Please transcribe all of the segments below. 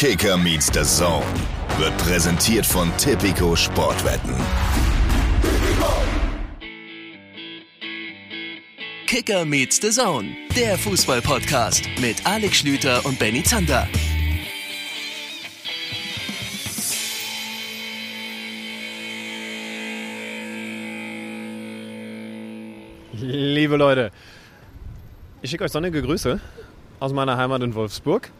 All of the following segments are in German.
Kicker meets the Zone wird präsentiert von Tipico Sportwetten. Kicker meets the Zone, der Fußball-Podcast mit Alex Schlüter und Benny Zander. Liebe Leute, ich schicke euch sonnige Grüße aus meiner Heimat in Wolfsburg.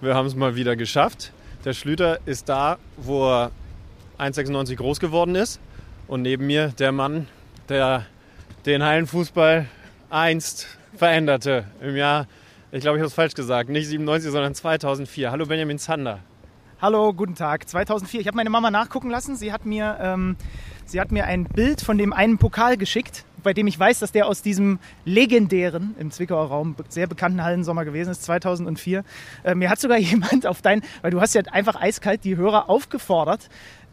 Wir haben es mal wieder geschafft. Der Schlüter ist da, wo er 1,96 groß geworden ist. Und neben mir der Mann, der den Hallenfußball einst veränderte. Im Jahr, ich glaube, ich habe es falsch gesagt, nicht 97, sondern 2004. Hallo Benjamin Zander. Hallo, guten Tag. 2004. Ich habe meine Mama nachgucken lassen. Sie hat mir, ähm, sie hat mir ein Bild von dem einen Pokal geschickt, bei dem ich weiß, dass der aus diesem legendären, im Zwickauer Raum sehr bekannten Hallensommer gewesen ist, 2004. Äh, mir hat sogar jemand auf dein, weil du hast ja einfach eiskalt die Hörer aufgefordert,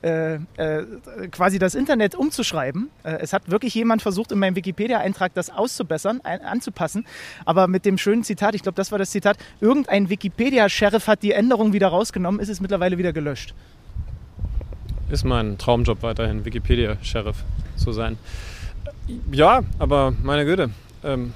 äh, äh, quasi das Internet umzuschreiben. Äh, es hat wirklich jemand versucht, in meinem Wikipedia-Eintrag das auszubessern, ein, anzupassen, aber mit dem schönen Zitat, ich glaube, das war das Zitat, irgendein Wikipedia-Sheriff hat die Änderung wieder rausgenommen, ist es mittlerweile wieder gelöscht. Ist mein Traumjob weiterhin, Wikipedia-Sheriff zu sein. Ja, aber meine Güte, ähm,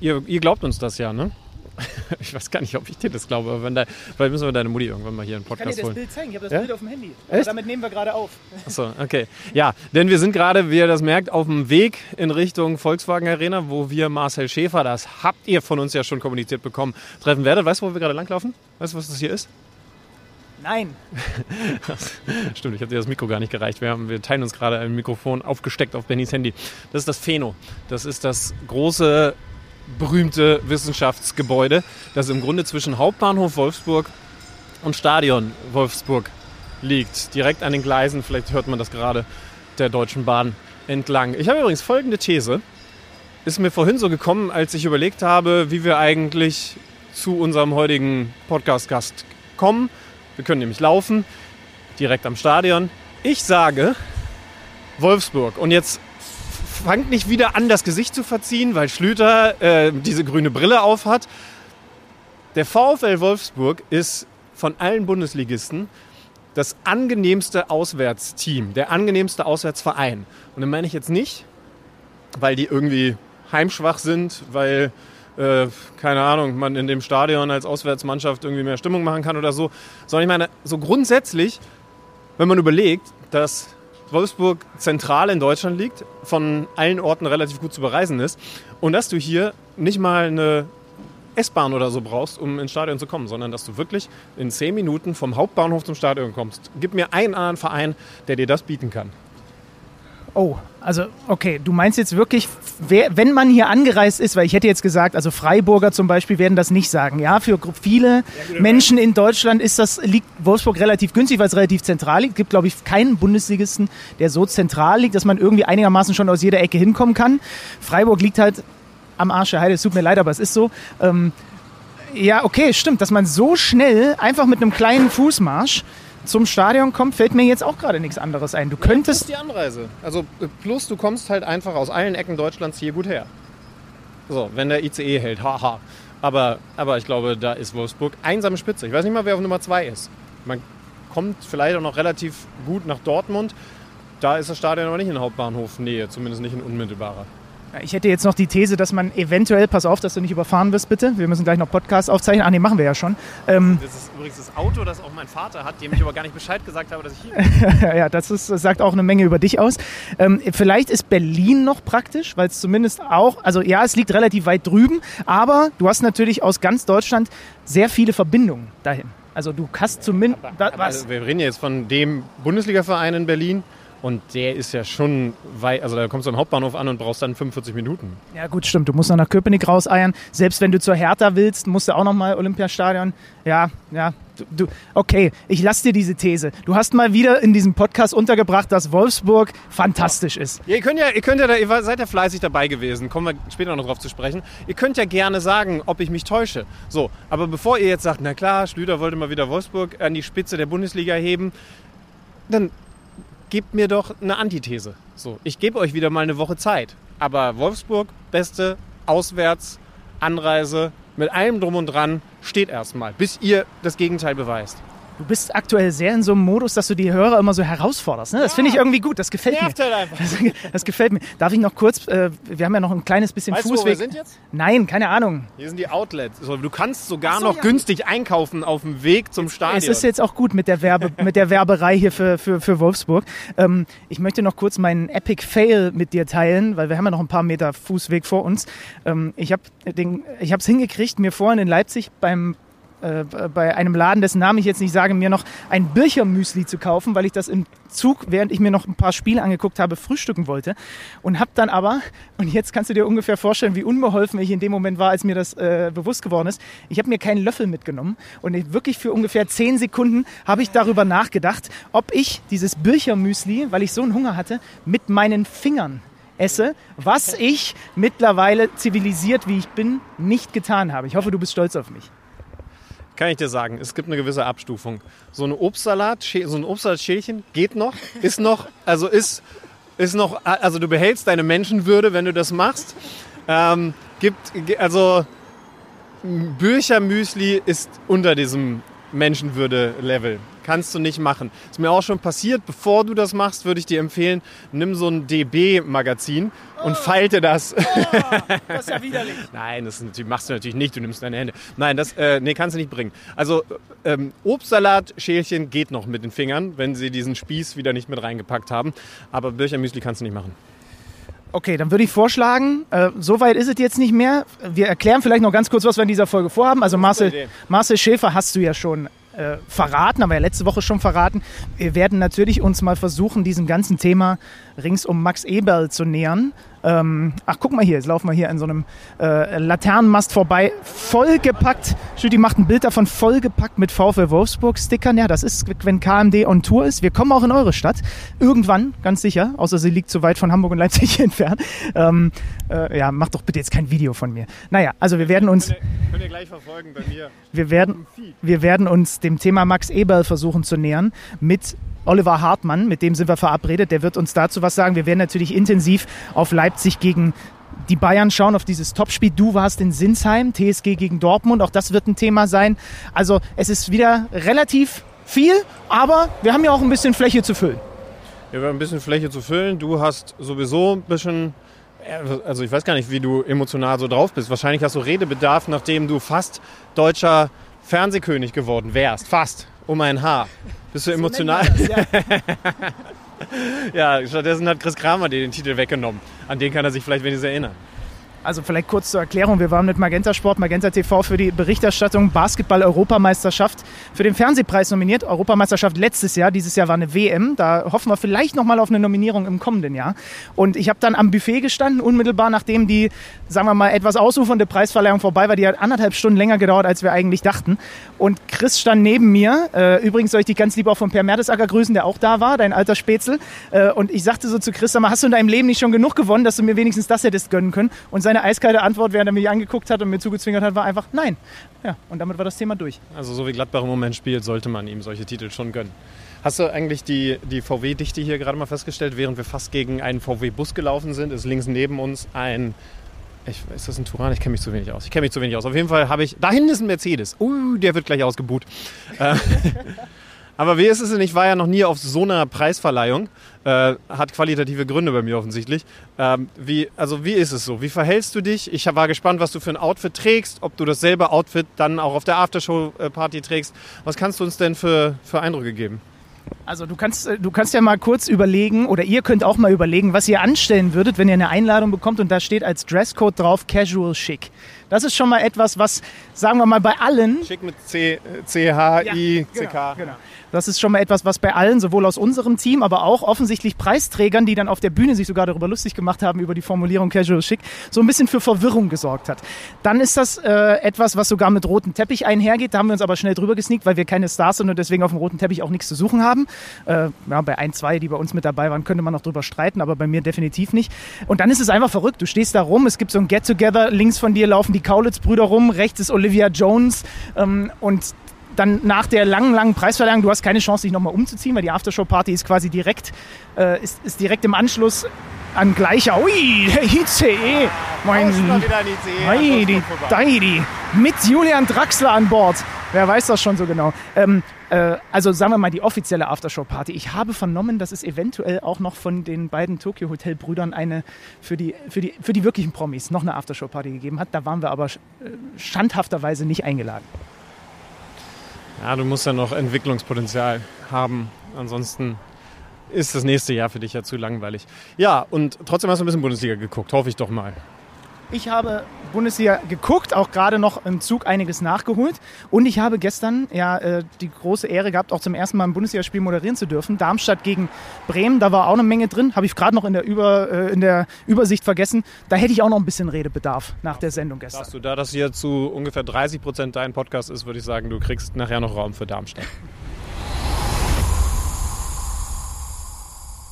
ihr, ihr glaubt uns das ja, ne? Ich weiß gar nicht, ob ich dir das glaube, aber wenn da, vielleicht müssen wir deine Mutti irgendwann mal hier einen Ich kann Podcast dir das holen. Bild zeigen, ich habe das Ja? Bild auf dem Handy. Echt? Damit nehmen wir gerade auf. Achso, okay. Ja, denn wir sind gerade, wie ihr das merkt, auf dem Weg in Richtung Volkswagen Arena, wo wir Marcel Schäfer, das habt ihr von uns ja schon kommuniziert bekommen, treffen werdet. Weißt du, wo wir gerade langlaufen? Weißt du, was das hier ist? Nein, Stimmt, ich habe dir das Mikro gar nicht gereicht. Wir, haben, wir teilen uns gerade ein Mikrofon aufgesteckt auf Bennys Handy. Das ist das Pheno. Das ist das große, berühmte Wissenschaftsgebäude, das im Grunde zwischen Hauptbahnhof Wolfsburg und Stadion Wolfsburg liegt. Direkt an den Gleisen, vielleicht hört man das gerade, der Deutschen Bahn entlang. Ich habe übrigens folgende These. Ist mir vorhin so gekommen, als ich überlegt habe, wie wir eigentlich zu unserem heutigen Podcast-Gast kommen. Wir können nämlich laufen, direkt am Stadion. Ich sage Wolfsburg. Und jetzt fangt nicht wieder an, das Gesicht zu verziehen, weil Schlüter äh, diese grüne Brille auf hat. Der VfL Wolfsburg ist von allen Bundesligisten das angenehmste Auswärtsteam, der angenehmste Auswärtsverein. Und dann meine ich jetzt nicht, weil die irgendwie heimschwach sind, weil, äh, keine Ahnung, man in dem Stadion als Auswärtsmannschaft irgendwie mehr Stimmung machen kann oder so, sondern ich meine, so grundsätzlich, wenn man überlegt, dass Wolfsburg zentral in Deutschland liegt, von allen Orten relativ gut zu bereisen ist und dass du hier nicht mal eine S-Bahn oder so brauchst, um ins Stadion zu kommen, sondern dass du wirklich in zehn Minuten vom Hauptbahnhof zum Stadion kommst. Gib mir einen anderen Verein, der dir das bieten kann. Oh, also okay, du meinst jetzt wirklich, wer, wenn man hier angereist ist, weil ich hätte jetzt gesagt, also Freiburger zum Beispiel werden das nicht sagen. Ja, für viele Menschen in Deutschland ist das, liegt Wolfsburg relativ günstig, weil es relativ zentral liegt. Es gibt, glaube ich, keinen Bundesligisten, der so zentral liegt, dass man irgendwie einigermaßen schon aus jeder Ecke hinkommen kann. Freiburg liegt halt am Arsch der Heide, es tut mir leid, aber es ist so. Ähm, ja, okay, stimmt, dass man so schnell einfach mit einem kleinen Fußmarsch zum Stadion kommt, fällt mir jetzt auch gerade nichts anderes ein. Du könntest die Anreise. Also äh, plus du kommst halt einfach aus allen Ecken Deutschlands hier gut her. So, wenn der ICE hält, haha. Aber, aber ich glaube, da ist Wolfsburg einsame Spitze. Ich weiß nicht mal, wer auf Nummer zwei ist. Man kommt vielleicht auch noch relativ gut nach Dortmund. Da ist das Stadion aber nicht in Hauptbahnhof Nähe, zumindest nicht in unmittelbarer. Ich hätte jetzt noch die These, dass man eventuell, pass auf, dass du nicht überfahren wirst, bitte. Wir müssen gleich noch Podcast aufzeichnen. Ach nee, machen wir ja schon. Ähm, Das ist übrigens das Auto, das auch mein Vater hat, dem ich aber gar nicht Bescheid gesagt habe, dass ich hier ja, das, ist, sagt auch eine Menge über dich aus. Ähm, vielleicht ist Berlin noch praktisch, weil es zumindest auch, also ja, es liegt relativ weit drüben, aber du hast natürlich aus ganz Deutschland sehr viele Verbindungen dahin. Also du hast zumindest. wa- Aber Was? wir reden jetzt von dem Bundesligaverein in Berlin und der ist ja schon weit, also da kommst du am Hauptbahnhof an und brauchst dann 45 Minuten. Ja gut, stimmt. Du musst noch nach Köpenick rauseiern. Selbst wenn du zur Hertha willst, musst du auch noch mal Olympiastadion. Ja, ja. Du, du, okay, ich lasse dir diese These. Du hast mal wieder in diesem Podcast untergebracht, dass Wolfsburg fantastisch ist. Ja, ihr könnt ja, ihr könnt ja, da, ihr seid ja fleißig dabei gewesen, kommen wir später noch drauf zu sprechen. Ihr könnt ja gerne sagen, ob ich mich täusche. So, aber bevor ihr jetzt sagt, na klar, Schlüter wollte mal wieder Wolfsburg an die Spitze der Bundesliga heben, dann gebt mir doch eine Antithese. So, ich gebe euch wieder mal eine Woche Zeit. Aber Wolfsburg, beste Auswärts, Anreise mit allem drum und dran steht erstmal, bis ihr das Gegenteil beweist. Du bist aktuell sehr in so einem Modus, dass du die Hörer immer so herausforderst. Ne? Das finde ich irgendwie gut. Das gefällt mir. Nervt halt einfach. Das, das gefällt mir. Darf ich noch kurz, äh, wir haben ja noch ein kleines bisschen Weißt du, wo wir Fußweg. sind jetzt? Nein, keine Ahnung. Hier sind die Outlets. So, Du kannst sogar so, noch ja. günstig einkaufen auf dem Weg zum Stadion. Es ist jetzt auch gut mit der, Werbe, mit der Werberei hier für, für, für Wolfsburg. Ähm, ich möchte noch kurz meinen Epic Fail mit dir teilen, weil wir haben ja noch ein paar Meter Fußweg vor uns. Ähm, ich habe es hingekriegt, mir vorhin in Leipzig beim äh, bei einem Laden, dessen Namen ich jetzt nicht sage, mir noch ein Birchermüsli zu kaufen, weil ich das im Zug, während ich mir noch ein paar Spiele angeguckt habe, frühstücken wollte. Und habe dann aber, und jetzt kannst du dir ungefähr vorstellen, wie unbeholfen ich in dem Moment war, als mir das äh, bewusst geworden ist. Ich habe mir keinen Löffel mitgenommen und ich, wirklich für ungefähr zehn Sekunden habe ich darüber nachgedacht, ob ich dieses Birchermüsli, weil ich so einen Hunger hatte, mit meinen Fingern esse, was ich mittlerweile zivilisiert, wie ich bin, nicht getan habe. Ich hoffe, du bist stolz auf mich. Kann ich dir sagen, es gibt eine gewisse Abstufung. So ein Obstsalat, so ein Obstsalatschälchen geht noch, ist noch, also ist, ist noch, also du behältst deine Menschenwürde, wenn du das machst. Ähm, gibt, also Büchermüsli ist unter diesem Menschenwürde-Level. Kannst du nicht machen. Ist mir auch schon passiert. Bevor du das machst, würde ich dir empfehlen, nimm so ein DB-Magazin und falte das. Das ist ja widerlich. Nein, das machst du natürlich nicht, du nimmst deine Hände. Nein, das äh, nee, kannst du nicht bringen. Also ähm, Obstsalat-Schälchen geht noch mit den Fingern, wenn sie diesen Spieß wieder nicht mit reingepackt haben. Aber Birchermüsli kannst du nicht machen. Okay, dann würde ich vorschlagen, äh, soweit ist es jetzt nicht mehr. Wir erklären vielleicht noch ganz kurz, was wir in dieser Folge vorhaben. Also Marcel. Marcel Schäfer hast du ja schon äh, verraten, haben wir ja letzte Woche schon verraten. Wir werden natürlich uns mal versuchen, diesem ganzen Thema rings um Max Eberl zu nähern. Ähm, ach, guck mal hier, jetzt laufen wir hier an so einem äh, Laternenmast vorbei, vollgepackt. Stüdi macht ein Bild davon, vollgepackt mit VfL Wolfsburg-Stickern. Ja, das ist, wenn KMD on Tour ist. Wir kommen auch in eure Stadt. Irgendwann, ganz sicher, außer sie liegt zu weit von Hamburg und Leipzig entfernt. Ähm, äh, ja, mach doch bitte jetzt kein Video von mir. Naja, also wir werden uns... Könnt ihr gleich verfolgen bei mir. Wir werden, wir werden uns dem Thema Max Eberl versuchen zu nähern mit Oliver Hartmann, mit dem sind wir verabredet. Der wird uns dazu was sagen. Wir werden natürlich intensiv auf Leipzig gegen die Bayern schauen, auf dieses Topspiel. Du warst in Sinsheim, TSG gegen Dortmund. Auch das wird ein Thema sein. Also es ist wieder relativ viel, aber wir haben ja auch ein bisschen Fläche zu füllen. Wir haben ein bisschen Fläche zu füllen. Du hast sowieso ein bisschen, äh, also ich weiß gar nicht, wie du emotional so drauf bist. Wahrscheinlich hast du Redebedarf, nachdem du fast deutscher Fernsehkönig geworden wärst. Fast. Um ein Haar. Bist du emotional? Ja, stattdessen hat Chris Kramer dir den Titel weggenommen. An den kann er sich vielleicht wenigstens erinnern. Also vielleicht kurz zur Erklärung, wir waren mit Magenta Sport, Magenta TV für die Berichterstattung Basketball-Europameisterschaft für den Fernsehpreis nominiert. Europameisterschaft letztes Jahr, dieses Jahr war eine WM. Da hoffen wir vielleicht nochmal auf eine Nominierung im kommenden Jahr. Und ich habe dann am Buffet gestanden, unmittelbar nachdem die, sagen wir mal, etwas ausufernde Preisverleihung vorbei war. Die hat anderthalb Stunden länger gedauert, als wir eigentlich dachten. Und Chris stand neben mir. Äh, übrigens soll ich dich ganz lieb auch von Per Mertesacker grüßen, der auch da war, dein alter Spätzle. Äh, und ich sagte so zu Chris, sag mal, hast du in deinem Leben nicht schon genug gewonnen, dass du mir wenigstens das hättest gönnen können? Und seine eiskalte Antwort, während er mich angeguckt hat und mir zugezwingert hat, war einfach nein. Ja, und damit war das Thema durch. Also so wie Gladbach im Moment spielt, sollte man ihm solche Titel schon gönnen. Hast du eigentlich die, die VW-Dichte hier gerade mal festgestellt, während wir fast gegen einen VW-Bus gelaufen sind, ist links neben uns ein ich, ist das ein Turan? Ich kenne mich zu wenig aus. Ich kenne mich zu wenig aus. Auf jeden Fall habe ich. Da hinten ist ein Mercedes. Uh, der wird gleich ausgebuht. Äh, Aber wie ist es denn? Ich war ja noch nie auf so einer Preisverleihung. Äh, hat qualitative Gründe bei mir offensichtlich. Ähm, wie, also wie ist es so? Wie verhältst du dich? Ich war gespannt, was du für ein Outfit trägst, ob du dasselbe Outfit dann auch auf der Aftershow-Party trägst. Was kannst du uns denn für, für Eindrücke geben? Also du kannst, äh, du kannst ja mal kurz überlegen, oder ihr könnt auch mal überlegen, was ihr anstellen würdet, wenn ihr eine Einladung bekommt und da steht als Dresscode drauf Casual Chic. Das ist schon mal etwas, was, sagen wir mal, bei allen Schick mit C, C H, I, C, K. Genau, genau. Das ist schon mal etwas, was bei allen, sowohl aus unserem Team, aber auch offensichtlich Preisträgern, die dann auf der Bühne sich sogar darüber lustig gemacht haben, über die Formulierung Casual Chic, so ein bisschen für Verwirrung gesorgt hat. Dann ist das äh, etwas, was sogar mit rotem Teppich einhergeht. Da haben wir uns aber schnell drüber gesneakt, weil wir keine Stars sind und deswegen auf dem roten Teppich auch nichts zu suchen haben. Äh, ja, bei ein, zwei, die bei uns mit dabei waren, könnte man noch drüber streiten, aber bei mir definitiv nicht. Und dann ist es einfach verrückt. Du stehst da rum, es gibt so ein Get-Together, links von dir laufen die Kaulitz-Brüder rum, rechts ist Olivia Jones ähm, und dann nach der langen, langen Preisverleihung, du hast keine Chance, dich nochmal umzuziehen, weil die Aftershow-Party ist quasi direkt, äh, ist, ist direkt im Anschluss an gleicher. Ui, der ICE. Mein, Ei, die, Deidi. Mit Julian Draxler an Bord. Wer weiß das schon so genau. Ähm, äh, also sagen wir mal die offizielle Aftershow-Party. Ich habe vernommen, dass es eventuell auch noch von den beiden Tokyo Hotel-Brüdern eine für die, für, die, für die wirklichen Promis noch eine Aftershow-Party gegeben hat. Da waren wir aber äh, schandhafterweise nicht eingeladen. Ja, du musst ja noch Entwicklungspotenzial haben. Ansonsten ist das nächste Jahr für dich ja zu langweilig. Ja, und trotzdem hast du ein bisschen Bundesliga geguckt, hoffe ich doch mal. Ich habe Bundesliga geguckt, auch gerade noch im Zug einiges nachgeholt. Und ich habe gestern ja äh, die große Ehre gehabt, auch zum ersten Mal ein Bundesligaspiel moderieren zu dürfen. Darmstadt gegen Bremen, da war auch eine Menge drin. Habe ich gerade noch in der, Über, äh, in der Übersicht vergessen. Da hätte ich auch noch ein bisschen Redebedarf nach der Sendung gestern. Sagst du, da das hier zu ungefähr 30 Prozent dein Podcast ist, würde ich sagen, du kriegst nachher noch Raum für Darmstadt.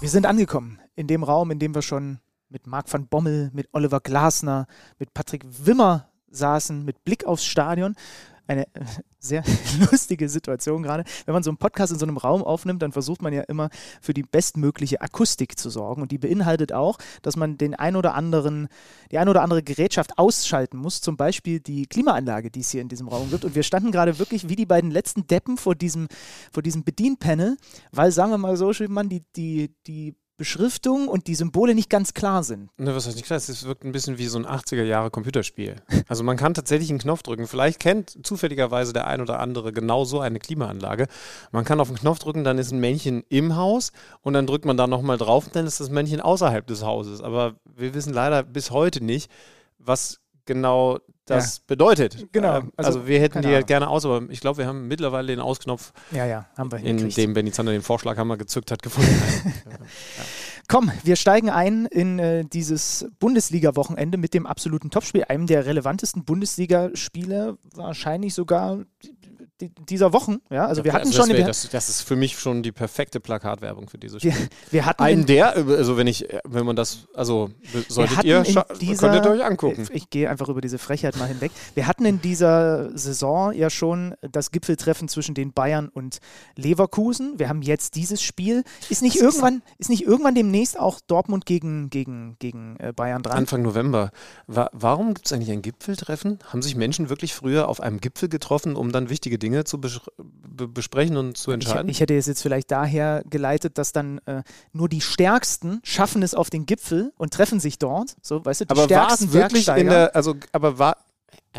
Wir sind angekommen in dem Raum, in dem wir schon mit Marc van Bommel, mit Oliver Glasner, mit Patrick Wimmer saßen, mit Blick aufs Stadion. Eine sehr lustige Situation gerade. Wenn man so einen Podcast in so einem Raum aufnimmt, dann versucht man ja immer für die bestmögliche Akustik zu sorgen. Und die beinhaltet auch, dass man den ein oder anderen, die ein oder andere Gerätschaft ausschalten muss. Zum Beispiel die Klimaanlage, die es hier in diesem Raum gibt. Und wir standen gerade wirklich wie die beiden letzten Deppen vor diesem, vor diesem Bedienpanel, weil, sagen wir mal so, man die, die, die Beschriftung und die Symbole nicht ganz klar sind. Ne, was heißt nicht klar? Es wirkt ein bisschen wie so ein 80er Jahre Computerspiel. Also man kann tatsächlich einen Knopf drücken. Vielleicht kennt zufälligerweise der ein oder andere genau so eine Klimaanlage. Man kann auf den Knopf drücken, dann ist ein Männchen im Haus und dann drückt man da nochmal drauf und dann ist das Männchen außerhalb des Hauses. Aber wir wissen leider bis heute nicht, was genau das ja. bedeutet. Genau. Ähm, also, also, wir hätten die ja gerne aus, aber ich glaube, wir haben mittlerweile den Ausknopf, ja, ja, haben wir in dem Benny Zander den Vorschlaghammer gezückt hat, gefunden. ja. Komm, wir steigen ein in äh, dieses Bundesliga-Wochenende mit dem absoluten Topspiel, einem der relevantesten Bundesligaspiele, wahrscheinlich sogar dieser Wochen. Ja, also wir hatten also schon. Wär, das, das, ist für mich schon die perfekte Plakatwerbung für dieses Spiel. Wir, wir hatten einen der, also wenn ich, wenn man das, also solltet ihr, dieser, könntet ihr euch angucken. Ich, ich gehe einfach über diese Frechheit mal hinweg. Wir hatten in dieser Saison ja schon das Gipfeltreffen zwischen den Bayern und Leverkusen. Wir haben jetzt dieses Spiel. Ist nicht das irgendwann, ist, nicht irgendwann demnächst auch Dortmund gegen, gegen, gegen äh, Bayern dran? Anfang November. Wa warum gibt es eigentlich ein Gipfeltreffen? Haben sich Menschen wirklich früher auf einem Gipfel getroffen, um dann wichtige Dinge zu bes besprechen und zu entscheiden? Ich, ich, hätte es jetzt vielleicht daher geleitet, dass dann äh, nur die Stärksten schaffen es auf den Gipfel und treffen sich dort. So, weißt du, die aber stärksten wirklich in der, also, aber war,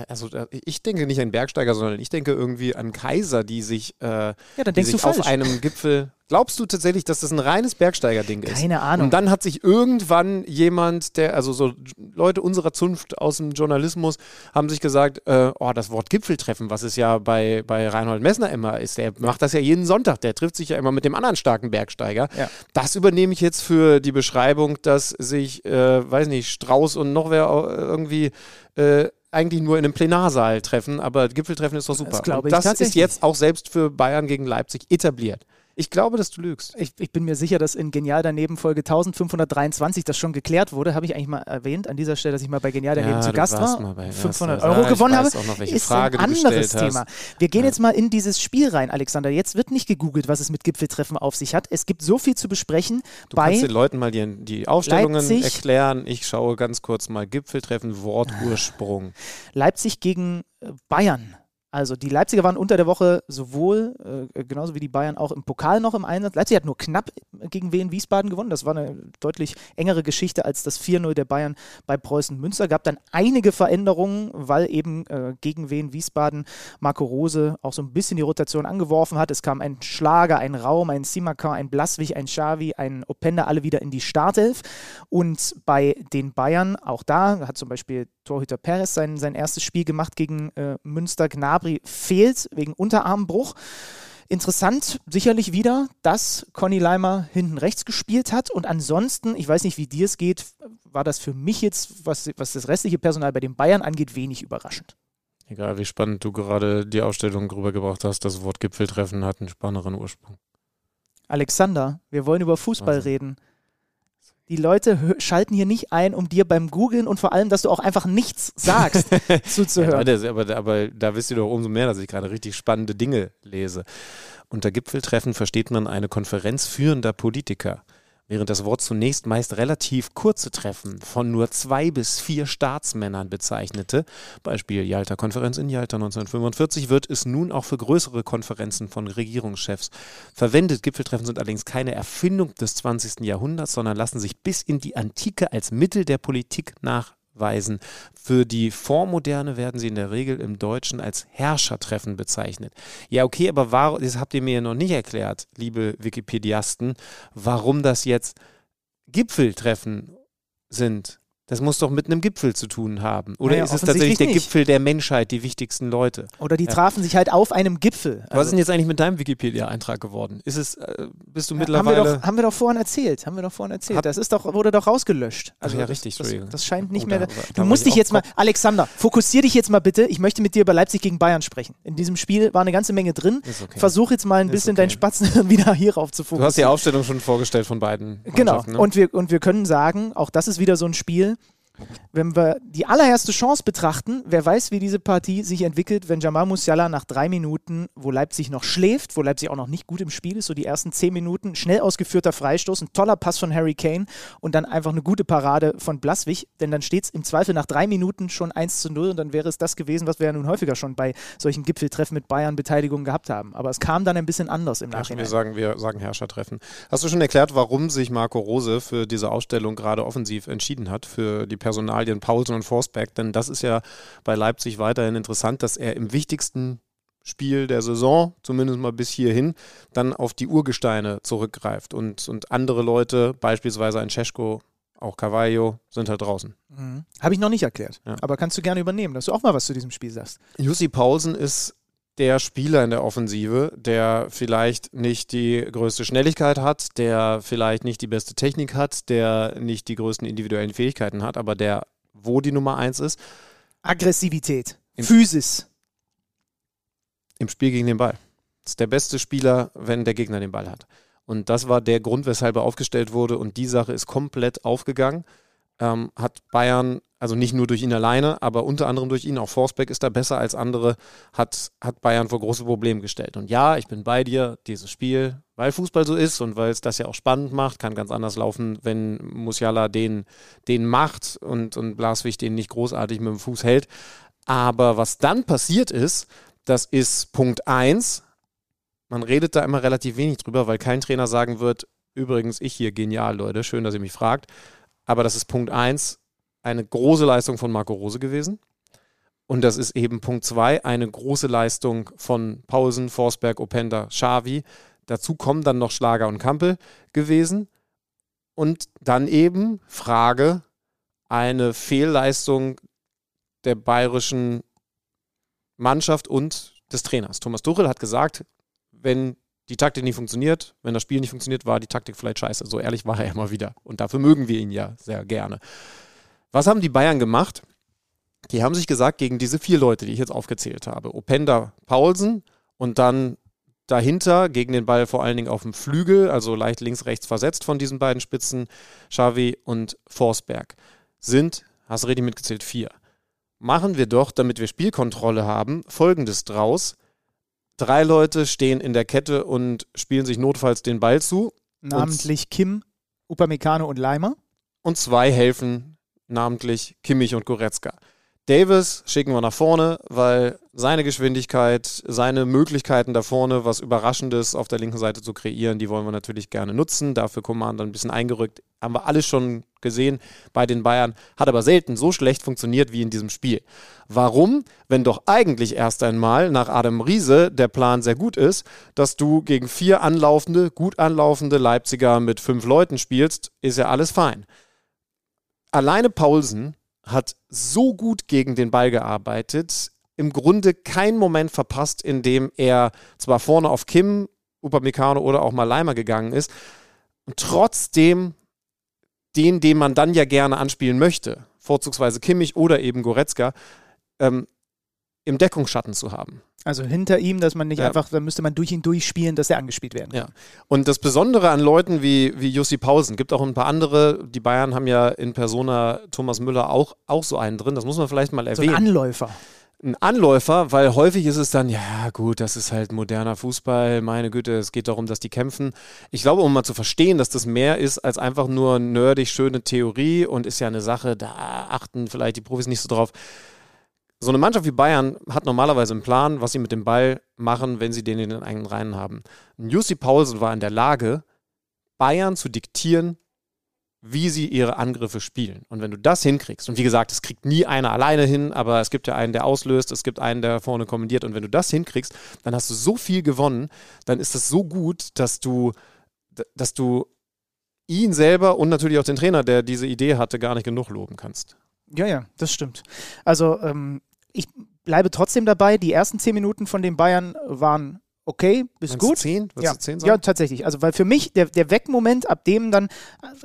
also ich denke nicht an Bergsteiger, sondern ich denke irgendwie an Kaiser, die sich, äh, ja, die sich auf einem Gipfel. Glaubst du tatsächlich, dass das ein reines Bergsteiger-Ding ist? Keine Ahnung. Und dann hat sich irgendwann jemand, der, also so Leute unserer Zunft aus dem Journalismus, haben sich gesagt, äh, oh, das Wort Gipfeltreffen, was es ja bei, bei Reinhold Messner immer ist, der macht das ja jeden Sonntag, der trifft sich ja immer mit dem anderen starken Bergsteiger. Ja. Das übernehme ich jetzt für die Beschreibung, dass sich, äh, weiß nicht, Strauß und noch wer irgendwie äh, eigentlich nur in einem Plenarsaal treffen, aber Gipfeltreffen ist doch super. Das, das ist jetzt auch selbst für Bayern gegen Leipzig etabliert. Ich glaube, dass du lügst. Ich, ich, bin mir sicher, dass in Genial daneben Folge 1523 das schon geklärt wurde. Habe ich eigentlich mal erwähnt an dieser Stelle, dass ich mal bei Genial daneben ja, zu Gast war, bei, 500 Euro ja, gewonnen habe. Noch, ist Frage ein anderes Thema. Wir gehen ja. jetzt mal in dieses Spiel rein, Alexander. Jetzt wird nicht gegoogelt, was es mit Gipfeltreffen auf sich hat. Es gibt so viel zu besprechen. Du kannst den Leuten mal die, die Aufstellungen Leipzig, erklären. Ich schaue ganz kurz mal Gipfeltreffen, Wortursprung. Leipzig gegen äh, Bayern. Also die Leipziger waren unter der Woche sowohl, äh, genauso wie die Bayern, auch im Pokal noch im Einsatz. Leipzig hat nur knapp gegen Wien Wiesbaden gewonnen. Das war eine deutlich engere Geschichte als das 4-0 der Bayern bei Preußen Münster. Gab dann einige Veränderungen, weil eben äh, gegen Wien Wiesbaden Marco Rose auch so ein bisschen die Rotation angeworfen hat. Es kam ein Schlager, ein Raum, ein Simakan, ein Blaswig, ein Xavi, ein Openda, alle wieder in die Startelf. Und bei den Bayern, auch da hat zum Beispiel Torhüter Perez sein, sein erstes Spiel gemacht gegen äh, Münster. Gnabry fehlt wegen Unterarmbruch. Interessant sicherlich wieder, dass Conny Leimer hinten rechts gespielt hat. Und ansonsten, ich weiß nicht, wie dir es geht, war das für mich jetzt, was, was das restliche Personal bei den Bayern angeht, wenig überraschend. Egal, wie spannend du gerade die Aufstellung rübergebracht hast, das Wort Gipfeltreffen hat einen spannenderen Ursprung. Alexander, wir wollen über Fußball also. reden. Die Leute schalten hier nicht ein, um dir beim Googlen und vor allem, dass du auch einfach nichts sagst, zuzuhören. Ja, aber, aber, da wisst ihr doch umso mehr, dass ich gerade richtig spannende Dinge lese. Unter Gipfeltreffen versteht man eine Konferenz führender Politiker. Während das Wort zunächst meist relativ kurze Treffen von nur zwei bis vier Staatsmännern bezeichnete, Beispiel Jalta-Konferenz in Jalta 1945, wird es nun auch für größere Konferenzen von Regierungschefs verwendet. Gipfeltreffen sind allerdings keine Erfindung des 20. Jahrhunderts, sondern lassen sich bis in die Antike als Mittel der Politik nachweisen. Für die Vormoderne werden sie in der Regel im Deutschen als Herrschertreffen bezeichnet. Ja, okay, aber warum, das habt ihr mir ja noch nicht erklärt, liebe Wikipediasten, warum das jetzt Gipfeltreffen sind. Das muss doch mit einem Gipfel zu tun haben. Oder Naja, ist es tatsächlich der nicht. Gipfel der Menschheit, die wichtigsten Leute? Oder die Ja. trafen sich halt auf einem Gipfel. Was ist denn jetzt eigentlich mit deinem Wikipedia-Eintrag geworden? Ist es, äh, bist du Ja, haben, wir mittlerweile. doch, haben wir doch vorhin erzählt. Haben wir doch vorhin erzählt. Hab- das ist doch, wurde doch rausgelöscht. Also ja, das- richtig, Das, Entschuldigung. das scheint nicht Oh, mehr. da- du da musst ich dich jetzt mal, Alexander, fokussier dich jetzt mal bitte. Ich möchte mit dir über Leipzig gegen Bayern sprechen. In diesem Spiel war eine ganze Menge drin. Okay. Versuch jetzt mal ein Ist bisschen okay. deinen Spatzen wieder hierauf zu Du fokussieren. hast die Aufstellung schon vorgestellt von beiden. Genau. Ne? Und, wir, und wir können sagen, auch das ist wieder so ein Spiel. Wenn wir die allererste Chance betrachten, wer weiß, wie diese Partie sich entwickelt, wenn Jamal Musiala nach drei Minuten, wo Leipzig noch schläft, wo Leipzig auch noch nicht gut im Spiel ist, so die ersten zehn Minuten, schnell ausgeführter Freistoß, ein toller Pass von Harry Kane und dann einfach eine gute Parade von Blaswig, denn dann steht es im Zweifel nach drei Minuten schon 1 zu 0 und dann wäre es das gewesen, was wir ja nun häufiger schon bei solchen Gipfeltreffen mit Bayern Beteiligung gehabt haben. Aber es kam dann ein bisschen anders im Nachhinein. wir sagen, wir sagen Herrschertreffen. Hast du schon erklärt, warum sich Marco Rose für diese Ausstellung gerade offensiv entschieden hat, für die Personalien Paulsen und Forsberg? Denn das ist ja bei Leipzig weiterhin interessant, dass er im wichtigsten Spiel der Saison, zumindest mal bis hierhin, dann auf die Urgesteine zurückgreift. Und, und andere Leute, beispielsweise ein Cesko, auch Carvalho, sind halt draußen. Mhm. Habe ich noch nicht erklärt. Ja. Aber kannst du gerne übernehmen, dass du auch mal was zu diesem Spiel sagst. Jussi Paulsen ist der Spieler in der Offensive, der vielleicht nicht die größte Schnelligkeit hat, der vielleicht nicht die beste Technik hat, der nicht die größten individuellen Fähigkeiten hat, aber der, wo die Nummer eins ist, Aggressivität, Im- Physis. im Spiel gegen den Ball. Ist der beste Spieler, wenn der Gegner den Ball hat. Und das war der Grund, weshalb er aufgestellt wurde. Und die Sache ist komplett aufgegangen. Ähm, hat Bayern, also nicht nur durch ihn alleine, aber unter anderem durch ihn, auch Forsberg ist da besser als andere, hat, hat Bayern vor große Probleme gestellt. Und ja, ich bin bei dir, dieses Spiel, weil Fußball so ist und weil es das ja auch spannend macht, kann ganz anders laufen, wenn Musiala den, den macht und, und Blaswig den nicht großartig mit dem Fuß hält. Aber was dann passiert ist, das ist Punkt 1. Man redet da immer relativ wenig drüber, weil kein Trainer sagen wird, übrigens, ich hier genial, Leute, schön, dass ihr mich fragt. Aber das ist Punkt 1, eine große Leistung von Marco Rose gewesen. Und das ist eben Punkt 2, eine große Leistung von Paulsen, Forsberg, Openda, Xavi. Dazu kommen dann noch Schlager und Kampel gewesen. Und dann eben Frage, eine Fehlleistung der bayerischen Mannschaft und des Trainers. Thomas Tuchel hat gesagt, wenn die Taktik nicht funktioniert, wenn das Spiel nicht funktioniert, war die Taktik vielleicht scheiße. So ehrlich war er immer wieder. Und dafür mögen wir ihn ja sehr gerne. Was haben die Bayern gemacht? Die haben sich gesagt, gegen diese vier Leute, die ich jetzt aufgezählt habe, Openda, Paulsen und dann dahinter gegen den Ball vor allen Dingen auf dem Flügel, also leicht links, rechts versetzt von diesen beiden Spitzen, Xavi und Forsberg, sind, hast du richtig mitgezählt, vier. Machen wir doch, damit wir Spielkontrolle haben, folgendes draus. Drei Leute stehen in der Kette und spielen sich notfalls den Ball zu Namentlich Kim, Upamecano und Leimer. und zwei helfen, namentlich Kimmich und Goretzka. Davis schicken wir nach vorne, weil seine Geschwindigkeit, seine Möglichkeiten da vorne, was Überraschendes auf der linken Seite zu kreieren, die wollen wir natürlich gerne nutzen. Dafür Command ein bisschen eingerückt. Haben wir alles schon gesehen bei den Bayern. Hat aber selten so schlecht funktioniert wie in diesem Spiel. Warum? Wenn doch eigentlich erst einmal nach Adam Riese der Plan sehr gut ist, dass du gegen vier anlaufende, gut anlaufende Leipziger mit fünf Leuten spielst, ist ja alles fein. Alleine Paulsen hat so gut gegen den Ball gearbeitet, im Grunde keinen Moment verpasst, in dem er zwar vorne auf Kim, Upamecano oder auch mal Leimer gegangen ist und trotzdem den, den man dann ja gerne anspielen möchte, vorzugsweise Kimmich oder eben Goretzka, ähm, im Deckungsschatten zu haben. Also hinter ihm, dass man nicht Ja. einfach, dann müsste man durch ihn durchspielen, dass er angespielt werden kann. Ja. Und das Besondere an Leuten wie, wie Jussi Pausen, gibt auch ein paar andere, die Bayern haben ja in Persona Thomas Müller auch, auch so einen drin, das muss man vielleicht mal So ein erwähnen. Anläufer. ein Anläufer, weil häufig ist es dann, ja gut, das ist halt moderner Fußball, meine Güte, es geht darum, dass die kämpfen. Ich glaube, um mal zu verstehen, dass das mehr ist als einfach nur nerdig schöne Theorie und ist ja eine Sache, da achten vielleicht die Profis nicht so drauf. So eine Mannschaft wie Bayern hat normalerweise einen Plan, was sie mit dem Ball machen, wenn sie den in den eigenen Reihen haben. Jussi Paulsen war in der Lage, Bayern zu diktieren, wie sie ihre Angriffe spielen. Und wenn du das hinkriegst, und wie gesagt, es kriegt nie einer alleine hin, aber es gibt ja einen, der auslöst, es gibt einen, der vorne kommandiert. Und wenn du das hinkriegst, dann hast du so viel gewonnen, dann ist das so gut, dass du, dass du ihn selber und natürlich auch den Trainer, der diese Idee hatte, gar nicht genug loben kannst. Ja, ja, das stimmt. Also ähm, ich bleibe trotzdem dabei, die ersten zehn Minuten von den Bayern waren okay, bis Meinst gut. Zehn? Ja. zehn ja, tatsächlich. Also weil für mich der, der Wegmoment, ab dem dann,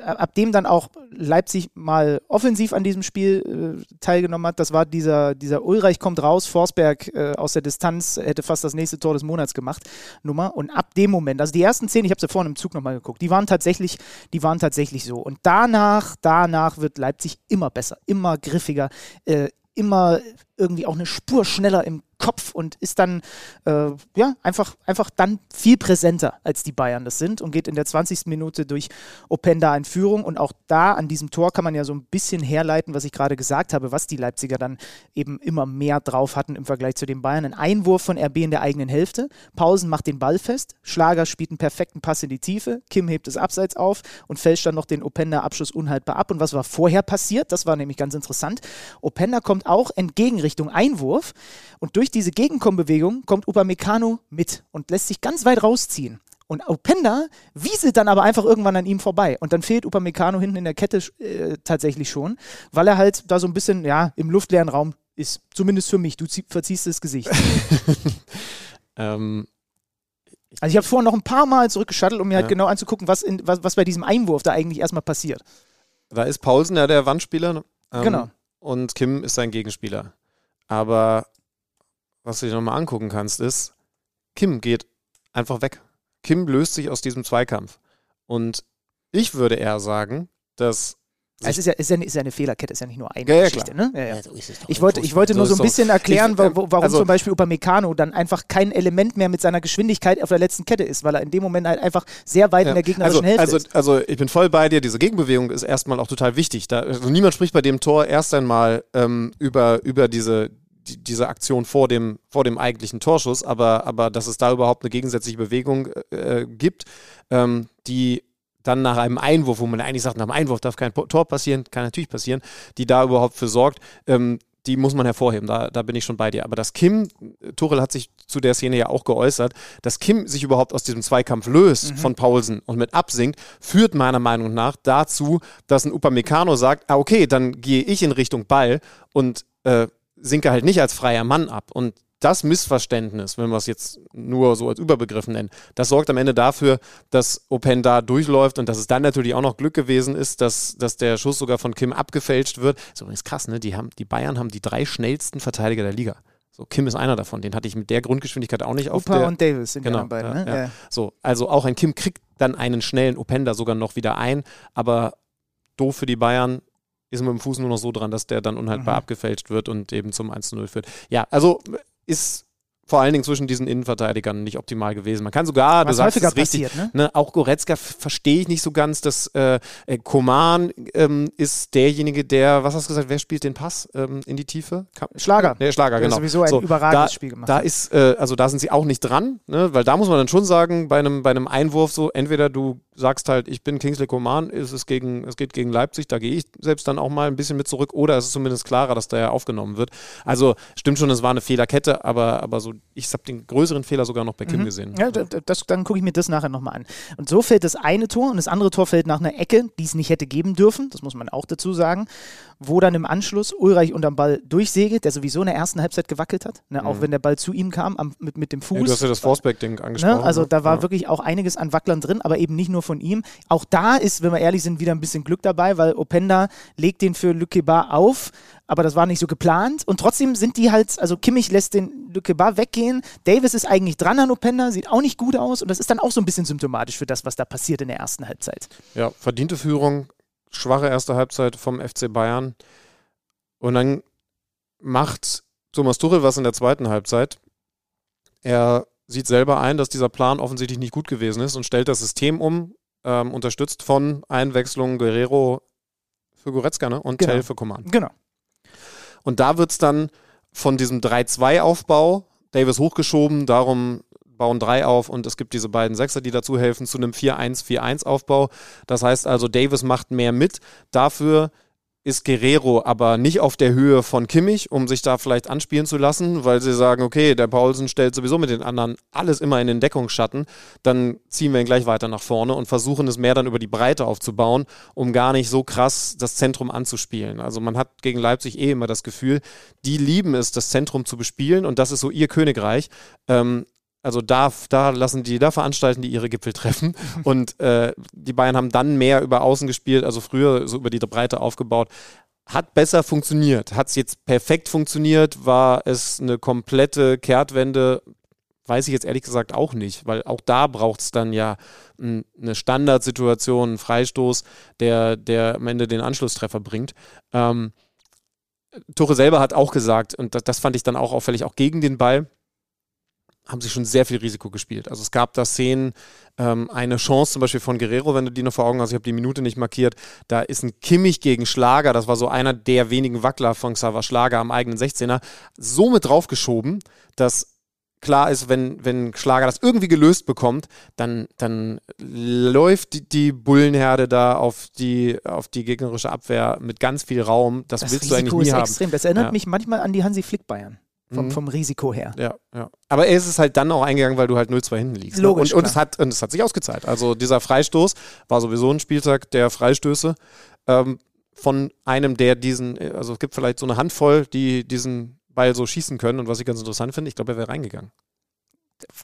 ab dem dann auch Leipzig mal offensiv an diesem Spiel äh, teilgenommen hat, das war dieser, dieser Ulreich kommt raus, Forsberg äh, aus der Distanz hätte fast das nächste Tor des Monats gemacht, Nummer. Und ab dem Moment, also die ersten zehn, ich habe sie ja vorhin im Zug nochmal geguckt, die waren tatsächlich, die waren tatsächlich so. Und danach, danach wird Leipzig immer besser, immer griffiger, äh, immer irgendwie auch eine Spur schneller im Kopf und ist dann äh, ja einfach, einfach dann viel präsenter, als die Bayern das sind und geht in der 20. Minute durch Openda in Führung. Und auch da an diesem Tor kann man ja so ein bisschen herleiten, was ich gerade gesagt habe, was die Leipziger dann eben immer mehr drauf hatten im Vergleich zu den Bayern. Ein Einwurf von RB in der eigenen Hälfte. Pausen macht den Ball fest. Schlager spielt einen perfekten Pass in die Tiefe. Kim hebt es abseits auf und fälscht dann noch den Openda-Abschluss unhaltbar ab. Und was war vorher passiert? Das war nämlich ganz interessant. Openda kommt auch entgegen Richtung Einwurf und durch diese Gegenkommbewegung kommt Upamecano mit und lässt sich ganz weit rausziehen. Und Openda wieselt dann aber einfach irgendwann an ihm vorbei. Und dann fehlt Upamecano hinten in der Kette äh, tatsächlich schon, weil er halt da so ein bisschen ja, im luftleeren Raum ist. Zumindest für mich. Du verziehst das Gesicht. ähm, also ich habe vorhin noch ein paar Mal zurückgeschattelt, um mir halt ja. halt genau anzugucken, was, in, was, was bei diesem Einwurf da eigentlich erstmal passiert. Da ist Paulsen ja der Wandspieler. Ähm, genau. Und Kim ist sein Gegenspieler. Aber was du dir nochmal angucken kannst, ist, Kim geht einfach weg. Kim löst sich aus diesem Zweikampf. Und ich würde eher sagen, dass es ist ja, ist, ja, ist ja eine Fehlerkette, ist ja nicht nur eine ja, Geschichte. Ne? Ja, ja. So ich, wollte, ich wollte nur so ein bisschen erklären, ich, äh, warum also, zum Beispiel Upamecano dann einfach kein Element mehr mit seiner Geschwindigkeit auf der letzten Kette ist, weil er in dem Moment halt einfach sehr weit in der gegnerischen also, Hälfte also, ist. Also ich bin voll bei dir, diese Gegenbewegung ist erstmal auch total wichtig. Da, also niemand spricht bei dem Tor erst einmal ähm, über, über diese, die, diese Aktion vor dem, vor dem eigentlichen Torschuss, aber, aber dass es da überhaupt eine gegensätzliche Bewegung äh, gibt, ähm, die dann nach einem Einwurf, wo man eigentlich sagt, nach einem Einwurf darf kein Tor passieren, kann natürlich passieren, die da überhaupt für sorgt, ähm, die muss man hervorheben, da, da bin ich schon bei dir. Aber dass Kim, Tuchel hat sich zu der Szene ja auch geäußert, dass Kim sich überhaupt aus diesem Zweikampf löst mhm. von Paulsen und mit absinkt, führt meiner Meinung nach dazu, dass ein Upamecano sagt, ah okay, dann gehe ich in Richtung Ball und äh, sinke halt nicht als freier Mann ab. Und das Missverständnis, wenn wir es jetzt nur so als Überbegriff nennen, das sorgt am Ende dafür, dass Open da durchläuft und dass es dann natürlich auch noch Glück gewesen ist, dass, dass der Schuss sogar von Kim abgefälscht wird. Das ist übrigens krass, ne? Die, haben, die Bayern haben die drei schnellsten Verteidiger der Liga. So, Kim ist einer davon. Den hatte ich mit der Grundgeschwindigkeit auch nicht Upa auf der. und Davis sind genau, die beiden, ja, ne? Ja. So, also auch ein Kim kriegt dann einen schnellen Openda sogar noch wieder ein, aber doof für die Bayern, ist mit dem Fuß nur noch so dran, dass der dann unhaltbar mhm. abgefälscht wird und eben zum 1-0 führt. Ja, also ist vor allen Dingen zwischen diesen Innenverteidigern nicht optimal gewesen. Man kann sogar, Was du sagst es richtig, passiert, ne? ne? auch Goretzka verstehe ich nicht so ganz, dass äh, äh, Koman ähm, ist derjenige, der, was hast du gesagt, wer spielt den Pass ähm, in die Tiefe? Ka Schlager. Der Schlager, genau. Der sowieso ein so, überragendes da, Spiel gemacht. Da ist, äh, also da sind sie auch nicht dran, ne? weil da muss man dann schon sagen, bei einem, bei einem Einwurf so, entweder du sagst halt, ich bin Kingsley Coman, es, ist gegen, es geht gegen Leipzig, da gehe ich selbst dann auch mal ein bisschen mit zurück oder es ist zumindest klarer, dass da ja aufgenommen wird. Also stimmt schon, es war eine Fehlerkette, aber, aber so, ich habe den größeren Fehler sogar noch bei Kim mhm. gesehen. Ja, das, dann gucke ich mir das nachher nochmal an. Und so fällt das eine Tor und das andere Tor fällt nach einer Ecke, die es nicht hätte geben dürfen, das muss man auch dazu sagen, wo dann im Anschluss Ulreich unterm Ball durchsegelt, der sowieso in der ersten Halbzeit gewackelt hat, ne, mhm. auch wenn der Ball zu ihm kam am, mit, mit dem Fuß. Ja, du hast ja das Forsberg-Ding ne, angesprochen. Ne? Also da war ja. wirklich auch einiges an Wacklern drin, aber eben nicht nur von ihm. Auch da ist, wenn wir ehrlich sind, wieder ein bisschen Glück dabei, weil Openda legt den für Lukeba auf, aber das war nicht so geplant. Und trotzdem sind die halt, also Kimmich lässt den Lukeba weggehen. Davis ist eigentlich dran an Openda, sieht auch nicht gut aus. Und das ist dann auch so ein bisschen symptomatisch für das, was da passiert in der ersten Halbzeit. Ja, verdiente Führung, schwache erste Halbzeit vom FC Bayern. Und dann macht Thomas Tuchel was in der zweiten Halbzeit. Er sieht selber ein, dass dieser Plan offensichtlich nicht gut gewesen ist und stellt das System um, ähm, unterstützt von Einwechslung Guerrero für Goretzka ne? und Genau. Tell für Coman. Genau. Und da wird es dann von diesem 3-2-Aufbau, Davis hochgeschoben, darum bauen drei auf und es gibt diese beiden Sechser, die dazu helfen, zu einem 4-1-4-1-Aufbau. Das heißt also, Davis macht mehr mit. Dafür ist Guerrero aber nicht auf der Höhe von Kimmich, um sich da vielleicht anspielen zu lassen, weil sie sagen, okay, der Paulsen stellt sowieso mit den anderen alles immer in den Deckungsschatten, dann ziehen wir ihn gleich weiter nach vorne und versuchen es mehr dann über die Breite aufzubauen, um gar nicht so krass das Zentrum anzuspielen. Also man hat gegen Leipzig eh immer das Gefühl, die lieben es, das Zentrum zu bespielen und das ist so ihr Königreich. Ähm, also da, da lassen die, da veranstalten die ihre Gipfeltreffen und äh, die Bayern haben dann mehr über Außen gespielt, also früher so über die Breite aufgebaut. Hat besser funktioniert. Hat es jetzt perfekt funktioniert? War es eine komplette Kehrtwende? Weiß ich jetzt ehrlich gesagt auch nicht, weil auch da braucht es dann ja m, eine Standardsituation, einen Freistoß, der, der am Ende den Anschlusstreffer bringt. Ähm, Tore selber hat auch gesagt, und das, das fand ich dann auch auffällig, auch gegen den Ball, haben sie schon sehr viel Risiko gespielt. Also es gab da Szenen, ähm, eine Chance zum Beispiel von Guerrero, wenn du die noch vor Augen hast, ich habe die Minute nicht markiert, da ist ein Kimmich gegen Schlager, das war so einer der wenigen Wackler von Xaver Schlager am eigenen 16er, so mit draufgeschoben, dass klar ist, wenn, wenn Schlager das irgendwie gelöst bekommt, dann, dann läuft die, die Bullenherde da auf die, auf die gegnerische Abwehr mit ganz viel Raum. Das, Das willst du eigentlich Risiko nie ist haben. extrem. Das erinnert Ja. mich manchmal an die Hansi Flick Bayern. Vom, Mhm. vom Risiko her. Ja, ja. Aber er ist es halt dann auch eingegangen, weil du halt 0-2 hinten liegst. ne? Logisch, Und, und, klar. es hat, und es hat sich ausgezahlt. Also dieser Freistoß war sowieso ein Spieltag der Freistöße ähm, von einem, der diesen, also es gibt vielleicht so eine Handvoll, die diesen Ball so schießen können. Und was ich ganz interessant finde, ich glaube, er wäre reingegangen.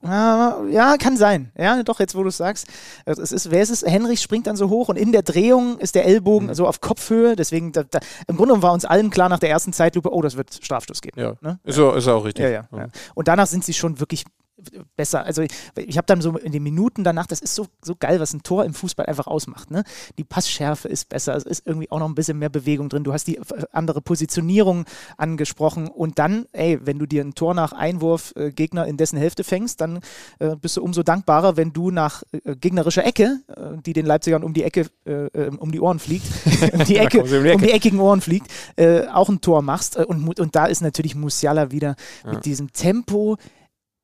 Ja, kann sein. Ja, doch, jetzt wo du es sagst. Also Es ist, wer ist es? Henrich springt dann so hoch und in der Drehung ist der Ellbogen Mhm. so auf Kopfhöhe. Deswegen, da, da, im Grunde war uns allen klar nach der ersten Zeitlupe, oh, das wird Strafstoß geben. Ja, Ne? ist, ja, ist ja auch richtig. Ja, ja, ja. Und danach sind sie schon wirklich besser. Also ich, ich habe dann so in den Minuten danach, das ist so, so geil, was ein Tor im Fußball einfach ausmacht. Ne? Die Passschärfe ist besser, es ist irgendwie auch noch ein bisschen mehr Bewegung drin. Du hast die äh, andere Positionierung angesprochen und dann, ey, wenn du dir ein Tor nach Einwurf äh, Gegner in dessen Hälfte fängst, dann äh, bist du umso dankbarer, wenn du nach äh, gegnerischer Ecke, äh, die den Leipzigern um die Ecke, äh, äh, um die Ohren fliegt, um die Ecke, um die um Ecke. die eckigen Ohren fliegt, auch ein Tor machst. Und, und da ist natürlich Musiala wieder mit diesem Tempo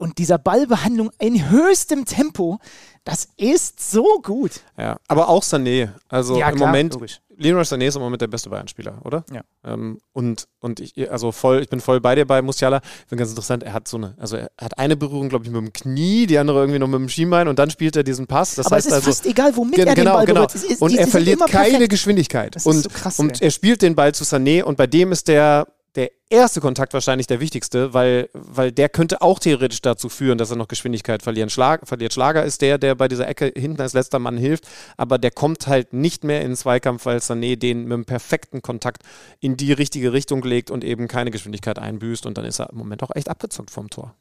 und dieser Ballbehandlung in höchstem Tempo. Das ist so gut. Ja, aber auch Sané. Also Ja, im klar, Moment, logisch. Leroy Sané ist im Moment der beste Bayern-Spieler, oder? Ja. Ähm, und und ich, also voll, ich bin voll bei dir bei Musiala. Ich finde ganz interessant, er hat so eine, also er hat eine Berührung, glaube ich, mit dem Knie, die andere irgendwie noch mit dem Schienbein und dann spielt er diesen Pass. Das Aber heißt es ist also, fast egal, womit Gen- er den genau, Ball genau. berührt. Ist- und die- er verliert keine perfekt. Geschwindigkeit. Das ist und so krass, und ey. er spielt den Ball zu Sané und bei dem ist der der erste Kontakt wahrscheinlich der wichtigste, weil, weil der könnte auch theoretisch dazu führen, dass er noch Geschwindigkeit verlieren. Schlag, verliert. Schlager ist der, der bei dieser Ecke hinten als letzter Mann hilft, aber der kommt halt nicht mehr in den Zweikampf, weil Sané den mit einem perfekten Kontakt in die richtige Richtung legt und eben keine Geschwindigkeit einbüßt und dann ist er im Moment auch echt abgezockt vom Tor.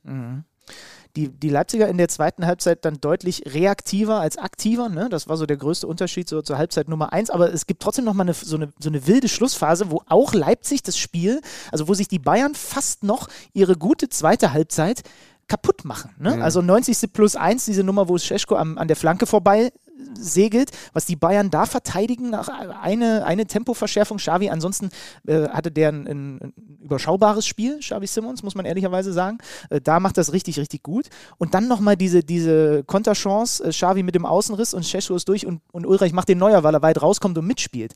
Die, die Leipziger in der zweiten Halbzeit dann deutlich reaktiver als aktiver. Ne? Das war so der größte Unterschied so zur Halbzeit Nummer eins. Aber es gibt trotzdem nochmal eine, so, eine, so eine wilde Schlussphase, wo auch Leipzig das Spiel, also wo sich die Bayern fast noch ihre gute zweite Halbzeit kaputt machen. Ne? Mhm. Also 90. plus 1, diese Nummer, wo Scheschko an der Flanke vorbei segelt, was die Bayern da verteidigen, nach eine, eine Tempoverschärfung. Xavi, ansonsten äh, hatte der ein, ein, überschaubares Spiel, Xavi Simmons, muss man ehrlicherweise sagen. Äh, da macht das richtig, richtig gut. Und dann nochmal diese, diese Konterchance, äh, Xavi mit dem Außenriss und Scheschko ist durch und, und Ulreich macht den Neuer, weil er weit rauskommt und mitspielt.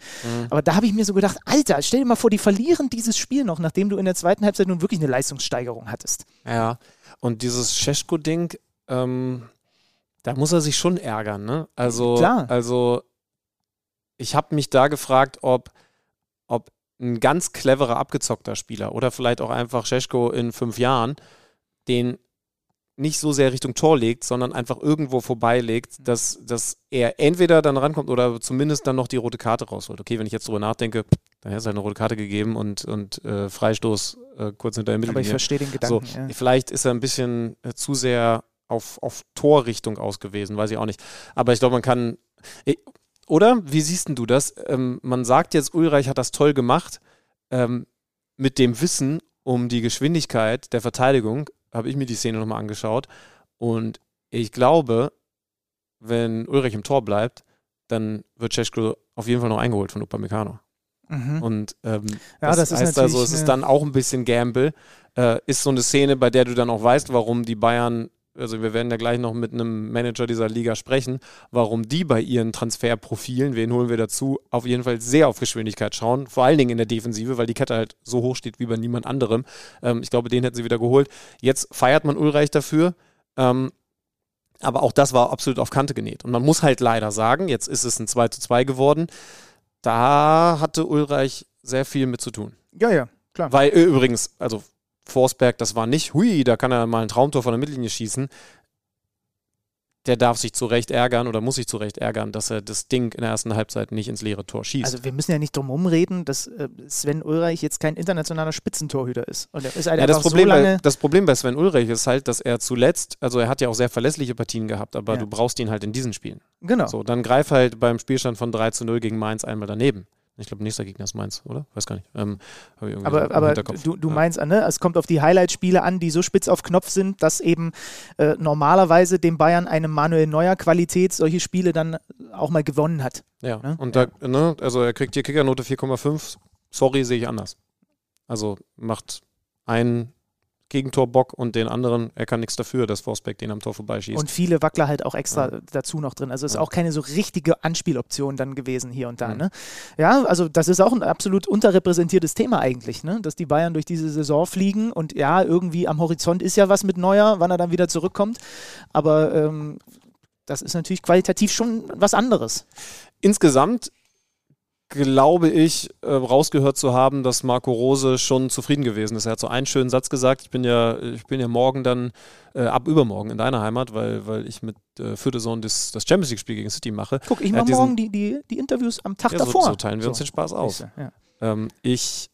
Aber da habe ich mir so gedacht, Alter, stell dir mal vor, die verlieren dieses Spiel noch, nachdem du in der zweiten Halbzeit nun wirklich eine Leistungssteigerung hattest. Ja, und dieses Scheschko-Ding, ähm, da muss er sich schon ärgern, ne? Also, Klar. also ich habe mich da gefragt, ob, ob ein ganz cleverer, abgezockter Spieler oder vielleicht auch einfach Scheschko in fünf Jahren den nicht so sehr Richtung Tor legt, sondern einfach irgendwo vorbeilegt, dass, dass er entweder dann rankommt oder zumindest dann noch die rote Karte rausholt. Okay, wenn ich jetzt drüber nachdenke, dann hätte es halt eine rote Karte gegeben und, und äh, Freistoß äh, kurz hinter der Aber ich Mittellinie. verstehe den So, Gedanken. ja. vielleicht ist er ein bisschen äh, zu sehr auf, auf Torrichtung ausgewiesen, weiß ich auch nicht. Aber ich glaube, man kann. Oder? Wie siehst denn du das? Ähm, man sagt jetzt, Ulreich hat das toll gemacht, ähm, mit dem Wissen, um die Geschwindigkeit der Verteidigung, habe ich mir die Szene nochmal angeschaut. Und ich glaube, wenn Ulrich im Tor bleibt, dann wird Cesko auf jeden Fall noch eingeholt von Upamecano. Mhm. Und ähm, Ja, das, das ist heißt also, es ist dann auch ein bisschen Gamble. Äh, ist so eine Szene, bei der du dann auch weißt, warum die Bayern, also wir werden ja gleich noch mit einem Manager dieser Liga sprechen, warum die bei ihren Transferprofilen, wen holen wir dazu, auf jeden Fall sehr auf Geschwindigkeit schauen. Vor allen Dingen in der Defensive, weil die Kette halt so hoch steht wie bei niemand anderem. Ähm, ich glaube, den hätten sie wieder geholt. Jetzt feiert man Ulreich dafür. Ähm, aber auch das war absolut auf Kante genäht. Und man muss halt leider sagen, jetzt ist es ein 2 zu 2 geworden. Da hatte Ulreich sehr viel mit zu tun. Ja, ja, klar. Weil äh, übrigens, also Forsberg, das war nicht, hui, da kann er mal ein Traumtor von der Mittellinie schießen. Der darf sich zu Recht ärgern oder muss sich zu Recht ärgern, dass er das Ding in der ersten Halbzeit nicht ins leere Tor schießt. Also wir müssen ja nicht drum rumreden, dass äh, Sven Ulreich jetzt kein internationaler Spitzentorhüter ist. Und er ist halt ja, das, Problem so bei, das Problem bei Sven Ulreich ist halt, dass er zuletzt, also er hat ja auch sehr verlässliche Partien gehabt, aber Ja. du brauchst ihn halt in diesen Spielen. Genau. So, dann greif halt beim Spielstand von 3 zu 0 gegen Mainz einmal daneben. Ich glaube, nächster Gegner ist Mainz, oder? Weiß gar nicht. Ähm, Aber, aber du, du Ja. meinst, ne, es kommt auf die Highlight-Spiele an, die so spitz auf Knopf sind, dass eben äh, normalerweise dem Bayern eine Manuel Neuer Qualität solche Spiele dann auch mal gewonnen hat. Ja, Ne? und da, ne, also er kriegt hier Kickernote 4,5. Sorry, sehe ich anders. Also macht einen Gegentor Bock und den anderen, er kann nichts dafür, dass Forsberg den am Tor vorbeischießt. Und viele Wackler halt auch extra dazu noch drin. Also ist Ja. auch keine so richtige Anspieloption dann gewesen hier und da. Mhm. Ne? Ja, also das ist auch ein absolut unterrepräsentiertes Thema eigentlich, ne? dass die Bayern durch diese Saison fliegen und ja, irgendwie am Horizont ist ja was mit Neuer, wann er dann wieder zurückkommt. Aber ähm, das ist natürlich qualitativ schon was anderes. Insgesamt glaube ich, äh, rausgehört zu haben, dass Marco Rose schon zufrieden gewesen ist. Er hat so einen schönen Satz gesagt, ich bin ja, ich bin ja morgen dann, äh, ab übermorgen in deiner Heimat, weil, weil ich mit äh, Fürth Sohn das, das Champions League-Spiel gegen City mache. Guck, ich mache morgen die, die, die Interviews am Tag Ja, so, davor. so teilen wir uns den Spaß aus. Ja. Ähm, ich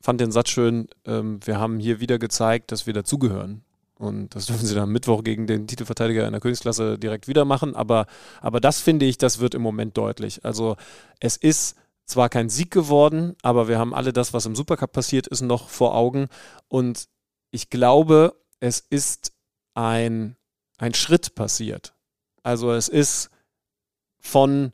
fand den Satz schön, ähm, wir haben hier wieder gezeigt, dass wir dazugehören. Und das dürfen sie dann am Mittwoch gegen den Titelverteidiger in der Königsklasse direkt wieder machen. Aber, aber das finde ich, das wird im Moment deutlich. Also es ist zwar kein Sieg geworden, aber wir haben alle das, was im Supercup passiert ist, noch vor Augen. Und ich glaube, es ist ein, ein Schritt passiert. Also es ist von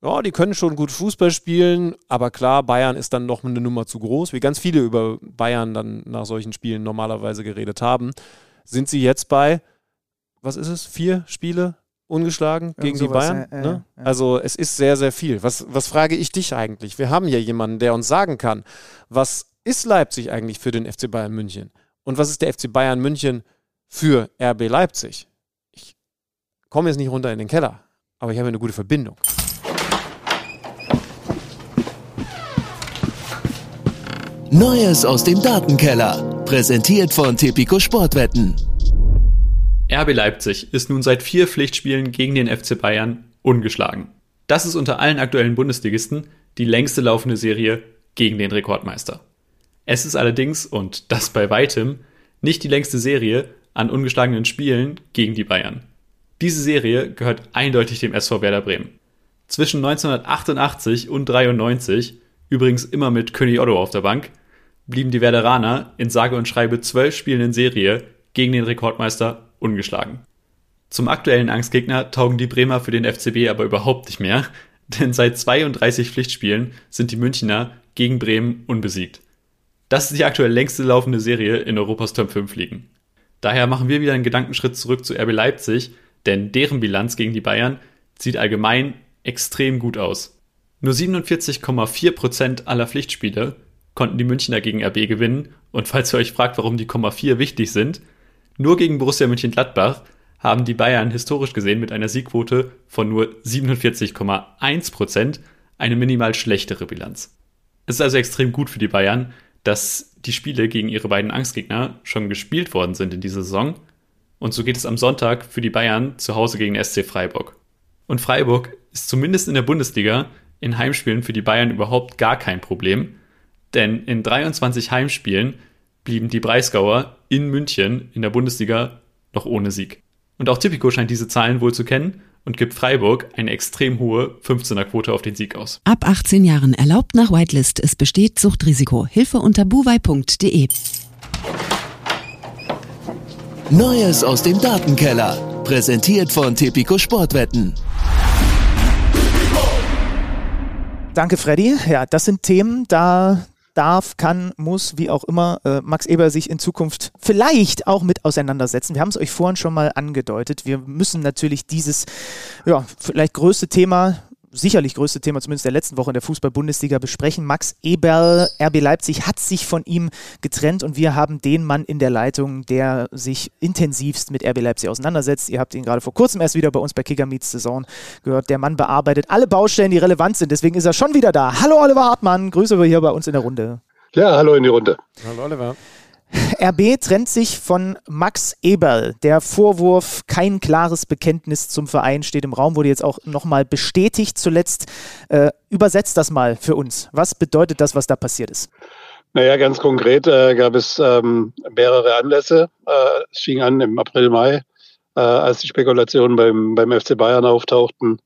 ja, die können schon gut Fußball spielen, aber klar, Bayern ist dann noch eine Nummer zu groß. Wie ganz viele über Bayern dann nach solchen Spielen normalerweise geredet haben, sind sie jetzt bei, was ist es, vier Spiele ungeschlagen Irgend gegen die sowas, Bayern? ja, ja, ne? ja. Also es ist sehr, sehr viel. Was, was frage ich dich eigentlich? Wir haben hier jemanden, der uns sagen kann, was ist Leipzig eigentlich für den FC Bayern München? Und was ist der FC Bayern München für RB Leipzig? Ich komme jetzt nicht runter in den Keller, aber ich habe eine gute Verbindung. Neues aus dem Datenkeller. Präsentiert von Tipico Sportwetten. RB Leipzig ist nun seit vier Pflichtspielen gegen den FC Bayern ungeschlagen. Das ist unter allen aktuellen Bundesligisten die längste laufende Serie gegen den Rekordmeister. Es ist allerdings, und das bei weitem, nicht die längste Serie an ungeschlagenen Spielen gegen die Bayern. Diese Serie gehört eindeutig dem SV Werder Bremen. Zwischen 1988 und 93, übrigens immer mit König Otto auf der Bank, blieben die Werderaner in sage und schreibe zwölf Spielen in Serie gegen den Rekordmeister ungeschlagen. Zum aktuellen Angstgegner taugen die Bremer für den FCB aber überhaupt nicht mehr, denn seit 32 Pflichtspielen sind die Münchner gegen Bremen unbesiegt. Das ist die aktuell längste laufende Serie in Europas Top 5 Ligen. Daher machen wir wieder einen Gedankenschritt zurück zu RB Leipzig, denn deren Bilanz gegen die Bayern sieht allgemein extrem gut aus. Nur 47,4% aller Pflichtspiele konnten die Münchner gegen RB gewinnen und falls ihr euch fragt, warum die Komma 4 wichtig sind, nur gegen Borussia Mönchengladbach haben die Bayern historisch gesehen mit einer Siegquote von nur 47,1% eine minimal schlechtere Bilanz. Es ist also extrem gut für die Bayern, dass die Spiele gegen ihre beiden Angstgegner schon gespielt worden sind in dieser Saison. Und so geht es am Sonntag für die Bayern zu Hause gegen SC Freiburg. Und Freiburg ist zumindest in der Bundesliga in Heimspielen für die Bayern überhaupt gar kein Problem, denn in 23 Heimspielen blieben die Breisgauer in München in der Bundesliga noch ohne Sieg. Und auch Tipico scheint diese Zahlen wohl zu kennen und gibt Freiburg eine extrem hohe 15er-Quote auf den Sieg aus. Ab 18 Jahren erlaubt nach Whitelist. Es besteht Suchtrisiko. Hilfe unter buwei.de. Neues aus dem Datenkeller. Präsentiert von Tipico Sportwetten. Danke, Freddy. Ja, das sind Themen, da darf, kann, muss, wie auch immer, äh, Max Eber sich in Zukunft vielleicht auch mit auseinandersetzen. Wir haben es euch vorhin schon mal angedeutet. Wir müssen natürlich dieses, ja, vielleicht größte Thema sicherlich größte Thema zumindest der letzten Woche in der Fußball-Bundesliga besprechen. Max Eberl, RB Leipzig, hat sich von ihm getrennt und wir haben den Mann in der Leitung, der sich intensivst mit RB Leipzig auseinandersetzt. Ihr habt ihn gerade vor kurzem erst wieder bei uns bei Kicker Meets Saison gehört. Der Mann bearbeitet alle Baustellen, die relevant sind. Deswegen ist er schon wieder da. Hallo Oliver Hartmann, Grüße wir hier bei uns in der Runde. Ja, hallo in die Runde. Hallo Oliver. RB trennt sich von Max Eberl. Der Vorwurf, kein klares Bekenntnis zum Verein steht im Raum, wurde jetzt auch nochmal bestätigt zuletzt. Äh, übersetzt das mal für uns. Was bedeutet das, was da passiert ist? Naja, ganz konkret äh, gab es ähm, mehrere Anlässe. Äh, es fing an im April, Mai, äh, als die Spekulationen beim, beim FC Bayern auftauchten.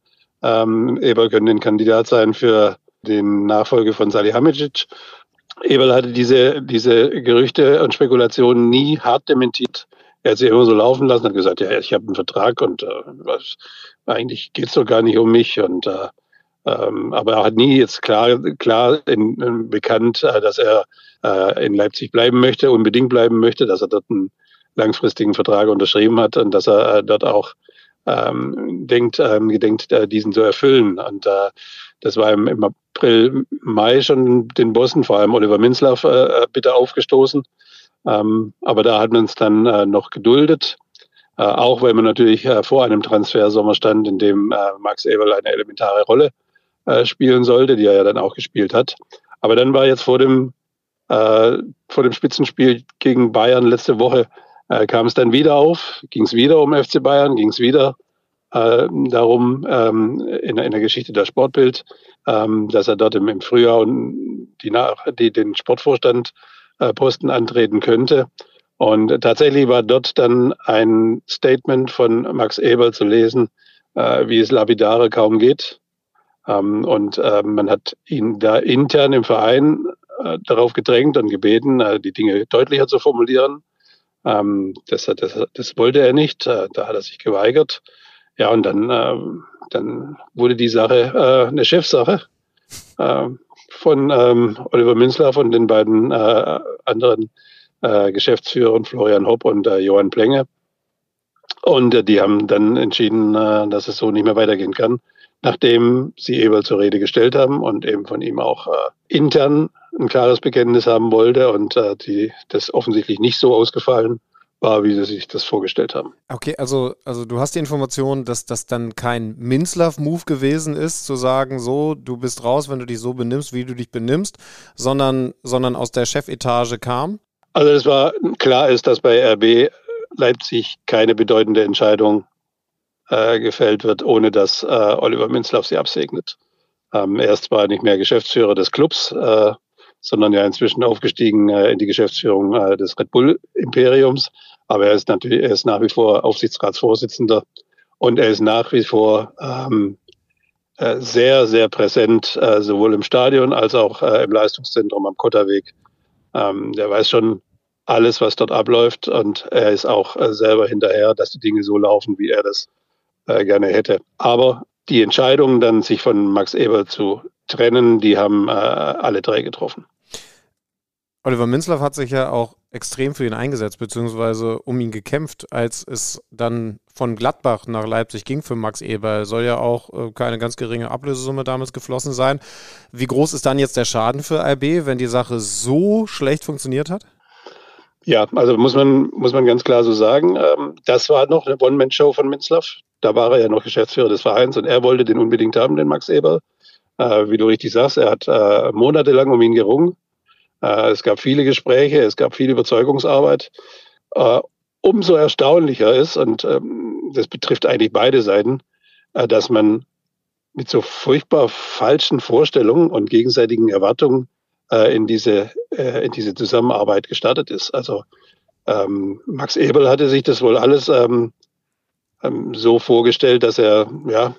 Ähm, Eberl könnte ein Kandidat sein für den Nachfolger von Salihamidzic. Eberl hatte diese, diese Gerüchte und Spekulationen nie hart dementiert. Er hat sie immer so laufen lassen, hat gesagt, ja, ich habe einen Vertrag und äh, was, eigentlich geht's doch gar nicht um mich. Und äh, ähm, aber er hat nie jetzt klar, klar in, in bekannt, äh, dass er äh, in Leipzig bleiben möchte, unbedingt bleiben möchte, dass er dort einen langfristigen Vertrag unterschrieben hat und dass er äh, dort auch ähm, denkt, ähm, gedenkt, äh, diesen zu erfüllen. Und äh, das war im, im April, Mai schon den Bossen, vor allem Oliver Minzlaff, äh, bitte aufgestoßen. Ähm, aber da hat man es dann äh, noch geduldet. Äh, auch weil man natürlich äh, vor einem Transfersommer stand, in dem äh, Max Eberl eine elementare Rolle äh, spielen sollte, die er ja dann auch gespielt hat. Aber dann war jetzt vor dem, äh, vor dem Spitzenspiel gegen Bayern letzte Woche, äh, kam es dann wieder auf, ging es wieder um FC Bayern, ging es wieder äh, darum ähm, in, in, der Geschichte der Sportbild, ähm, dass er dort im, im Frühjahr die, die, den Sportvorstand äh, Posten antreten könnte. Und tatsächlich war dort dann ein Statement von Max Eberl zu lesen, äh, wie es lapidare kaum geht. Ähm, und äh, man hat ihn da intern im Verein äh, darauf gedrängt und gebeten, äh, die Dinge deutlicher zu formulieren. Ähm, das, das, das wollte er nicht, äh, da hat er sich geweigert. Ja, und dann, ähm, dann wurde die Sache äh, eine Chefsache äh, von ähm, Oliver Münzler, von den beiden äh, anderen äh, Geschäftsführern, Florian Hopp und äh, Johann Plenge. Und äh, die haben dann entschieden, äh, dass es so nicht mehr weitergehen kann, nachdem sie Eberl zur Rede gestellt haben und eben von ihm auch äh, intern ein klares Bekenntnis haben wollte und äh, die, das offensichtlich nicht so ausgefallen war, wie sie sich das vorgestellt haben. Okay, also, also du hast die Information, dass das dann kein Minzlaff-Move gewesen ist, zu sagen, so, du bist raus, wenn du dich so benimmst, wie du dich benimmst, sondern, sondern aus der Chefetage kam? Also es war klar ist, dass bei RB Leipzig keine bedeutende Entscheidung äh, gefällt wird, ohne dass äh, Oliver Minzlaff sie absegnet. Ähm, er ist zwar nicht mehr Geschäftsführer des Clubs, äh, sondern ja inzwischen aufgestiegen äh, in die Geschäftsführung äh, des Red Bull Imperiums. Aber er ist natürlich, er ist nach wie vor Aufsichtsratsvorsitzender und er ist nach wie vor ähm, äh, sehr, sehr präsent, äh, sowohl im Stadion als auch äh, im Leistungszentrum am Kotterweg. Ähm, der weiß schon alles, was dort abläuft und er ist auch äh, selber hinterher, dass die Dinge so laufen, wie er das äh, gerne hätte. Aber die Entscheidung, dann sich von Max Eber zu trennen, die haben äh, alle drei getroffen. Oliver Minzlaff hat sich ja auch extrem für ihn eingesetzt, beziehungsweise um ihn gekämpft, als es dann von Gladbach nach Leipzig ging für Max Eber. Soll ja auch äh, keine ganz geringe Ablösesumme damals geflossen sein. Wie groß ist dann jetzt der Schaden für RB, wenn die Sache so schlecht funktioniert hat? Ja, also muss man, muss man ganz klar so sagen. Ähm, das war noch eine One-Man-Show von Minzlaff. Da war er ja noch Geschäftsführer des Vereins und er wollte den unbedingt haben, den Max Eber. Äh, wie du richtig sagst, er hat äh, monatelang um ihn gerungen. Äh, es gab viele Gespräche, es gab viel Überzeugungsarbeit. Äh, umso erstaunlicher ist, und ähm, das betrifft eigentlich beide Seiten, äh, dass man mit so furchtbar falschen Vorstellungen und gegenseitigen Erwartungen in, diese, in diese Zusammenarbeit gestartet ist. Also ähm, Max Ebel hatte sich das wohl alles ähm, so vorgestellt, dass er ja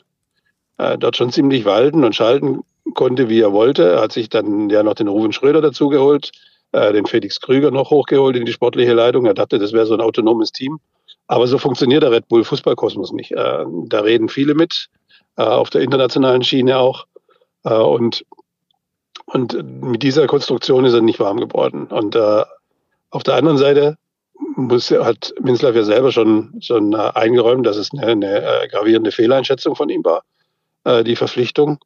dort schon ziemlich walten und schalten konnte, wie er wollte. Er hat sich dann ja noch den Ruven Schröder dazugeholt, äh, den Felix Krüger noch hochgeholt in die sportliche Leitung. Er dachte, das wäre so ein autonomes Team. Aber so funktioniert der Red Bull Fußballkosmos nicht. Äh, da reden viele mit, äh, auf der internationalen Schiene auch. Äh, und, und mit dieser Konstruktion ist er nicht warm geworden. Und äh, auf der anderen Seite muss, hat Minzlaff ja selber schon, schon äh, eingeräumt, dass es eine, eine gravierende Fehleinschätzung von ihm war, die Verpflichtung.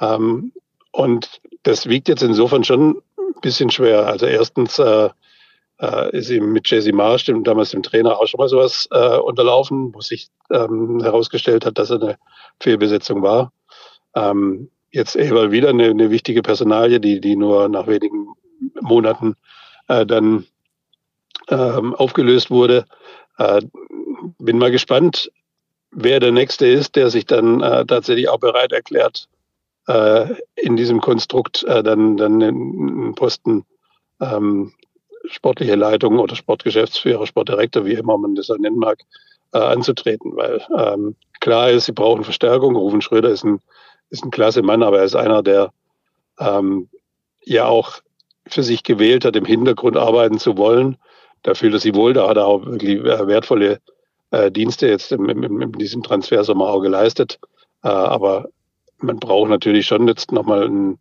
Ähm, und das wiegt jetzt insofern schon ein bisschen schwer. Also erstens äh, äh, ist ihm mit Jesse Marsch, dem, damals dem Trainer, auch schon mal sowas äh, unterlaufen, wo sich ähm, herausgestellt hat, dass er eine Fehlbesetzung war. Ähm, jetzt Eber wieder eine, eine, wichtige Personalie, die, die nur nach wenigen Monaten äh, dann ähm, aufgelöst wurde. Äh, bin mal gespannt, wer der Nächste ist, der sich dann äh, tatsächlich auch bereit erklärt, äh, in diesem Konstrukt äh, dann, dann einen Posten ähm, sportliche Leitung oder Sportgeschäftsführer, Sportdirektor, wie immer man das nennen mag, äh, anzutreten. Weil ähm, klar ist, sie brauchen Verstärkung. Rufen Schröder ist ein, ist ein klasse Mann, aber er ist einer, der ähm, ja auch für sich gewählt hat, im Hintergrund arbeiten zu wollen. Da fühlt er sich wohl, da hat er auch wirklich äh, wertvolle äh, Dienste jetzt in, in, in diesem Transfersommer auch geleistet. Äh, aber man braucht natürlich schon jetzt nochmal ein,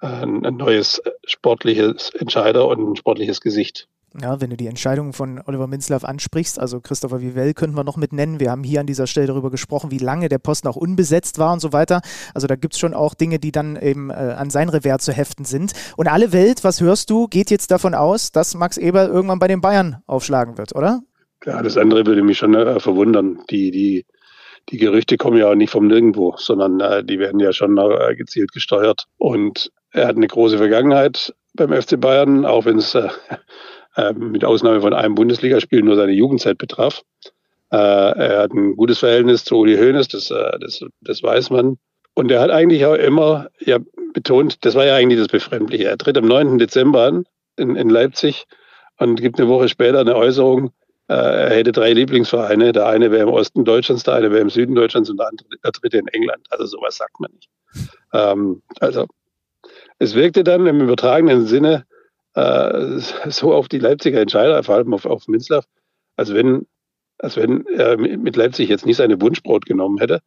ein, ein neues sportliches Entscheider und ein sportliches Gesicht. Ja, wenn du die Entscheidung von Oliver Minzlaff ansprichst, also Christopher Vivell könnten wir noch mit nennen. Wir haben hier an dieser Stelle darüber gesprochen, wie lange der Posten auch unbesetzt war und so weiter. Also da gibt es schon auch Dinge, die dann eben äh, an sein Revers zu heften sind. Und alle Welt, was hörst du, geht jetzt davon aus, dass Max Eber irgendwann bei den Bayern aufschlagen wird, oder? Ja, das andere würde mich schon äh, verwundern. Die, die die Gerüchte kommen ja auch nicht vom Nirgendwo, sondern äh, die werden ja schon äh, gezielt gesteuert. Und er hat eine große Vergangenheit beim FC Bayern, auch wenn es äh, äh, mit Ausnahme von einem Bundesligaspiel nur seine Jugendzeit betraf. Äh, er hat ein gutes Verhältnis zu Uli Hoeneß, das, äh, das, das weiß man. Und er hat eigentlich auch immer ja, betont, das war ja eigentlich das Befremdliche. Er tritt am 9. Dezember an in, in Leipzig und gibt eine Woche später eine Äußerung, er hätte drei Lieblingsvereine. Der eine wäre im Osten Deutschlands, der eine wäre im Süden Deutschlands und der, andere, der dritte in England. Also sowas sagt man nicht. Ähm, also es wirkte dann im übertragenen Sinne äh, so auf die Leipziger Entscheider, vor allem auf, auf Minzlaff, als wenn, als wenn er mit Leipzig jetzt nicht seine Wunschbraut genommen hätte,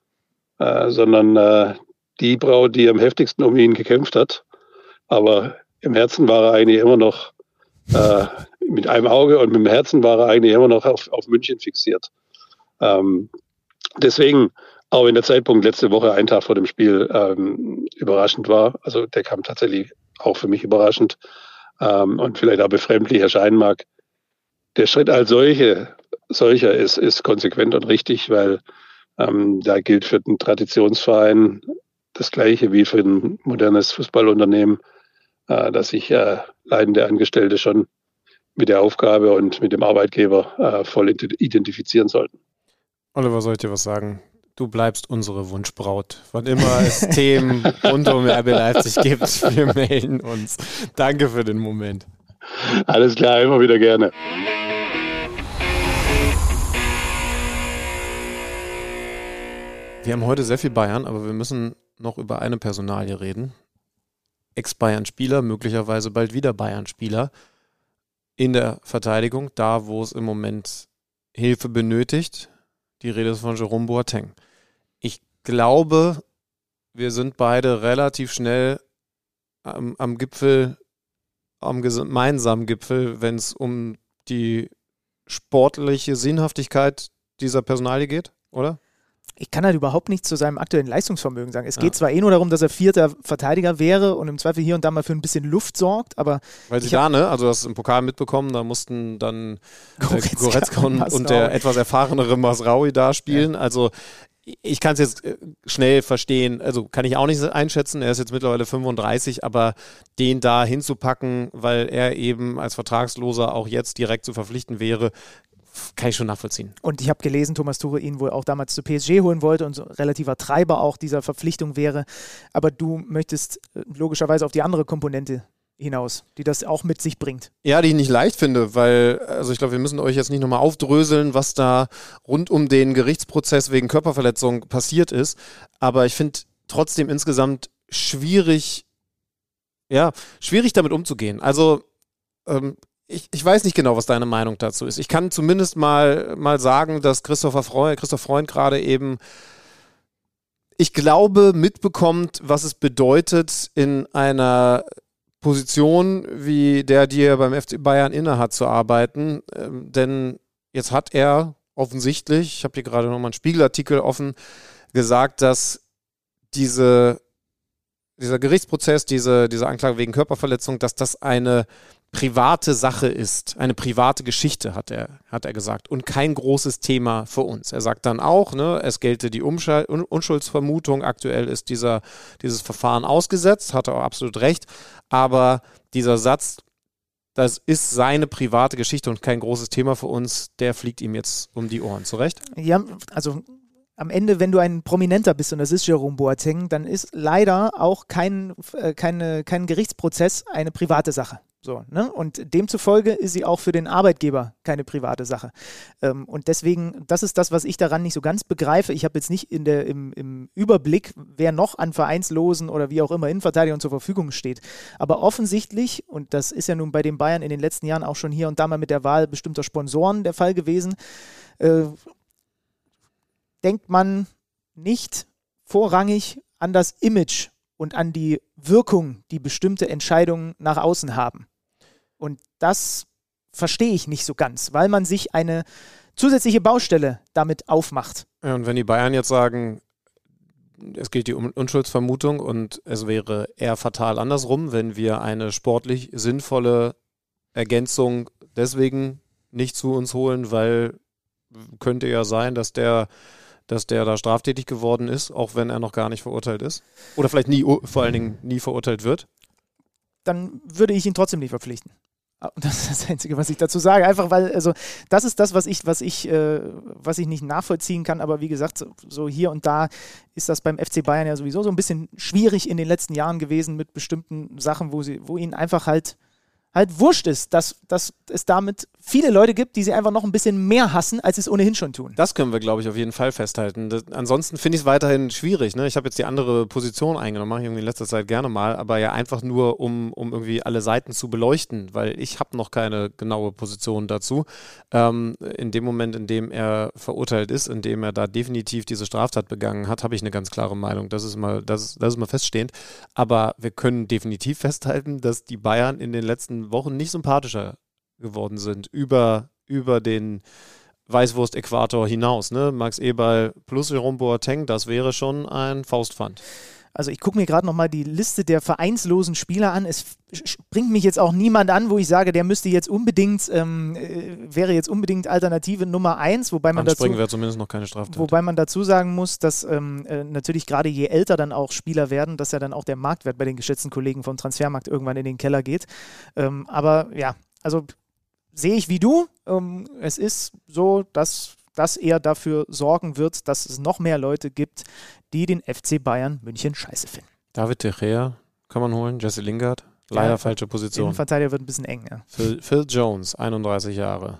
äh, sondern äh, die Braut, die am heftigsten um ihn gekämpft hat. Aber im Herzen war er eigentlich immer noch äh, mit einem Auge und mit dem Herzen war er eigentlich immer noch auf, auf München fixiert. Ähm, deswegen, auch wenn der Zeitpunkt letzte Woche, ein Tag vor dem Spiel, ähm, überraschend war, also der kam tatsächlich auch für mich überraschend ähm, und vielleicht auch befremdlich erscheinen mag, der Schritt als solche, solcher ist, ist konsequent und richtig, weil ähm, da gilt für den Traditionsverein das Gleiche wie für ein modernes Fußballunternehmen, äh, dass sich äh, leidende Angestellte schon mit der Aufgabe und mit dem Arbeitgeber äh, voll identifizieren sollten. Oliver, soll ich dir was sagen? Du bleibst unsere Wunschbraut. Wann immer es Themen rund um RB Leipzig gibt, wir melden uns. Danke für den Moment. Alles klar, immer wieder gerne. Wir haben heute sehr viel Bayern, aber wir müssen noch über eine Personalie reden. Ex-Bayern-Spieler, möglicherweise bald wieder Bayern-Spieler in der Verteidigung, da wo es im Moment Hilfe benötigt. Die Rede ist von Jerome Boateng. Ich glaube, wir sind beide relativ schnell am, am Gipfel, am gemeinsamen Gipfel, wenn es um die sportliche Sinnhaftigkeit dieser Personalie geht, oder? Ich kann halt überhaupt nichts zu seinem aktuellen Leistungsvermögen sagen. Es ja. geht zwar eh nur darum, dass er vierter Verteidiger wäre und im Zweifel hier und da mal für ein bisschen Luft sorgt, aber. Weil sie da, ne? Also, du hast im Pokal mitbekommen, da mussten dann äh, Goretzka, Goretzka und, und, der etwas erfahrenere Masraui da spielen. Ja. Also, ich kann es jetzt äh, schnell verstehen, also kann ich auch nicht einschätzen, er ist jetzt mittlerweile 35, aber den da hinzupacken, weil er eben als Vertragsloser auch jetzt direkt zu verpflichten wäre, kann ich schon nachvollziehen. Und ich habe gelesen, Thomas Tuche ihn wohl auch damals zu PSG holen wollte und so relativer Treiber auch dieser Verpflichtung wäre. Aber du möchtest äh, logischerweise auf die andere Komponente hinaus, die das auch mit sich bringt. Ja, die ich nicht leicht finde, weil, also ich glaube, wir müssen euch jetzt nicht nochmal aufdröseln, was da rund um den Gerichtsprozess wegen Körperverletzung passiert ist. Aber ich finde trotzdem insgesamt schwierig, ja, schwierig damit umzugehen. Also ähm, ich, ich weiß nicht genau, was deine Meinung dazu ist. Ich kann zumindest mal, mal sagen, dass Christopher Freund, Christoph Freund gerade eben, ich glaube, mitbekommt, was es bedeutet, in einer Position wie der, die er beim FC Bayern innehat, zu arbeiten. Ähm, denn jetzt hat er offensichtlich, ich habe hier gerade nochmal einen Spiegelartikel offen, gesagt, dass diese, dieser Gerichtsprozess, diese, diese Anklage wegen Körperverletzung, dass das eine private Sache ist, eine private Geschichte, hat er, hat er gesagt, und kein großes Thema für uns. Er sagt dann auch, ne, es gelte die Unschuldsvermutung, aktuell ist dieser, dieses Verfahren ausgesetzt, hat er auch absolut recht, aber dieser Satz, das ist seine private Geschichte und kein großes Thema für uns, der fliegt ihm jetzt um die Ohren, zurecht? Ja, also am Ende, wenn du ein Prominenter bist, und das ist Jerome Boateng, dann ist leider auch kein, äh, keine, kein Gerichtsprozess eine private Sache. So, ne? Und demzufolge ist sie auch für den Arbeitgeber keine private Sache. Ähm, und deswegen, das ist das, was ich daran nicht so ganz begreife. Ich habe jetzt nicht in der, im, im Überblick, wer noch an Vereinslosen oder wie auch immer Innenverteidigern zur Verfügung steht. Aber offensichtlich, und das ist ja nun bei den Bayern in den letzten Jahren auch schon hier und da mal mit der Wahl bestimmter Sponsoren der Fall gewesen, äh, denkt man nicht vorrangig an das Image und an die Wirkung, die bestimmte Entscheidungen nach außen haben. Und das verstehe ich nicht so ganz, weil man sich eine zusätzliche Baustelle damit aufmacht. Ja, und wenn die Bayern jetzt sagen, es gilt die Unschuldsvermutung und es wäre eher fatal andersrum, wenn wir eine sportlich sinnvolle Ergänzung deswegen nicht zu uns holen, weil könnte ja sein, dass der dass der da straftätig geworden ist, auch wenn er noch gar nicht verurteilt ist? Oder vielleicht nie, vor allen Dingen nie verurteilt wird? Dann würde ich ihn trotzdem nicht verpflichten. Ah, das ist das Einzige, was ich dazu sage. Einfach weil, also, das ist das, was ich, was ich, äh, was ich nicht nachvollziehen kann. Aber wie gesagt, so, so, hier und da ist das beim FC Bayern ja sowieso so ein bisschen schwierig in den letzten Jahren gewesen mit bestimmten Sachen, wo sie, wo ihnen einfach halt halt wurscht ist, dass, dass es damit viele Leute gibt, die sie einfach noch ein bisschen mehr hassen, als sie es ohnehin schon tun. Das können wir, glaube ich, auf jeden Fall festhalten. Das, ansonsten finde ich es weiterhin schwierig. Ne? Ich habe jetzt die andere Position eingenommen, mache ich irgendwie in letzter Zeit gerne mal, aber ja einfach nur, um, um irgendwie alle Seiten zu beleuchten, weil ich habe noch keine genaue Position dazu. Ähm, in dem Moment, in dem er verurteilt ist, in dem er da definitiv diese Straftat begangen hat, habe ich eine ganz klare Meinung. Das ist mal, das, das ist mal feststehend. Aber wir können definitiv festhalten, dass die Bayern in den letzten Wochen nicht sympathischer geworden sind über, über den Weißwurst-Äquator hinaus. Ne? Max Eberl plus Jerome Boateng, das wäre schon ein Faustpfand. Also ich gucke mir gerade nochmal die Liste der vereinslosen Spieler an. Es springt mich jetzt auch niemand an, wo ich sage, der müsste jetzt unbedingt, ähm, äh, wäre jetzt unbedingt Alternative Nummer eins, wobei man dazu, zumindest noch keine Straftat. Wobei man dazu sagen muss, dass ähm, äh, natürlich gerade je älter dann auch Spieler werden, dass ja dann auch der Marktwert bei den geschätzten Kollegen vom Transfermarkt irgendwann in den Keller geht. Ähm, aber ja, also sehe ich wie du. Ähm, es ist so, dass das eher dafür sorgen wird, dass es noch mehr Leute gibt, die den FC Bayern München scheiße finden. David De Gea kann man holen, Jesse Lingard, leider ja, falsche Position. Innenverteidiger wird ein bisschen eng, ja. Phil, Phil Jones, 31 Jahre.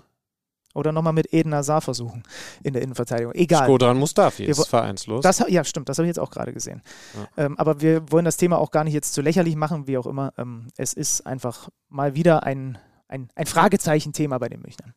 Oder nochmal mit Eden Hazard versuchen in der Innenverteidigung. Egal. Skodran Mustafi ist wir, vereinslos. Das, ja, stimmt, das habe ich jetzt auch gerade gesehen. Ja. Ähm, aber wir wollen das Thema auch gar nicht jetzt zu lächerlich machen, wie auch immer. Ähm, es ist einfach mal wieder ein, ein, ein Fragezeichen-Thema bei den Münchnern.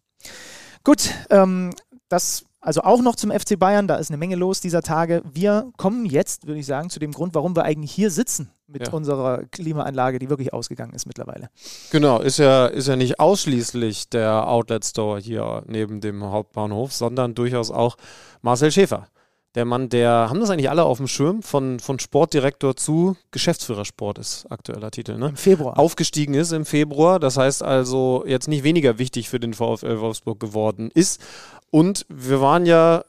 Gut, ähm, das also auch noch zum FC Bayern, da ist eine Menge los dieser Tage. Wir kommen jetzt, würde ich sagen, zu dem Grund, warum wir eigentlich hier sitzen mit ja. unserer Klimaanlage, die wirklich ausgegangen ist mittlerweile. Genau, ist ja, ist ja nicht ausschließlich der Outlet Store hier neben dem Hauptbahnhof, sondern durchaus auch Marcel Schäfer. Der Mann, der, haben das eigentlich alle auf dem Schirm, von, von Sportdirektor zu Geschäftsführersport ist aktueller Titel, ne? Im Februar. Aufgestiegen ist im Februar, das heißt also jetzt nicht weniger wichtig für den VfL Wolfsburg geworden ist. Und wir waren ja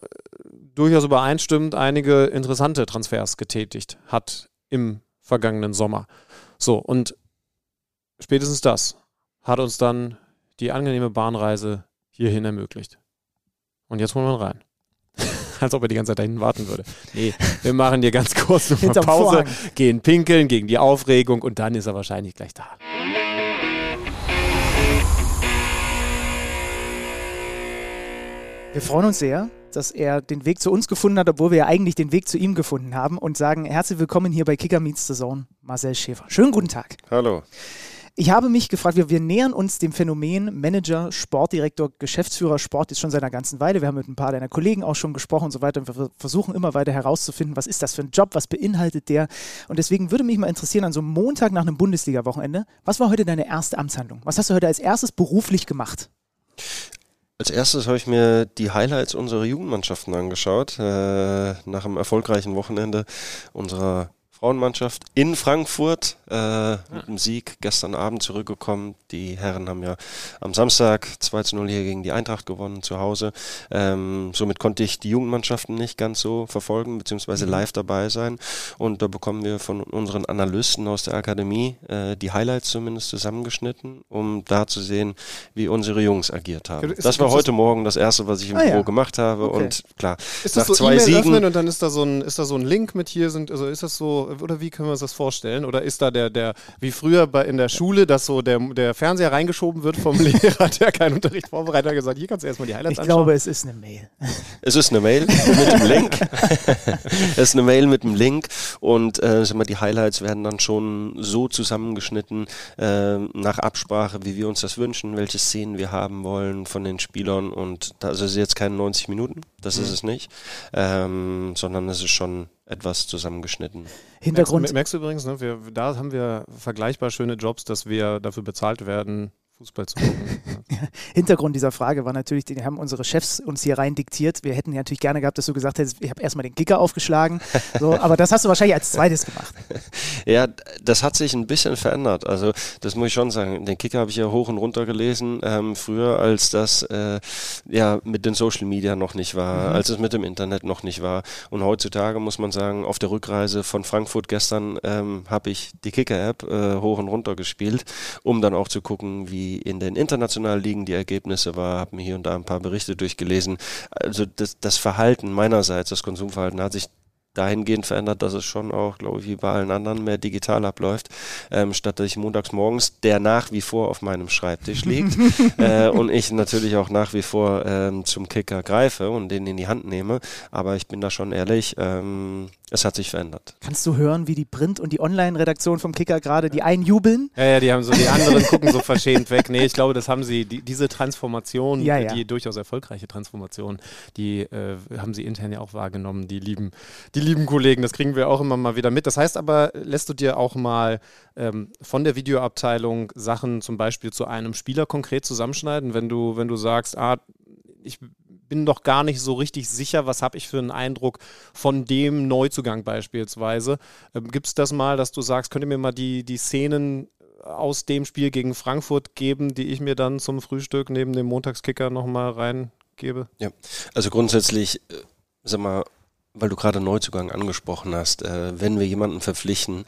durchaus übereinstimmend einige interessante Transfers getätigt hat im vergangenen Sommer. So, und spätestens das hat uns dann die angenehme Bahnreise hierhin ermöglicht. Und jetzt wollen wir rein. Als ob er die ganze Zeit dahin warten würde. Nee, wir machen hier ganz kurz noch eine Pause, gehen pinkeln gegen die Aufregung und dann ist er wahrscheinlich gleich da. Wir freuen uns sehr, dass er den Weg zu uns gefunden hat, obwohl wir ja eigentlich den Weg zu ihm gefunden haben und sagen herzlich willkommen hier bei Kicker Meets the Zone, Marcel Schäfer. Schönen guten Tag. Hallo. Ich habe mich gefragt, wir, wir nähern uns dem Phänomen Manager, Sportdirektor, Geschäftsführer Sport jetzt schon seit einer ganzen Weile. Wir haben mit ein paar deiner Kollegen auch schon gesprochen und so weiter. Und wir versuchen immer weiter herauszufinden, was ist das für ein Job, was beinhaltet der. Und deswegen würde mich mal interessieren, an so einem Montag nach einem Bundesliga-Wochenende, was war heute deine erste Amtshandlung? Was hast du heute als erstes beruflich gemacht? Als erstes habe ich mir die Highlights unserer Jugendmannschaften angeschaut, äh, nach einem erfolgreichen Wochenende unserer Frauenmannschaft in Frankfurt äh, mit dem Sieg gestern Abend zurückgekommen. Die Herren haben ja am Samstag 2 zu 0 hier gegen die Eintracht gewonnen zu Hause. Ähm, somit konnte ich die Jugendmannschaften nicht ganz so verfolgen, beziehungsweise mhm. live dabei sein. Und da bekommen wir von unseren Analysten aus der Akademie äh, die Highlights zumindest zusammengeschnitten, um da zu sehen, wie unsere Jungs agiert haben. Ist, das war heute Morgen das erste, was ich im ah, Büro ja. gemacht habe. Okay. Und klar, ist das nach so zwei e Siegen. Und dann ist da so ein, ist da so ein Link mit hier sind, also ist das so oder wie können wir uns das vorstellen? Oder ist da der, der wie früher bei, in der Schule, dass so der, der Fernseher reingeschoben wird vom Lehrer, der keinen Unterricht vorbereitet hat, gesagt, hier kannst du erstmal die Highlights ich anschauen? Ich glaube, es ist eine Mail. Es ist eine Mail mit dem Link. es ist eine Mail mit dem Link und äh, sag mal, die Highlights werden dann schon so zusammengeschnitten äh, nach Absprache, wie wir uns das wünschen, welche Szenen wir haben wollen von den Spielern und das ist jetzt keine 90 Minuten, das mhm. ist es nicht, ähm, sondern es ist schon etwas zusammengeschnitten. Hintergrund. Merkst, merkst du übrigens, ne, wir, da haben wir vergleichbar schöne Jobs, dass wir dafür bezahlt werden, Fußball zu gucken. Hintergrund dieser Frage war natürlich, die haben unsere Chefs uns hier rein diktiert. Wir hätten ja natürlich gerne gehabt, dass du gesagt hättest, ich habe erstmal den Kicker aufgeschlagen. So, aber das hast du wahrscheinlich als zweites gemacht. Ja, das hat sich ein bisschen verändert. Also das muss ich schon sagen. Den Kicker habe ich ja hoch und runter gelesen, ähm, früher als das äh, ja mit den Social Media noch nicht war, mhm. als es mit dem Internet noch nicht war. Und heutzutage muss man sagen, auf der Rückreise von Frankfurt gestern ähm, habe ich die Kicker-App äh, hoch und runter gespielt, um dann auch zu gucken, wie in den internationalen Ligen die Ergebnisse war, habe mir hier und da ein paar Berichte durchgelesen. Also das, das Verhalten meinerseits, das Konsumverhalten hat sich dahingehend verändert, dass es schon auch, glaube ich, wie bei allen anderen mehr digital abläuft, ähm, statt dass ich montags morgens, der nach wie vor auf meinem Schreibtisch liegt äh, und ich natürlich auch nach wie vor ähm, zum Kicker greife und den in die Hand nehme. Aber ich bin da schon ehrlich, ähm, es hat sich verändert. Kannst du hören, wie die Print- und die Online-Redaktion vom Kicker gerade die einen jubeln? Ja, ja, die haben so, die anderen gucken so verschämt weg. Nee, ich glaube, das haben sie, die, diese Transformation, ja, ja. die durchaus erfolgreiche Transformation, die äh, haben sie intern ja auch wahrgenommen, die lieben, die lieben Kollegen, das kriegen wir auch immer mal wieder mit. Das heißt aber, lässt du dir auch mal ähm, von der Videoabteilung Sachen zum Beispiel zu einem Spieler konkret zusammenschneiden, wenn du, wenn du sagst, ah, ich bin doch gar nicht so richtig sicher, was habe ich für einen Eindruck von dem Neuzugang beispielsweise. Ähm, Gibt es das mal, dass du sagst, könnt ihr mir mal die, die Szenen aus dem Spiel gegen Frankfurt geben, die ich mir dann zum Frühstück neben dem Montagskicker nochmal reingebe? Ja, also grundsätzlich, äh, sag mal, weil du gerade Neuzugang angesprochen hast, äh, wenn wir jemanden verpflichten,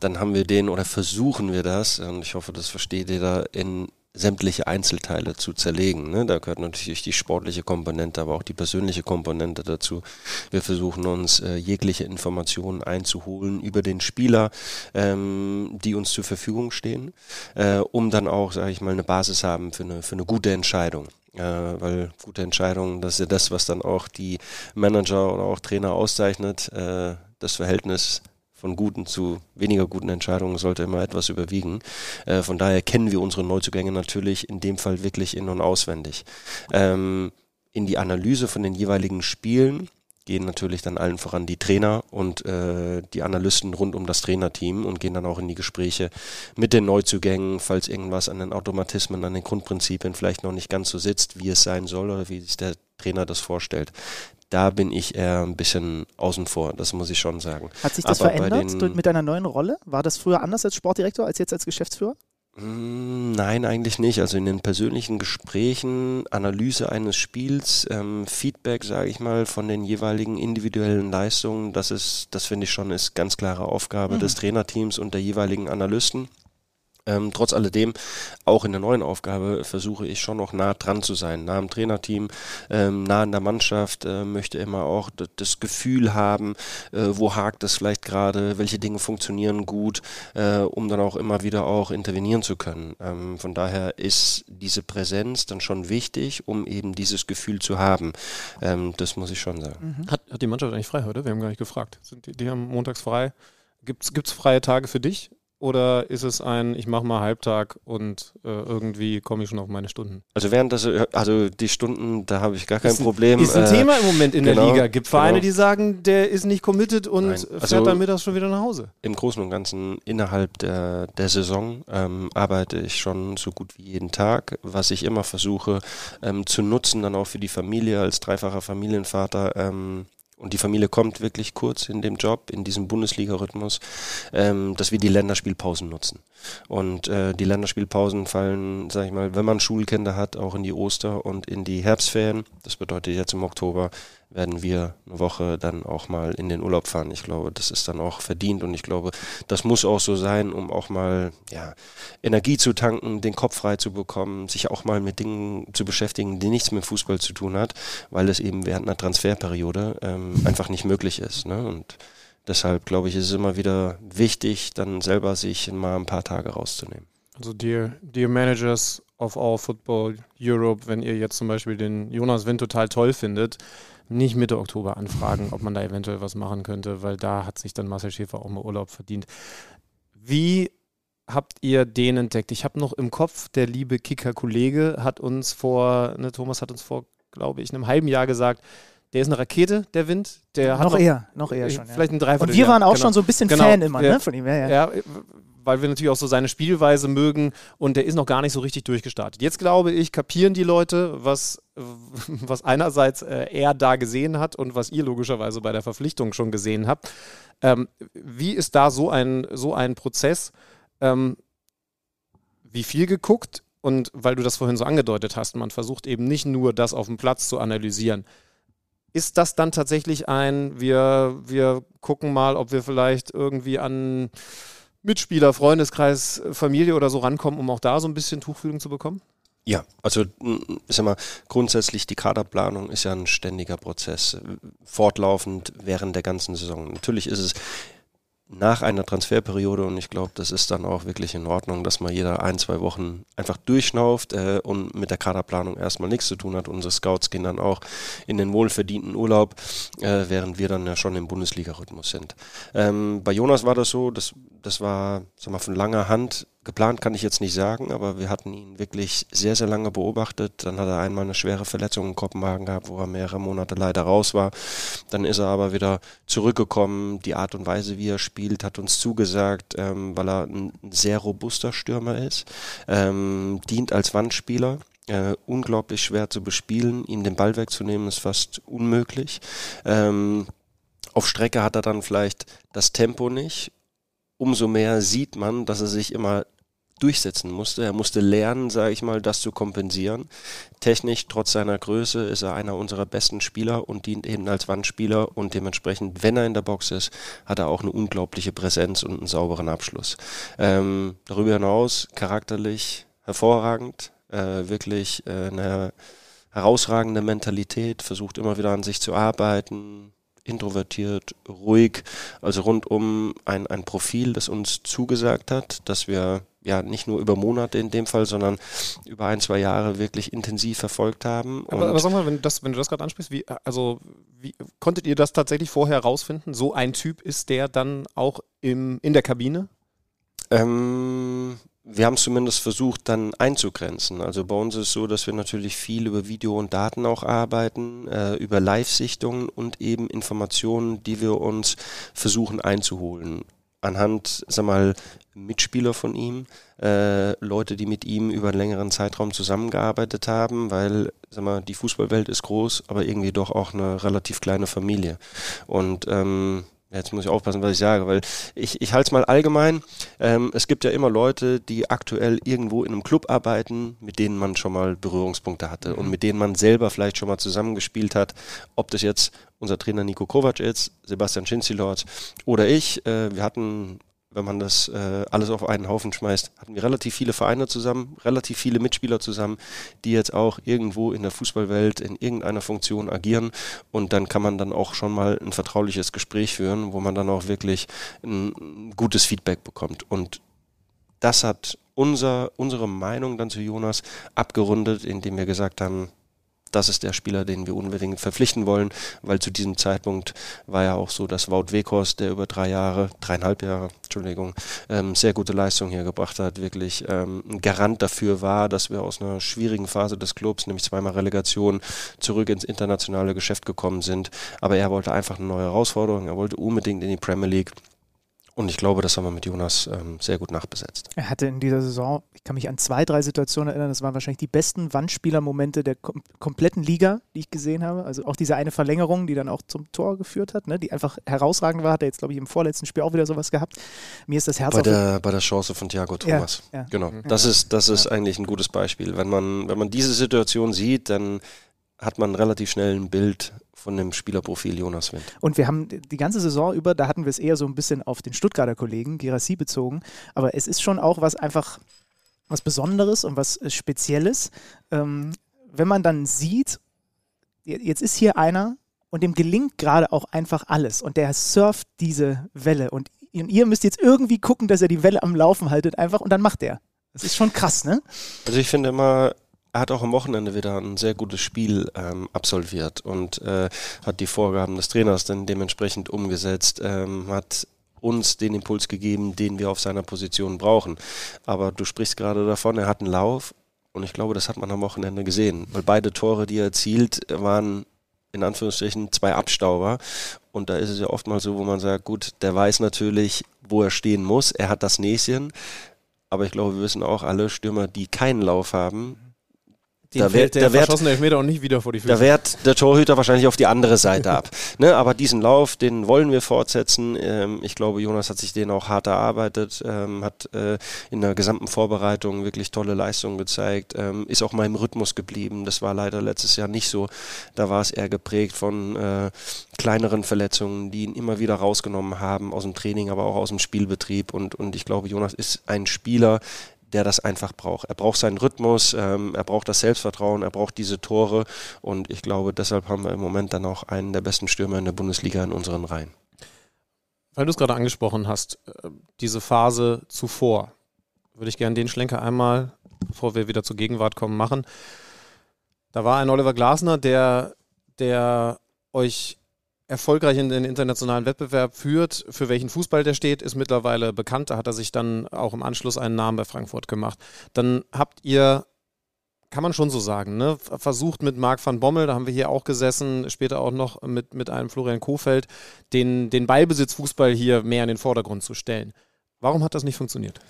dann haben wir den oder versuchen wir das, und ich hoffe, das versteht ihr da, in sämtliche Einzelteile zu zerlegen. Ne? Da gehört natürlich die sportliche Komponente, aber auch die persönliche Komponente dazu. Wir versuchen uns äh, jegliche Informationen einzuholen über den Spieler, ähm, die uns zur Verfügung stehen, äh, um dann auch, sage ich mal, eine Basis haben für eine, für eine gute Entscheidung. Äh, weil gute Entscheidungen, das ist ja das, was dann auch die Manager oder auch Trainer auszeichnet, äh, das Verhältnis von guten zu weniger guten Entscheidungen sollte immer etwas überwiegen. Äh, von daher kennen wir unsere Neuzugänge natürlich in dem Fall wirklich in- und auswendig. Ähm, in die Analyse von den jeweiligen Spielen gehen natürlich dann allen voran die Trainer und äh, die Analysten rund um das Trainerteam und gehen dann auch in die Gespräche mit den Neuzugängen, falls irgendwas an den Automatismen, an den Grundprinzipien vielleicht noch nicht ganz so sitzt, wie es sein soll oder wie sich der Trainer das vorstellt da bin ich eher ein bisschen außen vor, das muss ich schon sagen. Hat sich das Aber verändert mit deiner neuen Rolle? War das früher anders als Sportdirektor als jetzt als Geschäftsführer? Hm, nein, eigentlich nicht. Also in den persönlichen Gesprächen, Analyse eines Spiels, ähm, Feedback, sage ich mal, von den jeweiligen individuellen Leistungen, das ist, das finde ich schon, ist ganz klare Aufgabe mhm. des Trainerteams und der jeweiligen Analysten. Ähm, trotz alledem, auch in der neuen Aufgabe versuche ich schon noch nah dran zu sein, nah am Trainerteam, ähm, nah an der Mannschaft, äh, möchte immer auch das Gefühl haben, äh, wo hakt es vielleicht gerade, welche Dinge funktionieren gut, äh, um dann auch immer wieder auch intervenieren zu können. Ähm, von daher ist diese Präsenz dann schon wichtig, um eben dieses Gefühl zu haben. Ähm, das muss ich schon sagen. Mhm. Hat, hat die Mannschaft eigentlich frei heute? Wir haben gar nicht gefragt. Sind die, die haben montags frei. Gibt es freie Tage für dich? Oder ist es ein, ich mache mal Halbtag und äh, irgendwie komme ich schon auf meine Stunden? Also während das, also die Stunden, da habe ich gar kein ist Problem. Ist ein äh, Thema im Moment in genau, der Liga. Gibt Vereine, genau. die sagen, der ist nicht committed und Nein, fährt also- dann mittags schon wieder nach Hause. Im Großen und Ganzen innerhalb der, der Saison ähm, arbeite ich schon so gut wie jeden Tag, was ich immer versuche ähm, zu nutzen, dann auch für die Familie als dreifacher Familienvater. Ähm, und die Familie kommt wirklich kurz in dem Job, in diesem Bundesliga-Rhythmus, ähm, dass wir die Länderspielpausen nutzen. Und äh, die Länderspielpausen fallen, sag ich mal, wenn man Schulkinder hat, auch in die Oster- und in die Herbstferien. Das bedeutet jetzt im Oktober werden wir eine Woche dann auch mal in den Urlaub fahren. Ich glaube, das ist dann auch verdient und ich glaube, das muss auch so sein, um auch mal ja, Energie zu tanken, den Kopf frei zu bekommen, sich auch mal mit Dingen zu beschäftigen, die nichts mit Fußball zu tun hat, weil es eben während einer Transferperiode ähm, einfach nicht möglich ist. Ne? Und deshalb glaube ich, ist es immer wieder wichtig, dann selber sich mal ein paar Tage rauszunehmen. Also dear, dear Managers of All Football Europe, wenn ihr jetzt zum Beispiel den Jonas Wind total toll findet, nicht Mitte Oktober anfragen, ob man da eventuell was machen könnte, weil da hat sich dann Marcel Schäfer auch mal Urlaub verdient. Wie habt ihr den entdeckt? Ich habe noch im Kopf, der liebe Kicker-Kollege hat uns vor, ne, Thomas hat uns vor, glaube ich, einem halben Jahr gesagt, der ist eine Rakete, der Wind. Der hat noch, eher, noch eher schon. Ja. Vielleicht ein Dreiviertel. Und wir waren auch genau. schon so ein bisschen Genau. Fan immer Ja. ne, von ihm. Ja, ja. Ja, weil wir natürlich auch so seine Spielweise mögen und der ist noch gar nicht so richtig durchgestartet. Jetzt glaube ich, kapieren die Leute, was, was einerseits äh, er da gesehen hat und was ihr logischerweise bei der Verpflichtung schon gesehen habt. Ähm, wie ist da so ein, so ein Prozess? Ähm, wie viel geguckt? Und weil du das vorhin so angedeutet hast, man versucht eben nicht nur das auf dem Platz zu analysieren. Ist das dann tatsächlich ein, wir, wir gucken mal, ob wir vielleicht irgendwie an Mitspieler, Freundeskreis, Familie oder so rankommen, um auch da so ein bisschen Tuchfühlung zu bekommen? Ja, also sag mal, grundsätzlich die Kaderplanung ist ja ein ständiger Prozess, äh, fortlaufend während der ganzen Saison. Natürlich ist es nach einer Transferperiode und ich glaube, das ist dann auch wirklich in Ordnung, dass man jeder ein, zwei Wochen einfach durchschnauft äh, und mit der Kaderplanung erstmal nichts zu tun hat. Unsere Scouts gehen dann auch in den wohlverdienten Urlaub, äh, während wir dann ja schon im Bundesliga-Rhythmus sind. Ähm, bei Jonas war das so, das, das war sag mal, von langer Hand geplant kann ich jetzt nicht sagen, aber wir hatten ihn wirklich sehr, sehr lange beobachtet. Dann hat er einmal eine schwere Verletzung in Kopenhagen gehabt, wo er mehrere Monate leider raus war. Dann ist er aber wieder zurückgekommen. Die Art und Weise, wie er spielt, hat uns zugesagt, ähm, weil er ein sehr robuster Stürmer ist. Ähm, dient als Wandspieler. Äh, unglaublich schwer zu bespielen. Ihm den Ball wegzunehmen ist fast unmöglich. Ähm, auf Strecke hat er dann vielleicht das Tempo nicht umso mehr sieht man, dass er sich immer durchsetzen musste. Er musste lernen, sage ich mal, das zu kompensieren. Technisch, trotz seiner Größe, ist er einer unserer besten Spieler und dient eben als Wandspieler und dementsprechend, wenn er in der Box ist, hat er auch eine unglaubliche Präsenz und einen sauberen Abschluss. Ähm, darüber hinaus charakterlich hervorragend, äh, wirklich äh, eine herausragende Mentalität, versucht immer wieder an sich zu arbeiten, introvertiert, ruhig, also rundum ein, ein Profil, das uns zugesagt hat, dass wir ja nicht nur über Monate in dem Fall, sondern über ein, zwei Jahre wirklich intensiv verfolgt haben. Aber, aber sag mal, wenn du das, wenn du das gerade ansprichst, wie, also wie, konntet ihr das tatsächlich vorher herausfinden? So ein Typ ist der dann auch im, in der Kabine? Ähm, wir haben es zumindest versucht, dann einzugrenzen. Also bei uns ist es so, dass wir natürlich viel über Video und Daten auch arbeiten, äh, über Live-Sichtungen und eben Informationen, die wir uns versuchen einzuholen. Anhand, sag mal, Mitspieler von ihm, äh, Leute, die mit ihm über einen längeren Zeitraum zusammengearbeitet haben, weil, sag mal, die Fußballwelt ist groß, aber irgendwie doch auch eine relativ kleine Familie. Und ähm, Jetzt muss ich aufpassen, was ich sage, weil ich, ich halte es mal allgemein. Ähm, es gibt ja immer Leute, die aktuell irgendwo in einem Club arbeiten, mit denen man schon mal Berührungspunkte hatte und mit denen man selber vielleicht schon mal zusammengespielt hat. Ob das jetzt unser Trainer Nico Kovac ist, Sebastian Schinzilort oder ich. Äh, wir hatten wenn man das äh, alles auf einen Haufen schmeißt, hatten wir relativ viele Vereine zusammen, relativ viele Mitspieler zusammen, die jetzt auch irgendwo in der Fußballwelt in irgendeiner Funktion agieren. Und dann kann man dann auch schon mal ein vertrauliches Gespräch führen, wo man dann auch wirklich ein, gutes Feedback bekommt. Und das hat unser, unsere Meinung dann zu Jonas abgerundet, indem wir gesagt haben, das ist der Spieler, den wir unbedingt verpflichten wollen, weil zu diesem Zeitpunkt war ja auch so, dass Wout Weghorst, der über drei Jahre, dreieinhalb Jahre, Entschuldigung, ähm, sehr gute Leistung hier gebracht hat, wirklich ähm, ein Garant dafür war, dass wir aus einer schwierigen Phase des Clubs, nämlich zweimal Relegation, zurück ins internationale Geschäft gekommen sind. Aber er wollte einfach eine neue Herausforderung, er wollte unbedingt in die Premier League. Und ich glaube, das haben wir mit Jonas ähm, sehr gut nachbesetzt. Er hatte in dieser Saison, ich kann mich an zwei, drei Situationen erinnern, das waren wahrscheinlich die besten Wandspielermomente der kom kompletten Liga, die ich gesehen habe. Also auch diese eine Verlängerung, die dann auch zum Tor geführt hat, ne, die einfach herausragend war, hat er jetzt, glaube ich, im vorletzten Spiel auch wieder sowas gehabt. Mir ist das Herz bei der, bei der Chance von Thiago Thomas. Ja, ja. Genau. Das ist, das ist ja. eigentlich ein gutes Beispiel. Wenn man, wenn man diese Situation sieht, dann hat man relativ schnell ein Bild von dem Spielerprofil Jonas Wind. Und wir haben die ganze Saison über, da hatten wir es eher so ein bisschen auf den Stuttgarter Kollegen, Girassi, bezogen. Aber es ist schon auch was einfach was Besonderes und was Spezielles. Ähm, wenn man dann sieht, jetzt ist hier einer und dem gelingt gerade auch einfach alles und der surft diese Welle und ihr müsst jetzt irgendwie gucken, dass er die Welle am Laufen haltet einfach und dann macht er. Das ist schon krass, ne? Also ich finde immer, er hat auch am Wochenende wieder ein sehr gutes Spiel ähm, absolviert und äh, hat die Vorgaben des Trainers dann dementsprechend umgesetzt, ähm, hat uns den Impuls gegeben, den wir auf seiner Position brauchen. Aber du sprichst gerade davon, er hat einen Lauf und ich glaube, das hat man am Wochenende gesehen, weil beide Tore, die er erzielt, waren in Anführungsstrichen zwei Abstauber. Und da ist es ja oftmals so, wo man sagt, gut, der weiß natürlich, wo er stehen muss. Er hat das Näschen. Aber ich glaube, wir wissen auch alle Stürmer, die keinen Lauf haben, den da fällt der, der verschossene Elfmeter auch nicht wieder vor die Füße. Da wehrt der Torhüter wahrscheinlich auf die andere Seite ab. Ne, aber diesen Lauf, den wollen wir fortsetzen. Ähm, ich glaube, Jonas hat sich den auch hart erarbeitet, ähm, hat äh, in der gesamten Vorbereitung wirklich tolle Leistungen gezeigt, ähm, ist auch mal im Rhythmus geblieben. Das war leider letztes Jahr nicht so. Da war es eher geprägt von äh, kleineren Verletzungen, die ihn immer wieder rausgenommen haben aus dem Training, aber auch aus dem Spielbetrieb. Und, und ich glaube, Jonas ist ein Spieler, der das einfach braucht. Er braucht seinen Rhythmus, ähm, er braucht das Selbstvertrauen, er braucht diese Tore und ich glaube, deshalb haben wir im Moment dann auch einen der besten Stürmer in der Bundesliga in unseren Reihen. Weil du es gerade angesprochen hast, äh, diese Phase zuvor, würde ich gerne den Schlenker einmal, bevor wir wieder zur Gegenwart kommen, machen. Da war ein Oliver Glasner, der, der euch erfolgreich in den internationalen Wettbewerb führt. Für welchen Fußball der steht, ist mittlerweile bekannt. Da hat er sich dann auch im Anschluss einen Namen bei Frankfurt gemacht. Dann habt ihr kann man schon so sagen, ne? versucht mit Marc van Bommel, da haben wir hier auch gesessen, später auch noch mit, mit einem Florian Kofeld, den, den Ballbesitzfußball hier mehr in den Vordergrund zu stellen. Warum hat das nicht funktioniert?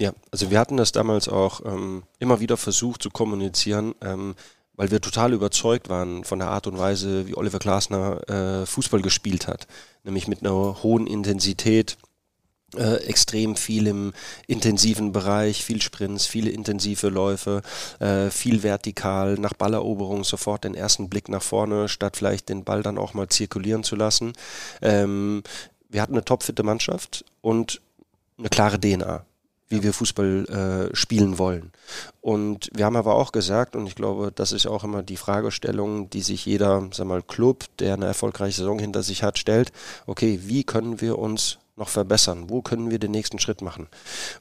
Ja, also wir hatten das damals auch ähm, immer wieder versucht zu kommunizieren. Ähm, weil wir total überzeugt waren von der Art und Weise, wie Oliver Glasner äh, Fußball gespielt hat. Nämlich mit einer hohen Intensität, äh, extrem viel im intensiven Bereich, viel Sprints, viele intensive Läufe, äh, viel vertikal, nach Balleroberung sofort den ersten Blick nach vorne, statt vielleicht den Ball dann auch mal zirkulieren zu lassen. Ähm, wir hatten eine topfitte Mannschaft und eine klare DNA wie wir Fußball äh, spielen wollen. Und wir haben aber auch gesagt, und ich glaube, das ist auch immer die Fragestellung, die sich jeder, sag mal, Club, der eine erfolgreiche Saison hinter sich hat, stellt, okay, wie können wir uns noch verbessern? Wo können wir den nächsten Schritt machen?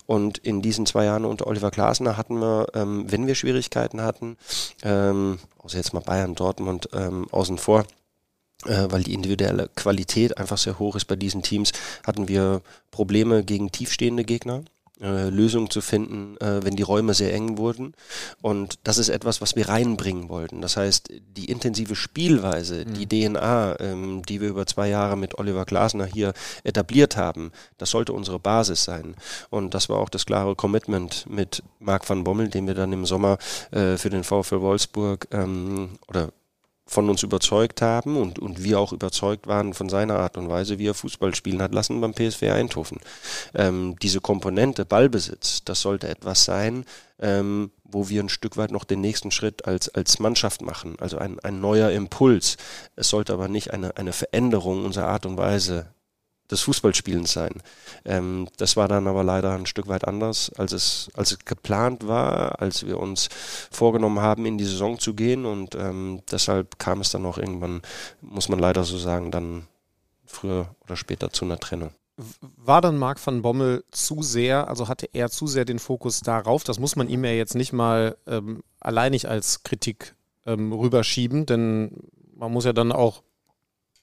Und in diesen zwei Jahren unter Oliver Glasner hatten wir, ähm, wenn wir Schwierigkeiten hatten, ähm, außer jetzt mal Bayern, Dortmund ähm, außen vor, äh, weil die individuelle Qualität einfach sehr hoch ist bei diesen Teams, hatten wir Probleme gegen tiefstehende Gegner äh, Lösungen zu finden, äh, wenn die Räume sehr eng wurden. Und das ist etwas, was wir reinbringen wollten. Das heißt, die intensive Spielweise, mhm. die DNA, ähm, die wir über zwei Jahre mit Oliver Glasner hier etabliert haben, das sollte unsere Basis sein. Und das war auch das klare Commitment mit Marc van Bommel, den wir dann im Sommer äh, für den VfL Wolfsburg ähm, oder von uns überzeugt haben und, und wir auch überzeugt waren von seiner Art und Weise, wie er Fußball spielen hat lassen beim PSV Eindhoven. Ähm, diese Komponente Ballbesitz, das sollte etwas sein, ähm, wo wir ein Stück weit noch den nächsten Schritt als, als Mannschaft machen, also ein, ein neuer Impuls. Es sollte aber nicht eine, eine Veränderung unserer Art und Weise des Fußballspielens sein. Ähm, das war dann aber leider ein Stück weit anders, als es, als es geplant war, als wir uns vorgenommen haben, in die Saison zu gehen und ähm, deshalb kam es dann auch irgendwann, muss man leider so sagen, dann früher oder später zu einer Trennung. War dann Marc van Bommel zu sehr, also hatte er zu sehr den Fokus darauf, das muss man ihm ja jetzt nicht mal ähm, alleinig als Kritik ähm, rüberschieben, denn man muss ja dann auch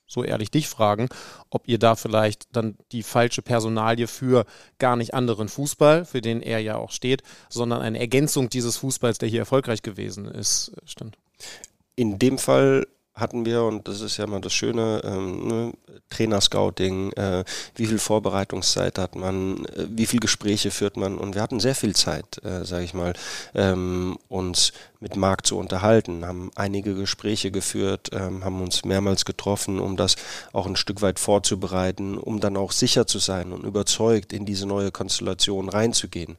so ehrlich dich fragen, ob ihr da vielleicht dann die falsche Personalie für gar nicht anderen Fußball, für den er ja auch steht, sondern eine Ergänzung dieses Fußballs, der hier erfolgreich gewesen ist, stand. In dem Fall hatten wir, und das ist ja mal das Schöne, ähm, ne, Trainerscouting, äh, wie viel Vorbereitungszeit hat man, äh, wie viel Gespräche führt man und wir hatten sehr viel Zeit, äh, sage ich mal, ähm, uns mit Marc zu unterhalten, haben einige Gespräche geführt, ähm, haben uns mehrmals getroffen, um das auch ein Stück weit vorzubereiten, um dann auch sicher zu sein und überzeugt in diese neue Konstellation reinzugehen.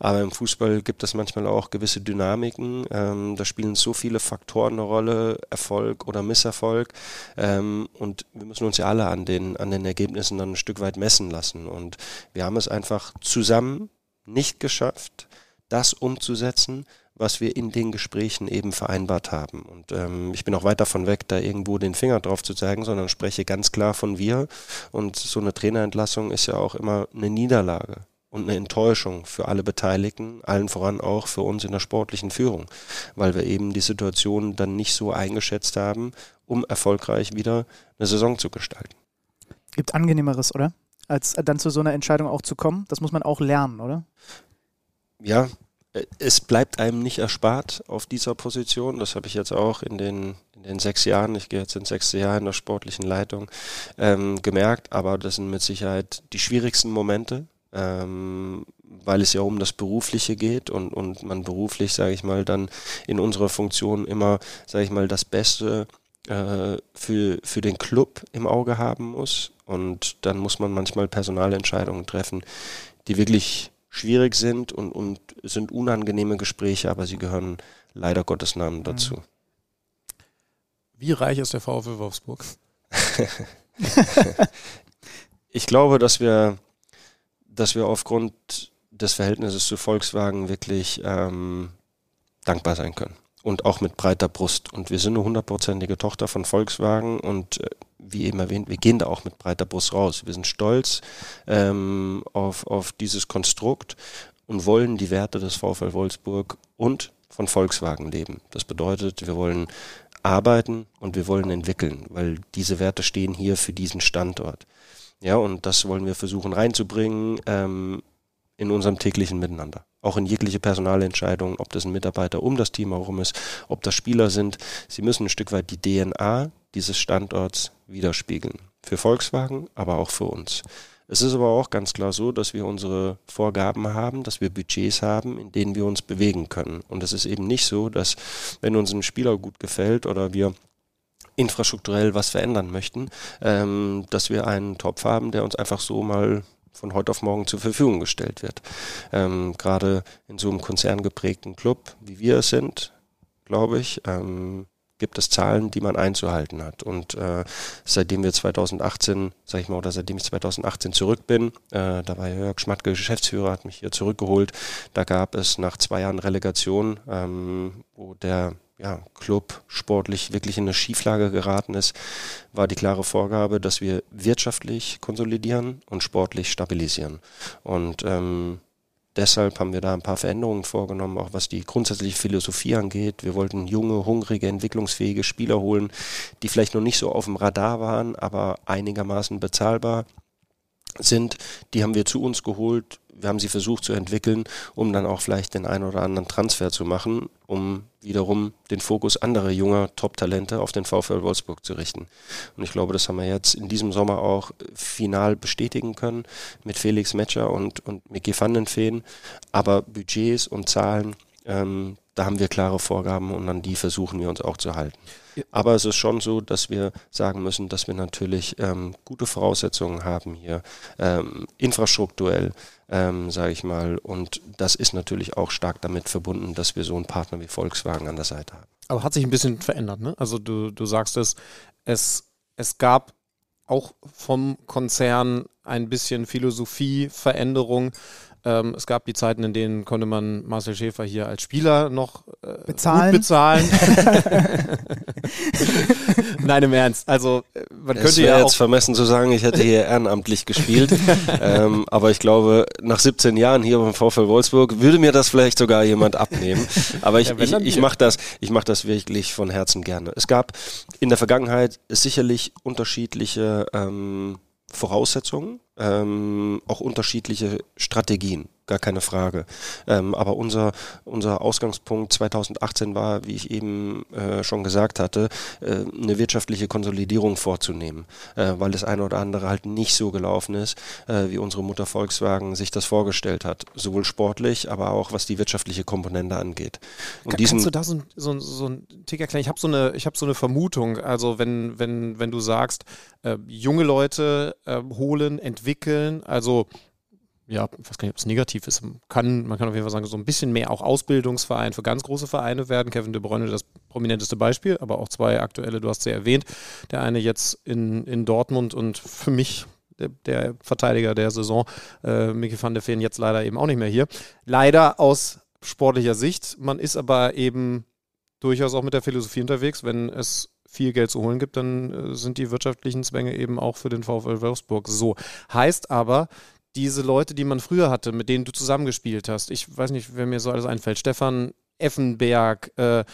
Aber im Fußball gibt es manchmal auch gewisse Dynamiken, ähm, da spielen so viele Faktoren eine Rolle, Erfolg oder Misserfolg. Ähm, und wir müssen uns ja alle an den, an den Ergebnissen dann ein Stück weit messen lassen. Und wir haben es einfach zusammen nicht geschafft, das umzusetzen, was wir in den Gesprächen eben vereinbart haben. Und ähm, ich bin auch weit davon weg, da irgendwo den Finger drauf zu zeigen, sondern spreche ganz klar von wir. Und so eine Trainerentlassung ist ja auch immer eine Niederlage und eine Enttäuschung für alle Beteiligten, allen voran auch für uns in der sportlichen Führung, weil wir eben die Situation dann nicht so eingeschätzt haben, um erfolgreich wieder eine Saison zu gestalten. Gibt angenehmeres, oder? Als dann zu so einer Entscheidung auch zu kommen. Das muss man auch lernen, oder? Ja, es bleibt einem nicht erspart auf dieser Position. Das habe ich jetzt auch in den, in den sechs Jahren, ich gehe jetzt ins sechste Jahr in der sportlichen Leitung, ähm, gemerkt. Aber das sind mit Sicherheit die schwierigsten Momente, ähm, weil es ja um das Berufliche geht und, und man beruflich, sage ich mal, dann in unserer Funktion immer, sage ich mal, das Beste äh, für, für den Club im Auge haben muss. Und dann muss man manchmal Personalentscheidungen treffen, die wirklich schwierig sind und, und sind unangenehme Gespräche, aber sie gehören leider Gottes Namen dazu. Mhm. Wie reich ist der VfL Wolfsburg? ich glaube, dass wir, dass wir aufgrund des Verhältnisses zu Volkswagen wirklich ähm, dankbar sein können und auch mit breiter Brust. Und wir sind eine hundertprozentige Tochter von Volkswagen und äh, wie eben erwähnt, wir gehen da auch mit breiter Brust raus. Wir sind stolz ähm, auf, auf dieses Konstrukt und wollen die Werte des VfL Wolfsburg und von Volkswagen leben. Das bedeutet, wir wollen arbeiten und wir wollen entwickeln, weil diese Werte stehen hier für diesen Standort. Ja, und das wollen wir versuchen reinzubringen ähm, in unserem täglichen Miteinander auch in jegliche Personalentscheidung, ob das ein Mitarbeiter um das Team herum ist, ob das Spieler sind. Sie müssen ein Stück weit die DNA dieses Standorts widerspiegeln. Für Volkswagen, aber auch für uns. Es ist aber auch ganz klar so, dass wir unsere Vorgaben haben, dass wir Budgets haben, in denen wir uns bewegen können. Und es ist eben nicht so, dass wenn uns ein Spieler gut gefällt oder wir infrastrukturell was verändern möchten, ähm, dass wir einen Topf haben, der uns einfach so mal von heute auf morgen zur Verfügung gestellt wird. Ähm, Gerade in so einem konzerngeprägten Club, wie wir es sind, glaube ich, ähm, gibt es Zahlen, die man einzuhalten hat. Und äh, seitdem wir 2018, sag ich mal, oder seitdem ich 2018 zurück bin, äh, da war Jörg Schmatke Geschäftsführer, hat mich hier zurückgeholt. Da gab es nach zwei Jahren Relegation, ähm, wo der ja, Club sportlich wirklich in eine Schieflage geraten ist, war die klare Vorgabe, dass wir wirtschaftlich konsolidieren und sportlich stabilisieren. Und ähm, deshalb haben wir da ein paar Veränderungen vorgenommen, auch was die grundsätzliche Philosophie angeht. Wir wollten junge, hungrige, entwicklungsfähige Spieler holen, die vielleicht noch nicht so auf dem Radar waren, aber einigermaßen bezahlbar sind. Die haben wir zu uns geholt. Wir haben sie versucht zu entwickeln, um dann auch vielleicht den einen oder anderen Transfer zu machen, um wiederum den Fokus anderer junger Top-Talente auf den VfL Wolfsburg zu richten. Und ich glaube, das haben wir jetzt in diesem Sommer auch final bestätigen können mit Felix Metscher und, und Mickey van den Feen. Aber Budgets und Zahlen, ähm, da haben wir klare Vorgaben und an die versuchen wir uns auch zu halten. Aber es ist schon so, dass wir sagen müssen, dass wir natürlich ähm, gute Voraussetzungen haben hier, ähm, infrastrukturell, ähm, sage ich mal. Und das ist natürlich auch stark damit verbunden, dass wir so einen Partner wie Volkswagen an der Seite haben. Aber hat sich ein bisschen verändert, ne? Also du, du sagst es, es, es gab auch vom Konzern ein bisschen Philosophieveränderung Ähm, es gab die Zeiten, in denen konnte man Marcel Schäfer hier als Spieler noch äh, Bezahlen. gut bezahlen. Nein, im Ernst. Also äh, man Es könnte wäre ja jetzt vermessen zu sagen, ich hätte hier ehrenamtlich gespielt. ähm, aber ich glaube, nach 17 Jahren hier beim VfL Wolfsburg würde mir das vielleicht sogar jemand abnehmen. Aber ich, Ja, ich, ich mache das, ich mach das wirklich von Herzen gerne. Es gab in der Vergangenheit sicherlich unterschiedliche ähm, Voraussetzungen, ähm, auch unterschiedliche Strategien, gar keine Frage. Ähm, aber unser, unser Ausgangspunkt 2018 war, wie ich eben äh, schon gesagt hatte, äh, eine wirtschaftliche Konsolidierung vorzunehmen, äh, weil das eine oder andere halt nicht so gelaufen ist, äh, wie unsere Mutter Volkswagen sich das vorgestellt hat. Sowohl sportlich, aber auch was die wirtschaftliche Komponente angeht. Und Kann- Kannst du da so ein, so, so ein Tick erklären? Ich habe so, eine, ich hab so eine Vermutung. Also, wenn, wenn, wenn du sagst, äh, junge Leute äh, holen, entwickeln, also ja, ich weiß gar nicht, ob es negativ ist. Kann, man kann auf jeden Fall sagen, so ein bisschen mehr auch Ausbildungsverein für ganz große Vereine werden. Kevin de Bruyne das prominenteste Beispiel, aber auch zwei aktuelle, du hast sie erwähnt. Der eine jetzt in, in Dortmund und für mich der, der Verteidiger der Saison, äh, Mickey van der Feen, jetzt leider eben auch nicht mehr hier. Leider aus sportlicher Sicht. Man ist aber eben durchaus auch mit der Philosophie unterwegs, wenn es viel Geld zu holen gibt, dann äh, sind die wirtschaftlichen Zwänge eben auch für den VfL Wolfsburg so. Heißt aber, diese Leute, die man früher hatte, mit denen du zusammengespielt hast, ich weiß nicht, wer mir so alles einfällt, Stefan Effenberg, äh, äh,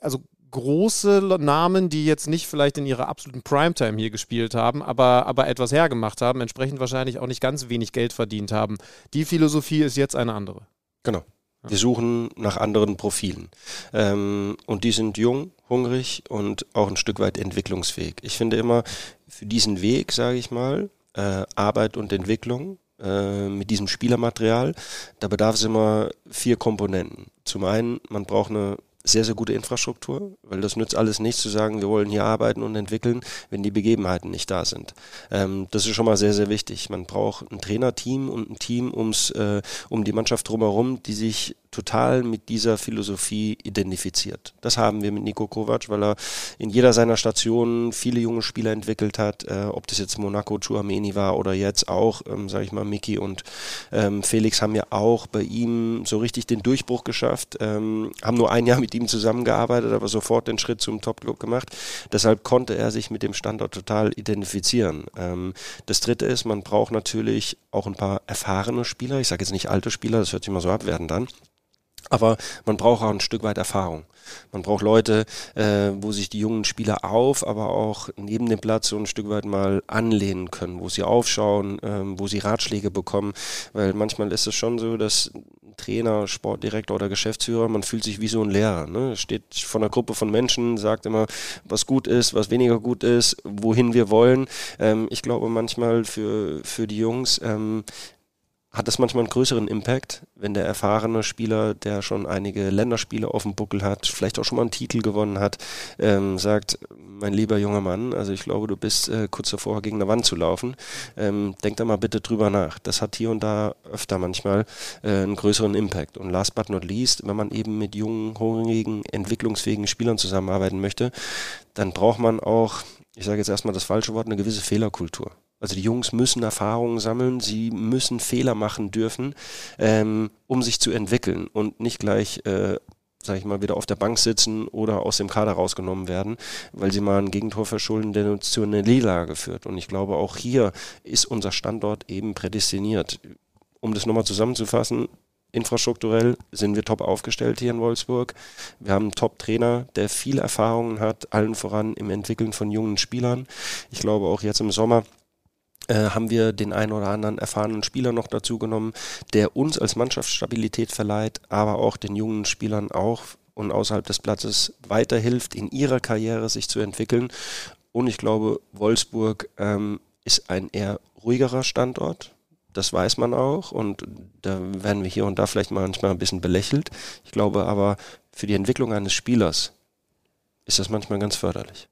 also große Namen, die jetzt nicht vielleicht in ihrer absoluten Primetime hier gespielt haben, aber, aber etwas hergemacht haben, entsprechend wahrscheinlich auch nicht ganz wenig Geld verdient haben. Die Philosophie ist jetzt eine andere. Genau. Wir suchen nach anderen Profilen. Ähm, und die sind jung, hungrig und auch ein Stück weit entwicklungsfähig. Ich finde immer, für diesen Weg, sage ich mal, äh, Arbeit und Entwicklung äh, mit diesem Spielermaterial, da bedarf es immer vier Komponenten. Zum einen, man braucht eine sehr, sehr gute Infrastruktur, weil das nützt alles nichts zu sagen, wir wollen hier arbeiten und entwickeln, wenn die Begebenheiten nicht da sind. Ähm, das ist schon mal sehr, sehr wichtig. Man braucht ein Trainerteam und ein Team ums, äh, um die Mannschaft drumherum, die sich total mit dieser Philosophie identifiziert. Das haben wir mit Nico Kovac, weil er in jeder seiner Stationen viele junge Spieler entwickelt hat, äh, ob das jetzt Monaco, Chouameni war oder jetzt auch, ähm, sage ich mal, Miki und ähm, Felix haben ja auch bei ihm so richtig den Durchbruch geschafft, ähm, haben nur ein Jahr mit ihm zusammengearbeitet, aber sofort den Schritt zum Top-Club gemacht. Deshalb konnte er sich mit dem Standort total identifizieren. Ähm, das Dritte ist, man braucht natürlich auch ein paar erfahrene Spieler. Ich sage jetzt nicht alte Spieler, das hört sich mal so abwerten dann. Aber man braucht auch ein Stück weit Erfahrung. Man braucht Leute, äh, wo sich die jungen Spieler auf, aber auch neben dem Platz so ein Stück weit mal anlehnen können, wo sie aufschauen, ähm, wo sie Ratschläge bekommen. Weil manchmal ist es schon so, dass Trainer, Sportdirektor oder Geschäftsführer, man fühlt sich wie so ein Lehrer. Ne? Steht von einer Gruppe von Menschen, sagt immer, was gut ist, was weniger gut ist, wohin wir wollen. Ähm, ich glaube manchmal für, für die Jungs, ähm, hat das manchmal einen größeren Impact, wenn der erfahrene Spieler, der schon einige Länderspiele auf dem Buckel hat, vielleicht auch schon mal einen Titel gewonnen hat, ähm, sagt, mein lieber junger Mann, also ich glaube, du bist äh, kurz davor, gegen eine Wand zu laufen. Ähm, denk da mal bitte drüber nach. Das hat hier und da öfter manchmal äh, einen größeren Impact. Und last but not least, wenn man eben mit jungen, hungrigen, entwicklungsfähigen Spielern zusammenarbeiten möchte, dann braucht man auch, ich sage jetzt erstmal das falsche Wort, eine gewisse Fehlerkultur. Also die Jungs müssen Erfahrungen sammeln, sie müssen Fehler machen dürfen, ähm, um sich zu entwickeln und nicht gleich, äh, sag ich mal, wieder auf der Bank sitzen oder aus dem Kader rausgenommen werden, weil sie mal ein Gegentor verschulden, der uns zu einer Niederlage führt. Und ich glaube, auch hier ist unser Standort eben prädestiniert. Um das nochmal zusammenzufassen, infrastrukturell sind wir top aufgestellt hier in Wolfsburg. Wir haben einen Top-Trainer, der viel Erfahrungen hat, allen voran im Entwickeln von jungen Spielern. Ich glaube, auch jetzt im Sommer äh, haben wir den einen oder anderen erfahrenen Spieler noch dazu genommen, der uns als Mannschaft Stabilität verleiht, aber auch den jungen Spielern auch und außerhalb des Platzes weiterhilft, in ihrer Karriere sich zu entwickeln. Und ich glaube, Wolfsburg ähm, ist ein eher ruhigerer Standort. Das weiß man auch und da werden wir hier und da vielleicht manchmal ein bisschen belächelt. Ich glaube aber, für die Entwicklung eines Spielers ist das manchmal ganz förderlich.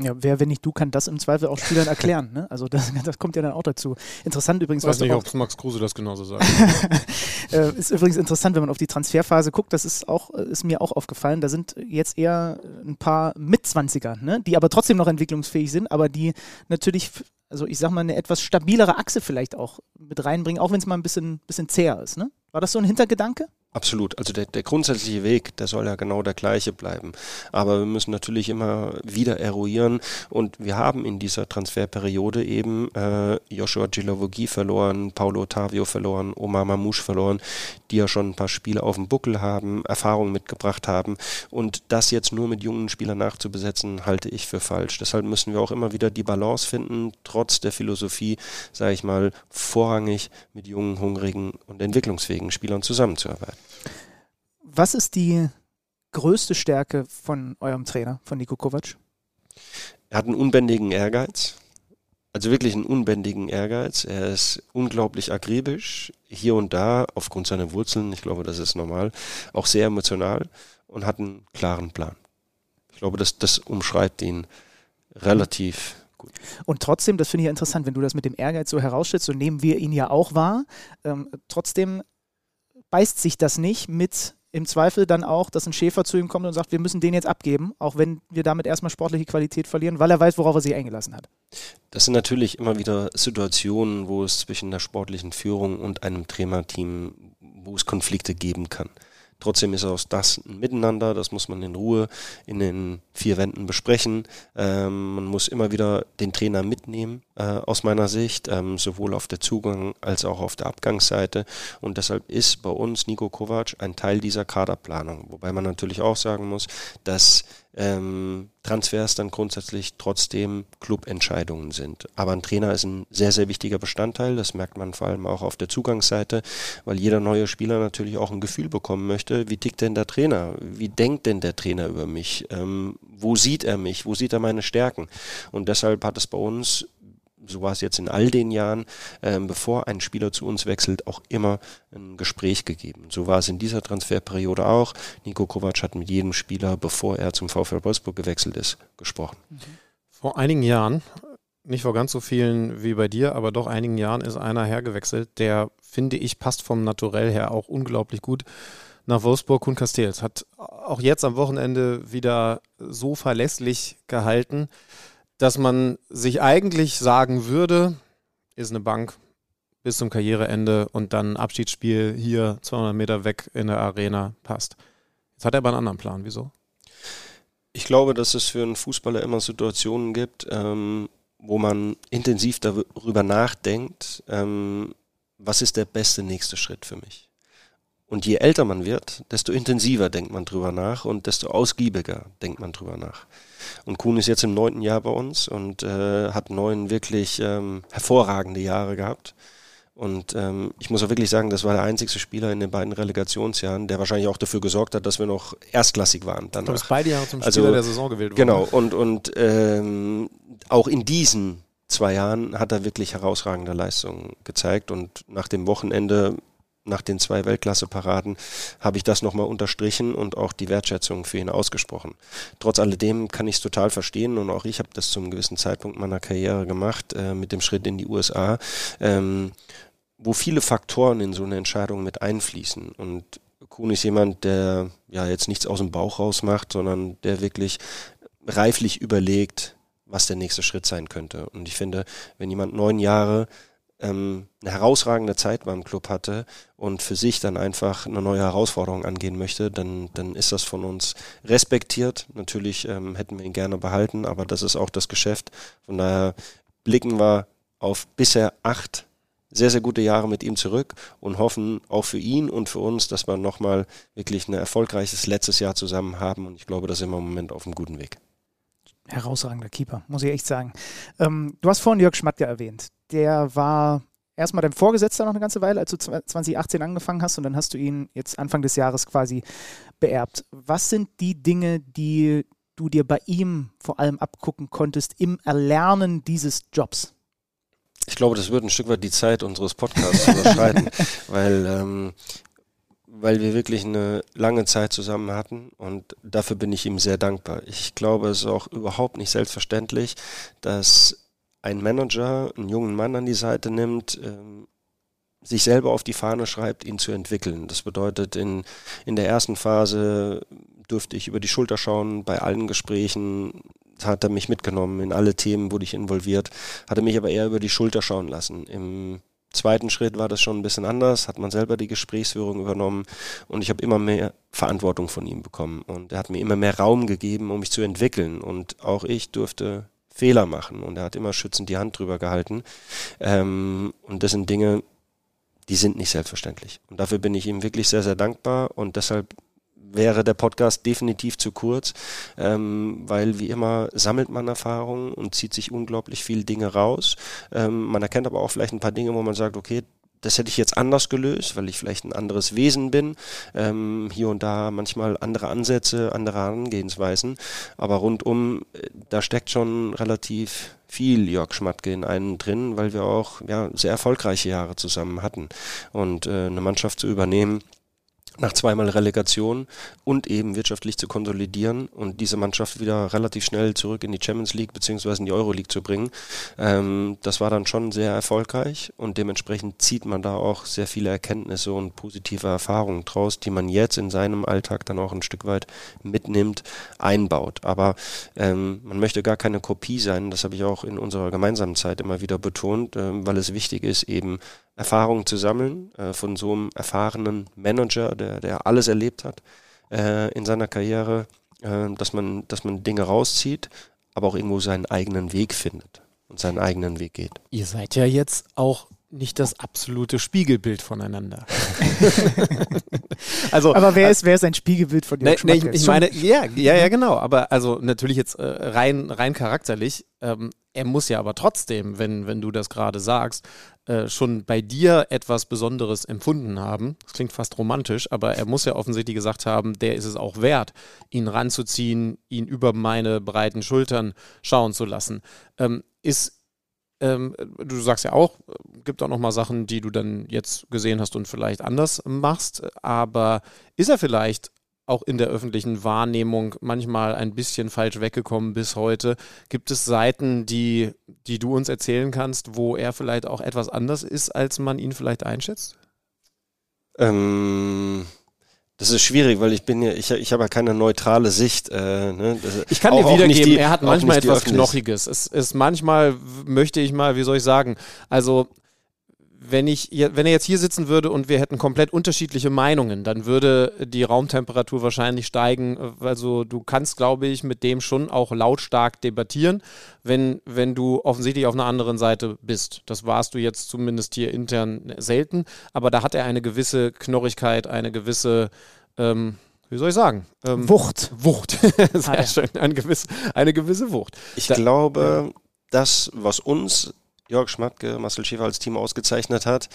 Ja, wer, wenn nicht du, kann das im Zweifel auch Spielern erklären. Ne? Also das, das kommt ja dann auch dazu. Interessant übrigens, Ich weiß was nicht, ob Max Kruse das genauso sagt. äh, ist übrigens interessant, wenn man auf die Transferphase guckt, das ist auch, äh, ist mir auch aufgefallen. Da sind jetzt eher ein paar Mitzwanziger, ne? die aber trotzdem noch entwicklungsfähig sind, aber die natürlich, also ich sag mal, eine etwas stabilere Achse vielleicht auch mit reinbringen, auch wenn es mal ein bisschen, bisschen zäher ist. Ne? War das so ein Hintergedanke? Absolut. Also der, der grundsätzliche Weg, der soll ja genau der gleiche bleiben. Aber wir müssen natürlich immer wieder eruieren und wir haben in dieser Transferperiode eben äh, Joshua Gilavogi verloren, Paulo Ottavio verloren, Omar Mamouche verloren, die ja schon ein paar Spiele auf dem Buckel haben, Erfahrung mitgebracht haben. Und das jetzt nur mit jungen Spielern nachzubesetzen, halte ich für falsch. Deshalb müssen wir auch immer wieder die Balance finden, trotz der Philosophie, sage ich mal, vorrangig mit jungen, hungrigen und entwicklungsfähigen Spielern zusammenzuarbeiten. Was ist die größte Stärke von eurem Trainer, von Niko Kovac? Er hat einen unbändigen Ehrgeiz. Also wirklich einen unbändigen Ehrgeiz. Er ist unglaublich akribisch, hier und da, aufgrund seiner Wurzeln, ich glaube, das ist normal, auch sehr emotional und hat einen klaren Plan. Ich glaube, das, das umschreibt ihn relativ gut. Und trotzdem, das finde ich ja interessant, wenn du das mit dem Ehrgeiz so herausstellst, so nehmen wir ihn ja auch wahr. Ähm, trotzdem beißt sich das nicht mit im Zweifel dann auch, dass ein Schäfer zu ihm kommt und sagt, wir müssen den jetzt abgeben, auch wenn wir damit erstmal sportliche Qualität verlieren, weil er weiß, worauf er sich eingelassen hat. Das sind natürlich immer wieder Situationen, wo es zwischen der sportlichen Führung und einem Trainerteam, wo es Konflikte geben kann. Trotzdem ist aus das ein Miteinander, das muss man in Ruhe in den vier Wänden besprechen. Ähm, man muss immer wieder den Trainer mitnehmen, äh, aus meiner Sicht, ähm, sowohl auf der Zugang- als auch auf der Abgangsseite. Und deshalb ist bei uns Nico Kovac ein Teil dieser Kaderplanung. Wobei man natürlich auch sagen muss, dass ähm, Transfers dann grundsätzlich trotzdem Clubentscheidungen sind. Aber ein Trainer ist ein sehr, sehr wichtiger Bestandteil. Das merkt man vor allem auch auf der Zugangsseite, weil jeder neue Spieler natürlich auch ein Gefühl bekommen möchte, wie tickt denn der Trainer? Wie denkt denn der Trainer über mich? Ähm, wo sieht er mich? Wo sieht er meine Stärken? Und deshalb hat es bei uns so war es jetzt in all den Jahren, ähm, bevor ein Spieler zu uns wechselt, auch immer ein Gespräch gegeben. So war es in dieser Transferperiode auch. Nico Kovac hat mit jedem Spieler, bevor er zum VfL Wolfsburg gewechselt ist, gesprochen. Vor einigen Jahren, nicht vor ganz so vielen wie bei dir, aber doch einigen Jahren ist einer hergewechselt, der, finde ich, passt vom Naturell her auch unglaublich gut nach Wolfsburg. Kuhn Castells hat auch jetzt am Wochenende wieder so verlässlich gehalten, dass man sich eigentlich sagen würde, ist eine Bank bis zum Karriereende und dann Abschiedsspiel hier 200 Meter weg in der Arena passt. Jetzt hat er aber einen anderen Plan. Wieso? Ich glaube, dass es für einen Fußballer immer Situationen gibt, ähm, wo man intensiv darüber nachdenkt, ähm, was ist der beste nächste Schritt für mich. Und je älter man wird, desto intensiver denkt man drüber nach und desto ausgiebiger denkt man drüber nach. Und Kuhn ist jetzt im neunten Jahr bei uns und äh, hat neun wirklich ähm, hervorragende Jahre gehabt. Und ähm, ich muss auch wirklich sagen, das war der einzigste Spieler in den beiden Relegationsjahren, der wahrscheinlich auch dafür gesorgt hat, dass wir noch erstklassig waren. Danach. Du bist beide Jahre zum Spieler Also, der Saison gewählt worden. Genau, und, und ähm, auch in diesen zwei Jahren hat er wirklich herausragende Leistungen gezeigt und nach dem Wochenende, nach den zwei Weltklasse-Paraden, habe ich das nochmal unterstrichen und auch die Wertschätzung für ihn ausgesprochen. Trotz alledem kann ich es total verstehen und auch ich habe das zum gewissen Zeitpunkt meiner Karriere gemacht, äh, mit dem Schritt in die USA, ähm, wo viele Faktoren in so eine Entscheidung mit einfließen und Kuhn ist jemand, der ja jetzt nichts aus dem Bauch raus macht, sondern der wirklich reiflich überlegt, was der nächste Schritt sein könnte. Und ich finde, wenn jemand neun Jahre ähm, eine herausragende Zeit beim Club hatte und für sich dann einfach eine neue Herausforderung angehen möchte, dann, dann ist das von uns respektiert. Natürlich ähm, hätten wir ihn gerne behalten, aber das ist auch das Geschäft. Von daher blicken wir auf bisher acht sehr, sehr gute Jahre mit ihm zurück und hoffen auch für ihn und für uns, dass wir nochmal wirklich ein erfolgreiches letztes Jahr zusammen haben. Und ich glaube, da sind wir im Moment auf einem guten Weg. Herausragender Keeper, muss ich echt sagen. Ähm, du hast vorhin Jörg Schmatke erwähnt. Der war erstmal dein Vorgesetzter noch eine ganze Weile, als du 2018 angefangen hast und dann hast du ihn jetzt Anfang des Jahres quasi beerbt. Was sind die Dinge, die du dir bei ihm vor allem abgucken konntest im Erlernen dieses Jobs? Ich glaube, das wird ein Stück weit die Zeit unseres Podcasts überschreiten, weil ähm, weil wir wirklich eine lange Zeit zusammen hatten und dafür bin ich ihm sehr dankbar. Ich glaube, es ist auch überhaupt nicht selbstverständlich, dass ein Manager einen jungen Mann an die Seite nimmt, ähm, sich selber auf die Fahne schreibt, ihn zu entwickeln. Das bedeutet, in, in der ersten Phase durfte ich über die Schulter schauen bei allen Gesprächen, hat er mich mitgenommen, in alle Themen wurde ich involviert, hatte mich aber eher über die Schulter schauen lassen. Im zweiten Schritt war das schon ein bisschen anders, hat man selber die Gesprächsführung übernommen und ich habe immer mehr Verantwortung von ihm bekommen und er hat mir immer mehr Raum gegeben, um mich zu entwickeln und auch ich durfte Fehler machen. Und er hat immer schützend die Hand drüber gehalten. Ähm, und das sind Dinge, die sind nicht selbstverständlich. Und dafür bin ich ihm wirklich sehr, sehr dankbar. Und deshalb wäre der Podcast definitiv zu kurz, ähm, weil wie immer sammelt man Erfahrungen und zieht sich unglaublich viel Dinge raus. Ähm, man erkennt aber auch vielleicht ein paar Dinge, wo man sagt, okay, das hätte ich jetzt anders gelöst, weil ich vielleicht ein anderes Wesen bin. Ähm, hier und da manchmal andere Ansätze, andere Herangehensweisen. Aber rundum, äh, da steckt schon relativ viel Jörg Schmatke in einem drin, weil wir auch ja, sehr erfolgreiche Jahre zusammen hatten. Und äh, eine Mannschaft zu übernehmen, nach zweimal Relegation und eben wirtschaftlich zu konsolidieren und diese Mannschaft wieder relativ schnell zurück in die Champions League beziehungsweise in die Euroleague zu bringen. Ähm, das war dann schon sehr erfolgreich und dementsprechend zieht man da auch sehr viele Erkenntnisse und positive Erfahrungen draus, die man jetzt in seinem Alltag dann auch ein Stück weit mitnimmt, einbaut. Aber ähm, man möchte gar keine Kopie sein, das habe ich auch in unserer gemeinsamen Zeit immer wieder betont, ähm, weil es wichtig ist, eben Erfahrungen zu sammeln äh, von so einem erfahrenen Manager, der, der alles erlebt hat äh, in seiner Karriere, äh, dass, man, dass man Dinge rauszieht, aber auch irgendwo seinen eigenen Weg findet und seinen eigenen Weg geht. Ihr seid ja jetzt auch nicht das absolute Spiegelbild voneinander. also, aber wer ist, wer ist ein Spiegelbild von dir? Nee, nee, ich, ich meine, ja, ja, ja, genau. Aber also natürlich jetzt äh, rein, rein charakterlich. Ähm, er muss ja aber trotzdem, wenn, wenn du das gerade sagst, äh, schon bei dir etwas Besonderes empfunden haben. Das klingt fast romantisch, aber er muss ja offensichtlich gesagt haben, der ist es auch wert, ihn ranzuziehen, ihn über meine breiten Schultern schauen zu lassen. Ähm, ist ähm, du sagst ja auch, gibt auch noch mal Sachen, die du dann jetzt gesehen hast und vielleicht anders machst. Aber ist er vielleicht auch in der öffentlichen Wahrnehmung manchmal ein bisschen falsch weggekommen bis heute. Gibt es Seiten, die, die du uns erzählen kannst, wo er vielleicht auch etwas anders ist, als man ihn vielleicht einschätzt? Ähm, das ist schwierig, weil ich bin ja, ich, ich habe ja keine neutrale Sicht. Äh, ne? ich kann dir wiedergeben, die, er hat manchmal etwas Knochiges. Es ist manchmal, möchte ich mal, wie soll ich sagen, also wenn ich, wenn er jetzt hier sitzen würde und wir hätten komplett unterschiedliche Meinungen, dann würde die Raumtemperatur wahrscheinlich steigen. Also du kannst, glaube ich, mit dem schon auch lautstark debattieren, wenn, wenn du offensichtlich auf einer anderen Seite bist. Das warst du jetzt zumindest hier intern selten, aber da hat er eine gewisse Knorrigkeit, eine gewisse ähm, wie soll ich sagen? Ähm, Wucht. Wucht. Sehr ah, ja. schön. Eine gewisse, eine gewisse Wucht. Ich da, glaube, das, was uns Jörg Schmatke, Marcel Schäfer als Team ausgezeichnet hat,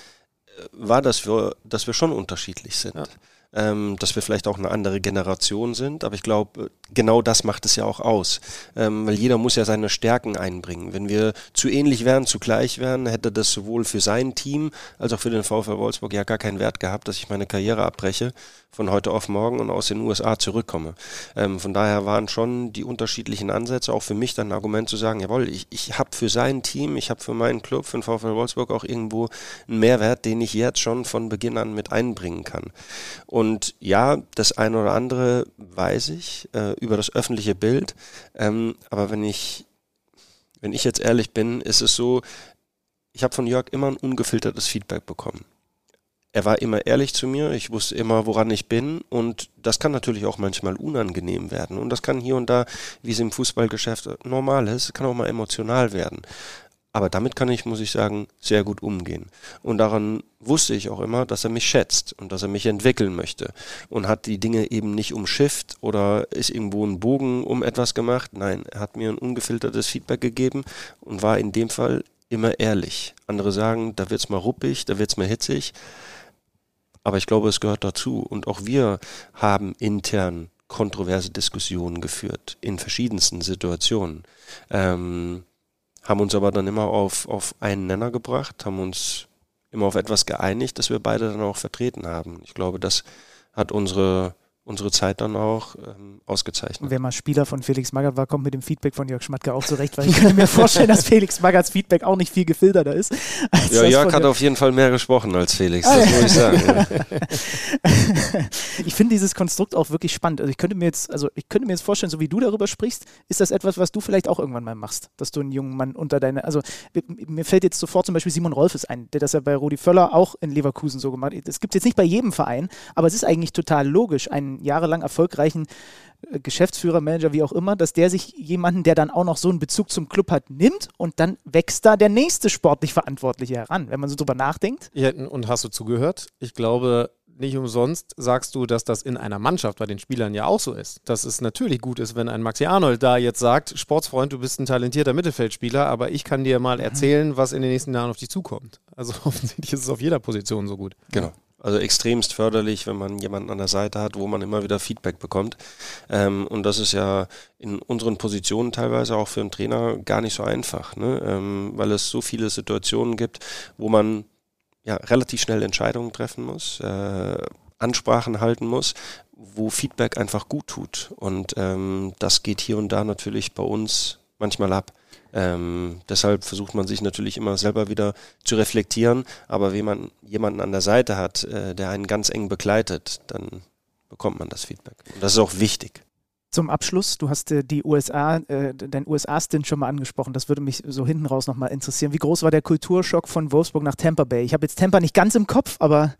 äh, war, dass wir, dass wir schon unterschiedlich sind. Ja. Ähm, dass wir vielleicht auch eine andere Generation sind, aber ich glaube, genau das macht es ja auch aus. Ähm, weil jeder muss ja seine Stärken einbringen. Wenn wir zu ähnlich wären, zu gleich wären, hätte das sowohl für sein Team als auch für den VfL Wolfsburg ja gar keinen Wert gehabt, dass ich meine Karriere abbreche von heute auf morgen und aus den USA zurückkomme. Ähm, von daher waren schon die unterschiedlichen Ansätze auch für mich dann ein Argument zu sagen, jawohl, ich, ich habe für sein Team, ich habe für meinen Club, für den VfL Wolfsburg auch irgendwo einen Mehrwert, den ich jetzt schon von Beginn an mit einbringen kann. Und ja, das eine oder andere weiß ich äh, über das öffentliche Bild, ähm, aber wenn ich wenn ich jetzt ehrlich bin, ist es so, ich habe von Jörg immer ein ungefiltertes Feedback bekommen er war immer ehrlich zu mir, ich wusste immer, woran ich bin und das kann natürlich auch manchmal unangenehm werden und das kann hier und da, wie es im Fußballgeschäft normal ist, kann auch mal emotional werden. Aber damit kann ich, muss ich sagen, sehr gut umgehen. Und daran wusste ich auch immer, dass er mich schätzt und dass er mich entwickeln möchte. Und hat die Dinge eben nicht umschifft oder ist irgendwo ein Bogen um etwas gemacht. Nein, er hat mir ein ungefiltertes Feedback gegeben und war in dem Fall immer ehrlich. Andere sagen, da wird's mal ruppig, da wird's mal hitzig. Aber ich glaube, es gehört dazu. Und auch wir haben intern kontroverse Diskussionen geführt in verschiedensten Situationen. Ähm, haben uns aber dann immer auf, auf einen Nenner gebracht, haben uns immer auf etwas geeinigt, das wir beide dann auch vertreten haben. Ich glaube, das hat unsere unsere Zeit dann auch ähm, ausgezeichnet. Und wer mal Spieler von Felix Magath war, kommt mit dem Feedback von Jörg Schmatke auch zurecht, weil ich kann mir vorstellen, dass Felix Magaths Feedback auch nicht viel gefilterter ist. Ja, Jörg hat auf jeden Fall mehr gesprochen als Felix, das muss ich sagen. ich finde dieses Konstrukt auch wirklich spannend. Also ich könnte mir jetzt, also ich könnte mir jetzt vorstellen, so wie du darüber sprichst, ist das etwas, was du vielleicht auch irgendwann mal machst, dass du einen jungen Mann unter deine, also mir fällt jetzt sofort zum Beispiel Simon Rolfes ein, der das ja bei Rudi Völler auch in Leverkusen so gemacht hat. Das gibt es jetzt nicht bei jedem Verein, aber es ist eigentlich total logisch, einen jahrelang erfolgreichen äh, Geschäftsführer, Manager, wie auch immer, dass der sich jemanden, der dann auch noch so einen Bezug zum Club hat, nimmt und dann wächst da der nächste sportlich Verantwortliche heran, wenn man so drüber nachdenkt. Ja, und hast du zugehört? Ich glaube, nicht umsonst sagst du, dass das in einer Mannschaft bei den Spielern ja auch so ist. Dass es natürlich gut ist, wenn ein Maxi Arnold da jetzt sagt, Sportsfreund, du bist ein talentierter Mittelfeldspieler, aber ich kann dir mal mhm. erzählen, was in den nächsten Jahren auf dich zukommt. Also offensichtlich ist es auf jeder Position so gut. Genau. Also extremst förderlich, wenn man jemanden an der Seite hat, wo man immer wieder Feedback bekommt. Ähm, und das ist ja in unseren Positionen teilweise auch für einen Trainer gar nicht so einfach, ne? ähm, weil es so viele Situationen gibt, wo man ja relativ schnell Entscheidungen treffen muss, äh, Ansprachen halten muss, wo Feedback einfach gut tut. Und ähm, das geht hier und da natürlich bei uns manchmal ab. Ähm, deshalb versucht man sich natürlich immer selber wieder zu reflektieren, aber wenn man jemanden an der Seite hat, äh, der einen ganz eng begleitet, dann bekommt man das Feedback. Und das ist auch wichtig. Zum Abschluss, du hast äh, die USA, äh, dein USA-Stint schon mal angesprochen. Das würde mich so hinten raus nochmal interessieren. Wie groß war der Kulturschock von Wolfsburg nach Tampa Bay? Ich habe jetzt Tampa nicht ganz im Kopf, aber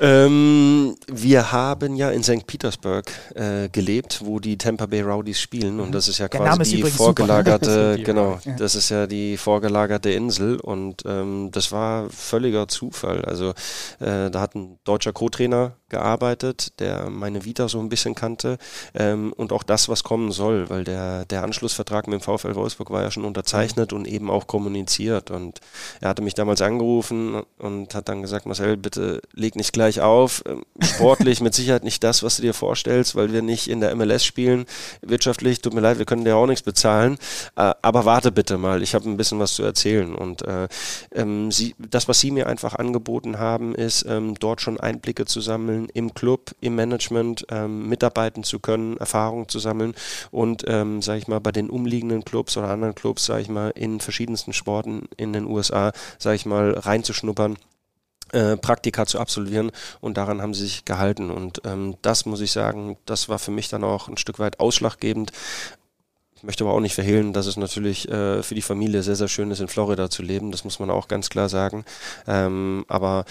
ähm, wir haben ja in St. Petersburg äh, gelebt, wo die Tampa Bay Rowdies spielen und mhm. das ist ja quasi die vorgelagerte, genau, ja. das ist ja die vorgelagerte Insel und ähm, das war völliger Zufall. Also äh, da hat ein deutscher Co-Trainer gearbeitet, der meine Vita so ein bisschen kannte ähm, und auch das, was kommen soll, weil der, der Anschlussvertrag mit dem VfL Wolfsburg war ja schon unterzeichnet und eben auch kommuniziert. Und er hatte mich damals angerufen und hat dann gesagt, Marcel, bitte leg nicht gleich auf, ähm, sportlich mit Sicherheit nicht das, was du dir vorstellst, weil wir nicht in der MLS spielen, wirtschaftlich, tut mir leid, wir können dir auch nichts bezahlen, äh, aber warte bitte mal, ich habe ein bisschen was zu erzählen. Und äh, ähm, sie, das, was sie mir einfach angeboten haben, ist, ähm, dort schon Einblicke zu sammeln, sammeln, im Club, im Management ähm, mitarbeiten zu können, Erfahrungen zu sammeln und, ähm, sage ich mal, bei den umliegenden Clubs oder anderen Clubs, sage ich mal, in verschiedensten Sporten in den USA, sage ich mal, reinzuschnuppern. Äh, Praktika zu absolvieren und daran haben sie sich gehalten und ähm, das muss ich sagen, das war für mich dann auch ein Stück weit ausschlaggebend, ich möchte aber auch nicht verhehlen, dass es natürlich äh, für die Familie sehr, sehr schön ist, in Florida zu leben. Das muss man auch ganz klar sagen. Ähm, aber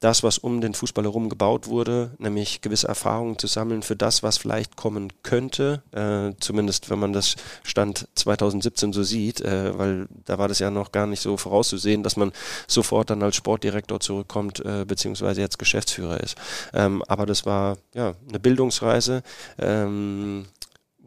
das, was um den Fußball herum gebaut wurde, nämlich gewisse Erfahrungen zu sammeln für das, was vielleicht kommen könnte, äh, zumindest wenn man das Stand 2017 so sieht, äh, weil da war das ja noch gar nicht so vorauszusehen, dass man sofort dann als Sportdirektor zurückkommt, äh, beziehungsweise jetzt Geschäftsführer ist. Ähm, aber das war ja eine Bildungsreise. Ähm,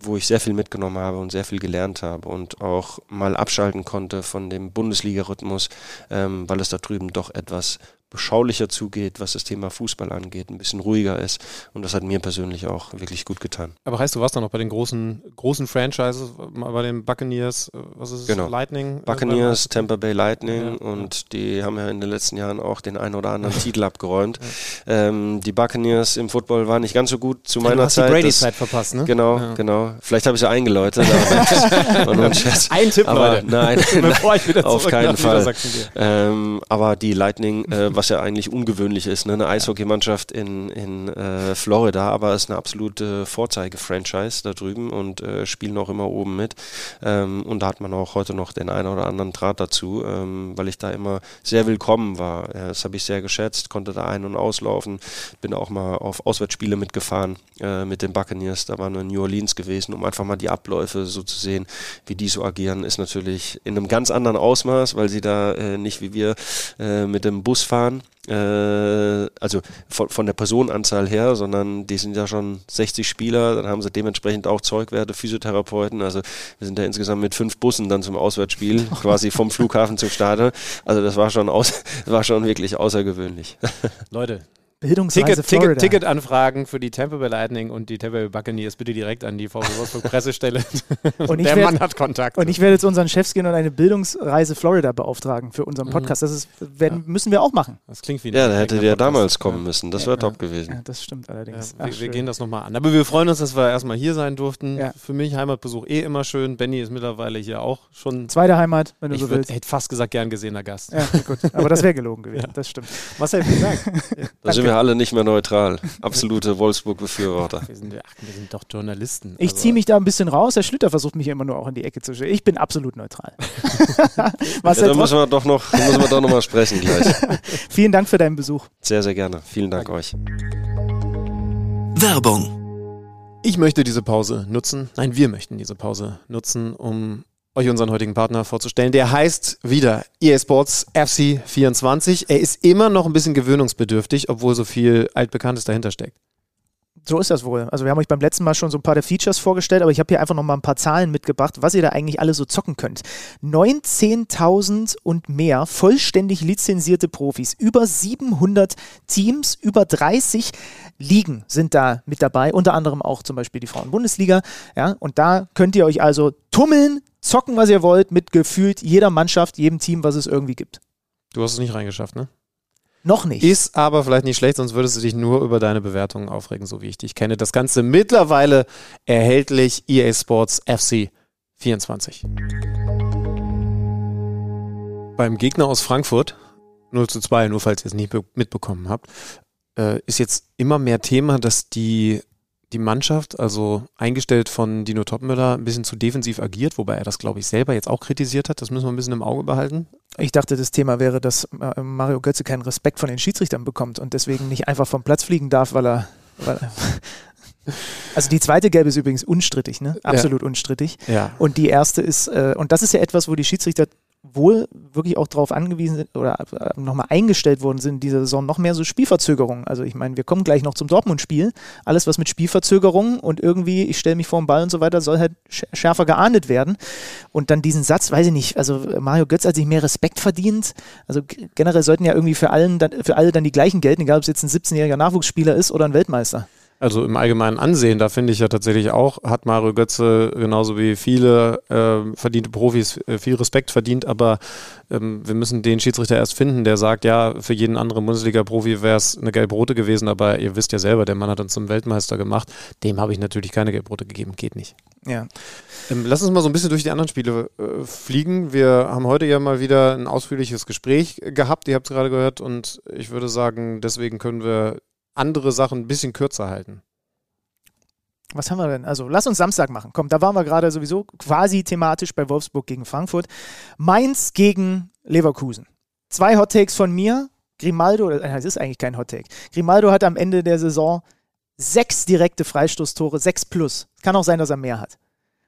wo ich sehr viel mitgenommen habe und sehr viel gelernt habe und auch mal abschalten konnte von dem Bundesliga-Rhythmus, ähm, weil es da drüben doch etwas beschaulicher zugeht, was das Thema Fußball angeht, ein bisschen ruhiger ist. Und das hat mir persönlich auch wirklich gut getan. Aber heißt, du warst dann noch bei den großen, großen Franchises, bei den Buccaneers, äh, was ist es? Genau. Lightning? Äh, Buccaneers, Tampa Bay Lightning ja, und ja. die haben ja in den letzten Jahren auch den einen oder anderen Titel abgeräumt. Ja. Ähm, die Buccaneers im Football waren nicht ganz so gut zu meiner du hast Zeit. Die Brady-Zeit verpasst, ne? Genau, genau. Vielleicht habe ich sie eingeläutet. Ein Tipp, aber Leute. Nein, Bevor ich wieder auf keinen Fall. Ähm, aber die Lightning, äh, was ja eigentlich ungewöhnlich ist. Ne? Eine Eishockeymannschaft in, in äh, Florida, aber ist eine absolute Vorzeige-Franchise da drüben und äh, spielen auch immer oben mit. Ähm, und da hat man auch heute noch den einen oder anderen Draht dazu, ähm, weil ich da immer sehr willkommen war. Das habe ich sehr geschätzt, konnte da ein- und auslaufen. Bin auch mal auf Auswärtsspiele mitgefahren äh, mit den Buccaneers. Da waren wir in New Orleans gewesen, um einfach mal die Abläufe so zu sehen, wie die so agieren, ist natürlich in einem ganz anderen Ausmaß, weil sie da äh, nicht wie wir äh, mit dem Bus fahren, äh, also von, von der Personenanzahl her, sondern die sind ja schon 60 Spieler, dann haben sie dementsprechend auch Zeugwerte, Physiotherapeuten, also wir sind ja insgesamt mit fünf Bussen dann zum Auswärtsspiel, quasi vom Flughafen zum Stadion, also das war schon, aus, das war schon wirklich außergewöhnlich. Leute, Bildungsreise Ticket, Florida. Ticket, Ticketanfragen für die Tampa Bay Lightning und die Tampa Bay Buccaneers bitte direkt an die VfL Wolfsburg Pressestelle. Und ich Der werd- Mann hat Kontakt. Und ich werde zu unseren Chefs gehen und eine Bildungsreise Florida beauftragen für unseren Podcast. Das ist, werden, müssen wir auch machen. das klingt wie ein Ja, da hätte der Podcast. damals kommen müssen. Das wäre top gewesen. Ja, das stimmt allerdings. Ja, Ach, wir, wir gehen das nochmal an. Aber wir freuen uns, dass wir erstmal hier sein durften. Ja. Für mich Heimatbesuch eh immer schön. Benny ist mittlerweile hier auch schon, Zweite Heimat, wenn du ich so willst. hätte fast gesagt, gern gesehener Gast. Ja, gut. Aber das wäre gelogen gewesen. Das stimmt. Marcel, vielen Dank. Da sind wir alle nicht mehr neutral. Absolute Wolfsburg-Befürworter. wir, sind, ach, wir sind doch Journalisten. Ich Also, ziehe mich da ein bisschen raus. Herr Schlüter versucht mich immer nur auch in die Ecke zu stellen. Ich bin absolut neutral. Ja, Marcel, da müssen wir doch noch, da müssen wir doch noch mal sprechen gleich. vielen Dank für deinen Besuch. Sehr, sehr gerne. Vielen Dank euch. Werbung. Ich möchte diese Pause nutzen, nein, wir möchten diese Pause nutzen, um euch unseren heutigen Partner vorzustellen. Der heißt wieder EA Sports FC 24. Er ist immer noch ein bisschen gewöhnungsbedürftig, obwohl so viel Altbekanntes dahinter steckt. So ist das wohl. Also wir haben euch beim letzten Mal schon so ein paar der Features vorgestellt, aber ich habe hier einfach noch mal ein paar Zahlen mitgebracht, was ihr da eigentlich alle so zocken könnt. 19.000 und mehr vollständig lizenzierte Profis, über 700 Teams, über 30 Ligen sind da mit dabei, unter anderem auch zum Beispiel die Frauen-Bundesliga. Ja, und da könnt ihr euch also tummeln, zocken, was ihr wollt, mit gefühlt jeder Mannschaft, jedem Team, was es irgendwie gibt. Du hast es nicht reingeschafft, ne? Noch nicht. Ist aber vielleicht nicht schlecht, sonst würdest du dich nur über deine Bewertungen aufregen, so wie ich dich kenne. Das Ganze mittlerweile erhältlich EA Sports FC 24. Beim Gegner aus Frankfurt, 0 zu 2, nur falls ihr es nicht be- mitbekommen habt, äh, ist jetzt immer mehr Thema, dass die, die Mannschaft, also eingestellt von Dino Topmüller, ein bisschen zu defensiv agiert, wobei er das, glaube ich, selber jetzt auch kritisiert hat. Das müssen wir ein bisschen im Auge behalten. Ich dachte, das Thema wäre, dass äh, Mario Götze keinen Respekt von den Schiedsrichtern bekommt und deswegen nicht einfach vom Platz fliegen darf, weil er. Weil er also die zweite Gelbe ist übrigens unstrittig, ne? Absolut unstrittig. Ja. Und die erste ist, äh, und das ist ja etwas, wo die Schiedsrichter wohl wirklich auch darauf angewiesen sind oder äh, nochmal eingestellt worden sind in dieser Saison, noch mehr so Spielverzögerungen. Also ich meine, wir kommen gleich noch zum Dortmund-Spiel. Alles, was mit Spielverzögerungen und irgendwie, ich stelle mich vor den Ball und so weiter, soll halt sch- schärfer geahndet werden. Und dann diesen Satz, weiß ich nicht, also äh, Mario Götz hat sich mehr Respekt verdient. Also generell sollten ja irgendwie für, allen dann, für alle dann die gleichen gelten, egal ob es jetzt ein 17-jähriger Nachwuchsspieler ist oder ein Weltmeister. Also im allgemeinen Ansehen, da finde ich ja tatsächlich auch, hat Mario Götze genauso wie viele äh, verdiente Profis äh, viel Respekt verdient, aber ähm, wir müssen den Schiedsrichter erst finden, der sagt, ja, für jeden anderen Bundesliga-Profi wäre es eine Gelb-Rote gewesen, aber ihr wisst ja selber, der Mann hat uns zum Weltmeister gemacht. Dem habe ich natürlich keine Gelb-Rote gegeben, geht nicht. Ja. Ähm, lass uns mal so ein bisschen durch die anderen Spiele äh, fliegen. Wir haben heute ja mal wieder ein ausführliches Gespräch gehabt, ihr habt es gerade gehört, und ich würde sagen, deswegen können wir andere Sachen ein bisschen kürzer halten. Was haben wir denn? Also, lass uns Samstag machen. Komm, da waren wir gerade sowieso quasi thematisch bei Wolfsburg gegen Frankfurt. Mainz gegen Leverkusen. Zwei Hot Takes von mir. Grimaldo, äh, das ist eigentlich kein Hot Take. Grimaldo hat am Ende der Saison sechs direkte Freistoßtore, sechs plus. Kann auch sein, dass er mehr hat.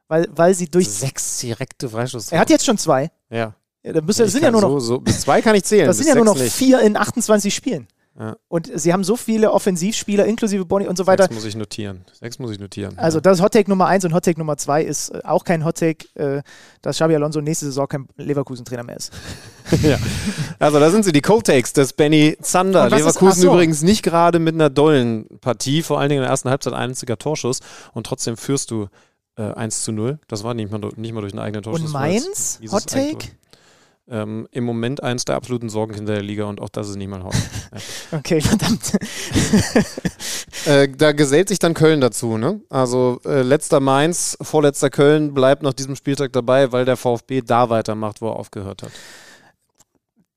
Weil, weil sie durch. Sechs direkte Freistoß. Er hat jetzt schon zwei. Ja. Ja, dann Ich sind ja nur noch, So, so, bis zwei kann ich zählen. das sind ja nur noch nicht. vier in 28 Spielen. Ja. Und sie haben so viele Offensivspieler, inklusive Bonnie und so weiter. Sechs muss ich notieren. Sechs muss ich notieren. Also das ist Hottake Nummer eins und Hottake Nummer zwei ist äh, auch kein Hottake, äh, dass Xabi Alonso nächste Saison kein Leverkusen-Trainer mehr ist. ja. Also da sind sie, die Cold Takes des Benny Zander. Ist- Leverkusen so. übrigens nicht gerade mit einer dollen Partie, vor allen Dingen in der ersten Halbzeit ein einziger Torschuss und trotzdem führst du äh, 1 zu 0. Das war nicht mal, nicht mal durch einen eigenen Torschuss. Und Mainz, Hottake? Eigentor- Ähm, Im Moment eins der absoluten Sorgenkinder der Liga und auch das ist nicht mal Hot. Okay, verdammt. Äh, da gesellt sich dann Köln dazu, ne? Also äh, letzter Mainz, vorletzter Köln bleibt nach diesem Spieltag dabei, weil der VfB da weitermacht, wo er aufgehört hat.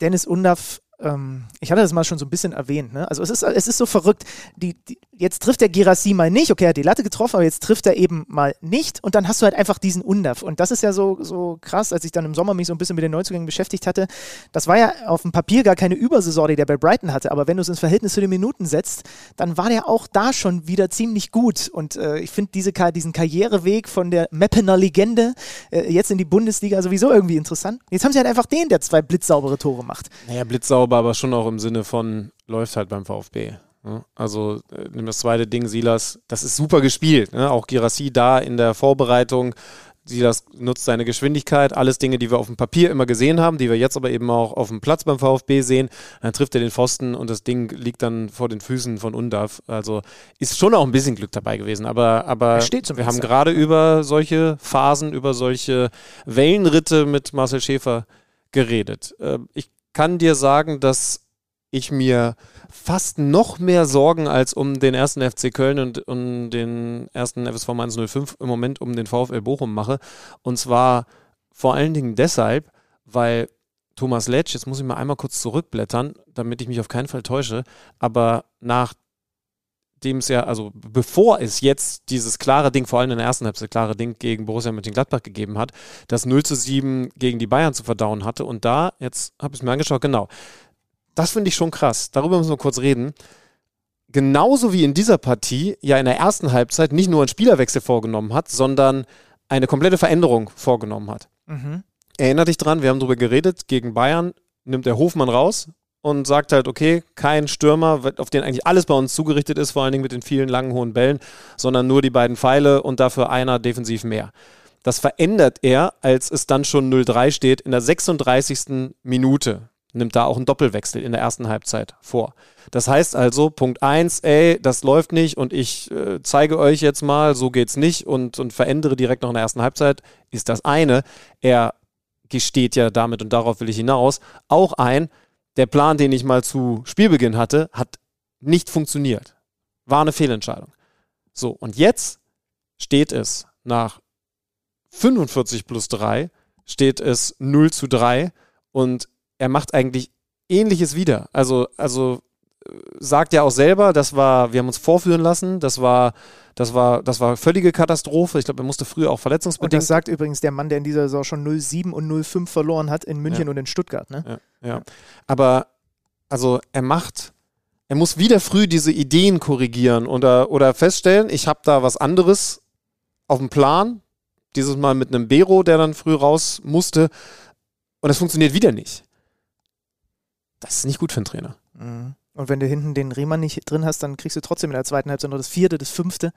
Dennis Undaff, ähm, ich hatte das mal schon so ein bisschen erwähnt, ne? Also es ist, es ist so verrückt. Die, die, jetzt trifft der Girassi mal nicht, okay, er hat die Latte getroffen, aber jetzt trifft er eben mal nicht und dann hast du halt einfach diesen Undaff. Und das ist ja so, so krass, als ich dann im Sommer mich so ein bisschen mit den Neuzugängen beschäftigt hatte. Das war ja auf dem Papier gar keine Übersaison, die der bei Brighton hatte, aber wenn du es ins Verhältnis zu den Minuten setzt, dann war der auch da schon wieder ziemlich gut. Und äh, ich finde diese, diesen Karriereweg von der Meppener Legende äh, jetzt in die Bundesliga sowieso irgendwie interessant. Jetzt haben sie halt einfach den, der zwei blitzsaubere Tore macht. Naja, blitzsauber, aber schon auch im Sinne von läuft halt beim VfB. Ne? Also äh, nimm das zweite Ding, Silas, das ist super gespielt. Ne? Auch Girassi da in der Vorbereitung Silas nutzt seine Geschwindigkeit, alles Dinge, die wir auf dem Papier immer gesehen haben, die wir jetzt aber eben auch auf dem Platz beim VfB sehen. Dann trifft er den Pfosten und das Ding liegt dann vor den Füßen von Undav. Also ist schon auch ein bisschen Glück dabei gewesen. Aber, aber wir haben gerade über solche Phasen, über solche Wellenritte mit Marcel Schäfer geredet. Ähm, ich kann dir sagen, dass ich mir fast noch mehr Sorgen als um den ersten FC Köln und um den ersten FSV 105 im Moment um den VfL Bochum mache. Und zwar vor allen Dingen deshalb, weil Thomas Letsch, jetzt muss ich mal einmal kurz zurückblättern, damit ich mich auf keinen Fall täusche, aber nach dem es ja, also bevor es jetzt dieses klare Ding, vor allem in der ersten Halbzeit klare Ding gegen Borussia Mönchengladbach gegeben hat, das 0 zu 7 gegen die Bayern zu verdauen hatte. Und da, jetzt habe ich es mir angeschaut, genau, das finde ich schon krass. Darüber müssen wir kurz reden. Genauso wie in dieser Partie ja in der ersten Halbzeit nicht nur einen Spielerwechsel vorgenommen hat, sondern eine komplette Veränderung vorgenommen hat. Mhm. Erinner dich dran, wir haben darüber geredet, gegen Bayern nimmt der Hofmann raus und sagt halt, okay, kein Stürmer, auf den eigentlich alles bei uns zugerichtet ist, vor allen Dingen mit den vielen langen, hohen Bällen, sondern nur die beiden Pfeile und dafür einer defensiv mehr. Das verändert er, als es dann schon 0-3 steht, in der 36. Minute nimmt da auch einen Doppelwechsel in der ersten Halbzeit vor. Das heißt also, Punkt 1, ey, das läuft nicht und ich äh, zeige euch jetzt mal, so geht's nicht und, und verändere direkt noch in der ersten Halbzeit, ist das eine. Er gesteht ja damit, und darauf will ich hinaus, auch ein, der Plan, den ich mal zu Spielbeginn hatte, hat nicht funktioniert. War eine Fehlentscheidung. So, und jetzt steht es nach 45 plus 3, steht es 0 zu 3 und er macht eigentlich Ähnliches wieder. Also, also äh, sagt ja auch selber, das war, wir haben uns vorführen lassen, das war, das war, das war völlige Katastrophe. Ich glaube, er musste früher auch verletzungsbedingt. Und das sagt übrigens der Mann, der in dieser Saison schon 0-7 und 0-5 verloren hat in München ja. und in Stuttgart. Ne? Ja, ja. Aber also er macht, er muss wieder früh diese Ideen korrigieren oder, oder feststellen, ich habe da was anderes auf dem Plan. Dieses Mal mit einem Bero, der dann früh raus musste. Und es funktioniert wieder nicht. Das ist nicht gut für einen Trainer. Mhm. Und wenn du hinten den Riemann nicht drin hast, dann kriegst du trotzdem in der zweiten Halbzeit noch das vierte, das fünfte.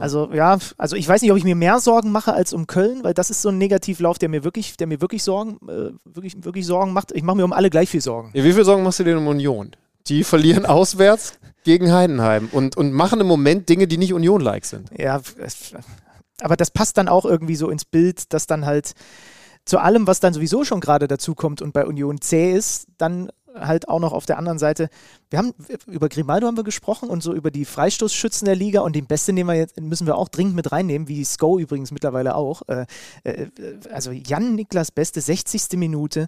Also ja, also ich weiß nicht, ob ich mir mehr Sorgen mache als um Köln, weil das ist so ein Negativlauf, der mir wirklich, der mir wirklich Sorgen, äh, wirklich, wirklich Sorgen macht. Ich mache mir um alle gleich viel Sorgen. Ja, wie viel Sorgen machst du dir um Union? Die verlieren auswärts gegen Heidenheim und, und machen im Moment Dinge, die nicht Union-like sind. Ja, aber das passt dann auch irgendwie so ins Bild, dass dann halt zu allem, was dann sowieso schon gerade dazu kommt und bei Union zäh ist, dann halt auch noch auf der anderen Seite, wir haben über Grimaldo haben wir gesprochen und so über die Freistoßschützen der Liga und den Besten nehmen wir jetzt, müssen wir auch dringend mit reinnehmen, wie Sko übrigens mittlerweile auch. Äh, äh, also Jan Niklas Beste, 60. Minute,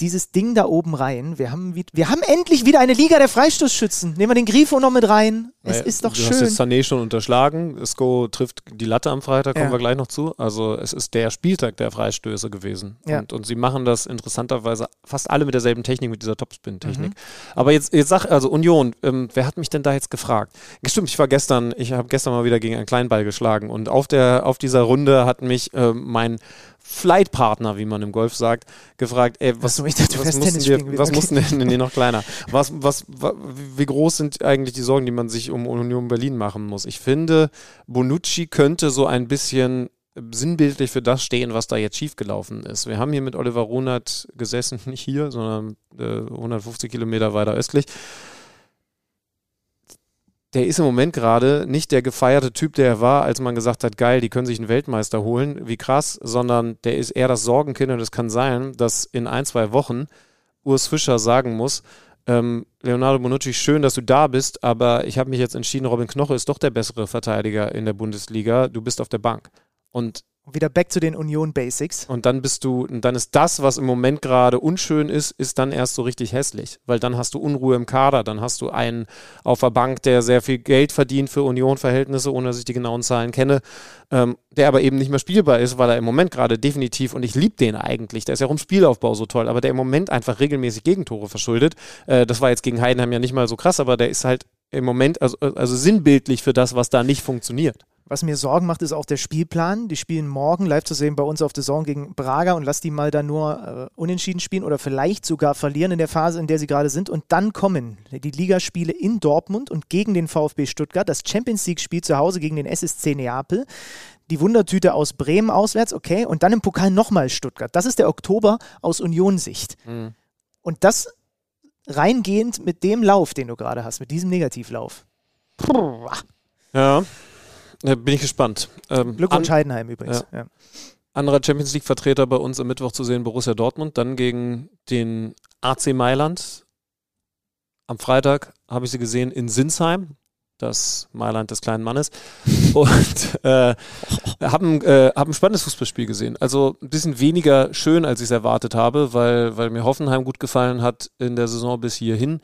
dieses Ding da oben rein. Wir haben, wir haben endlich wieder eine Liga der Freistoßschützen. Nehmen wir den Grifo noch mit rein. Es ja, ist doch du schön. Du hast jetzt Sané schon unterschlagen. Sko trifft die Latte am Freitag, kommen ja. wir gleich noch zu. Also es ist der Spieltag der Freistöße gewesen. Ja. Und, und sie machen das interessanterweise fast alle mit derselben Technik, mit dieser Topspin-Technik. Mhm. Aber jetzt, jetzt sag, also Union, ähm, wer hat mich denn da jetzt gefragt? Stimmt, ich war gestern, ich habe gestern mal wieder gegen einen Kleinball geschlagen und auf, der, auf dieser Runde hat mich äh, mein Flightpartner, wie man im Golf sagt, gefragt, ey, was, so, dachte, was, mussten, wir, was mussten denn, nee, noch kleiner, was, was, wie groß sind eigentlich die Sorgen, die man sich um Union Berlin machen muss? Ich finde, Bonucci könnte so ein bisschen sinnbildlich für das stehen, was da jetzt schiefgelaufen ist. Wir haben hier mit Oliver Runert gesessen, nicht hier, sondern äh, 150 Kilometer weiter östlich der ist im Moment gerade nicht der gefeierte Typ, der er war, als man gesagt hat, geil, die können sich einen Weltmeister holen, wie krass, sondern der ist eher das Sorgenkind. Und es kann sein, dass in ein, zwei Wochen Urs Fischer sagen muss, ähm, Leonardo Bonucci, schön, dass du da bist, aber ich habe mich jetzt entschieden, Robin Knoche ist doch der bessere Verteidiger in der Bundesliga, du bist auf der Bank. Und wieder back zu den Union Basics. Und dann bist du, dann ist das, was im Moment gerade unschön ist, ist dann erst so richtig hässlich. Weil dann hast du Unruhe im Kader, dann hast du einen auf der Bank, der sehr viel Geld verdient für Union-Verhältnisse, ohne dass ich die genauen Zahlen kenne, ähm, der aber eben nicht mehr spielbar ist, weil er im Moment gerade definitiv, und ich liebe den eigentlich, der ist ja auch im Spielaufbau so toll, aber der im Moment einfach regelmäßig Gegentore verschuldet. Äh, das war jetzt gegen Heidenheim ja nicht mal so krass, aber der ist halt im Moment also, also sinnbildlich für das, was da nicht funktioniert. Was mir Sorgen macht, ist auch der Spielplan. Die spielen morgen live zu sehen bei uns auf der Saison gegen Braga und lass die mal da nur äh, unentschieden spielen oder vielleicht sogar verlieren in der Phase, in der sie gerade sind. Und dann kommen die Ligaspiele in Dortmund und gegen den VfB Stuttgart, das Champions League-Spiel zu Hause gegen den SSC Neapel die Wundertüte aus Bremen auswärts, okay, und dann im Pokal nochmal Stuttgart. Das ist der Oktober aus Union-Sicht. Mhm. Und das reingehend mit dem Lauf, den du gerade hast, mit diesem Negativlauf. Puh, Ja, bin ich gespannt. Ähm, Glückwunsch Heidenheim übrigens. Ja. anderer Champions League-Vertreter bei uns am Mittwoch zu sehen, Borussia Dortmund, dann gegen den AC Mailand. Am Freitag habe ich sie gesehen in Sinsheim, das Mailand des kleinen Mannes. Und äh, haben, äh, haben ein spannendes Fußballspiel gesehen. Also ein bisschen weniger schön, als ich es erwartet habe, weil, weil mir Hoffenheim gut gefallen hat in der Saison bis hierhin.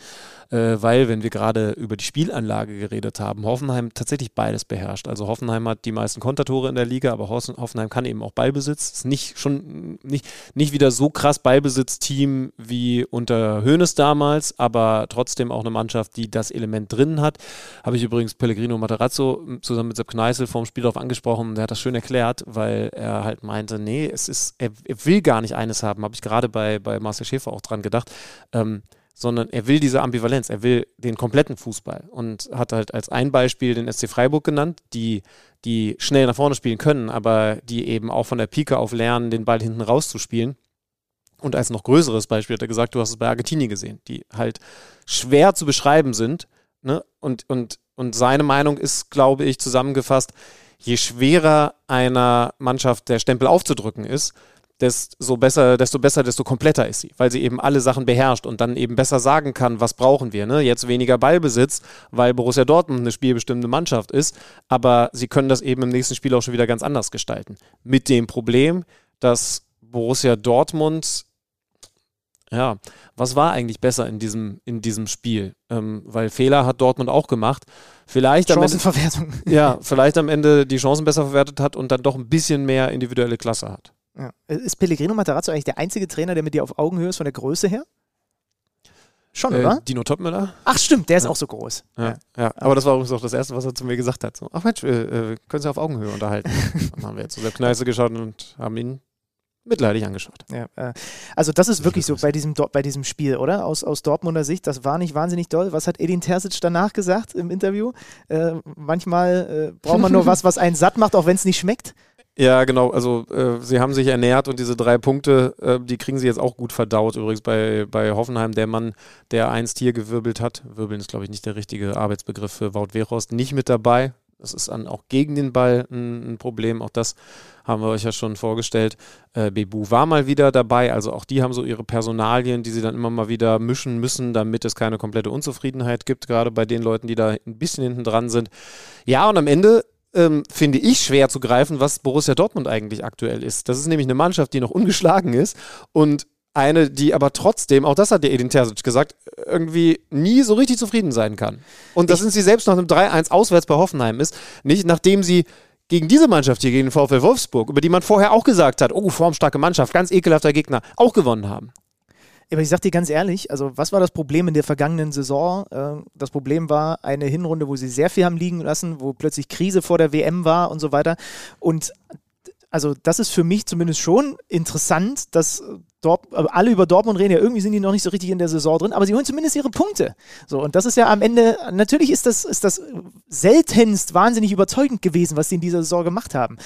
Äh, weil, wenn wir gerade über die Spielanlage geredet haben, Hoffenheim tatsächlich beides beherrscht. Also Hoffenheim hat die meisten Kontertore in der Liga, aber Hoffenheim kann eben auch Ballbesitz. Ist nicht schon nicht, nicht wieder so krass Ballbesitzteam wie unter Hoeneß damals, aber trotzdem auch eine Mannschaft, die das Element drin hat. Habe ich übrigens Pellegrino Materazzo m, zusammen mit Sepp Kneißl vorm Spiel darauf angesprochen. Der hat das schön erklärt, weil er halt meinte, nee, es ist, er, er will gar nicht eines haben. Habe ich gerade bei, bei Marcel Schäfer auch dran gedacht. Ähm, sondern er will diese Ambivalenz, er will den kompletten Fußball und hat halt als ein Beispiel den SC Freiburg genannt, die, die schnell nach vorne spielen können, aber die eben auch von der Pike auf lernen, den Ball hinten rauszuspielen. Und als noch größeres Beispiel hat er gesagt, du hast es bei Argentinien gesehen, die halt schwer zu beschreiben sind. Ne? Und, und, und seine Meinung ist, glaube ich, zusammengefasst, je schwerer einer Mannschaft der Stempel aufzudrücken ist, desto besser, desto besser, desto kompletter ist sie, weil sie eben alle Sachen beherrscht und dann eben besser sagen kann, was brauchen wir. Ne? Jetzt weniger Ballbesitz, weil Borussia Dortmund eine spielbestimmende Mannschaft ist, aber sie können das eben im nächsten Spiel auch schon wieder ganz anders gestalten. Mit dem Problem, dass Borussia Dortmund ja, was war eigentlich besser in diesem, in diesem Spiel? Ähm, weil Fehler hat Dortmund auch gemacht. Vielleicht am, Ende, Chancenverwertung. ja, vielleicht am Ende die Chancen besser verwertet hat und dann doch ein bisschen mehr individuelle Klasse hat. Ja. Ist Pellegrino Materazzo eigentlich der einzige Trainer, der mit dir auf Augenhöhe ist von der Größe her? Schon, Äh, oder? Dino Topmüller? Ach stimmt, der ist ja. auch so groß. Ja, ja. aber das war übrigens auch das Erste, was er zu mir gesagt hat. So, ach Mensch, äh, äh, können Sie auf Augenhöhe unterhalten. dann haben wir jetzt zu Sepp Kneiße geschaut und haben ihn mitleidig angeschaut. Ja, äh, also das ist wirklich so bei diesem, bei diesem Spiel, oder? Aus, aus Dortmunder Sicht, das war nicht wahnsinnig doll. Was hat Edin Terzic danach gesagt im Interview? Äh, manchmal äh, braucht man nur was, was einen satt macht, auch wenn es nicht schmeckt. Ja, genau. Also äh, sie haben sich ernährt und diese drei Punkte, äh, die kriegen sie jetzt auch gut verdaut. Übrigens bei, bei Hoffenheim, der Mann, der einst hier gewirbelt hat, wirbeln ist, glaube ich, nicht der richtige Arbeitsbegriff für Wout Weghorst, nicht mit dabei. Das ist dann auch gegen den Ball ein, ein Problem. Auch das haben wir euch ja schon vorgestellt. Äh, Bebu war mal wieder dabei. Also auch die haben so ihre Personalien, die sie dann immer mal wieder mischen müssen, damit es keine komplette Unzufriedenheit gibt, gerade bei den Leuten, die da ein bisschen hinten dran sind. Ja, und am Ende ähm, finde ich schwer zu greifen, was Borussia Dortmund eigentlich aktuell ist. Das ist nämlich eine Mannschaft, die noch ungeschlagen ist und eine, die aber trotzdem, auch das hat der Edin Terzic gesagt, irgendwie nie so richtig zufrieden sein kann. Und das sind sie selbst nach einem 3-1 auswärts bei Hoffenheim ist, nicht nachdem sie gegen diese Mannschaft hier, gegen den VfL Wolfsburg, über die man vorher auch gesagt hat, oh, formstarke Mannschaft, ganz ekelhafter Gegner, auch gewonnen haben. Aber ich sag dir ganz ehrlich, also was war das Problem in der vergangenen Saison? Äh, das Problem war eine Hinrunde, wo sie sehr viel haben liegen lassen, wo plötzlich Krise vor der WM war und so weiter. Und also das ist für mich zumindest schon interessant, dass Dort, also alle über Dortmund reden, ja, irgendwie sind die noch nicht so richtig in der Saison drin, aber sie holen zumindest ihre Punkte. So, und das ist ja am Ende, natürlich ist das, ist das seltenst wahnsinnig überzeugend gewesen, was sie in dieser Saison gemacht haben.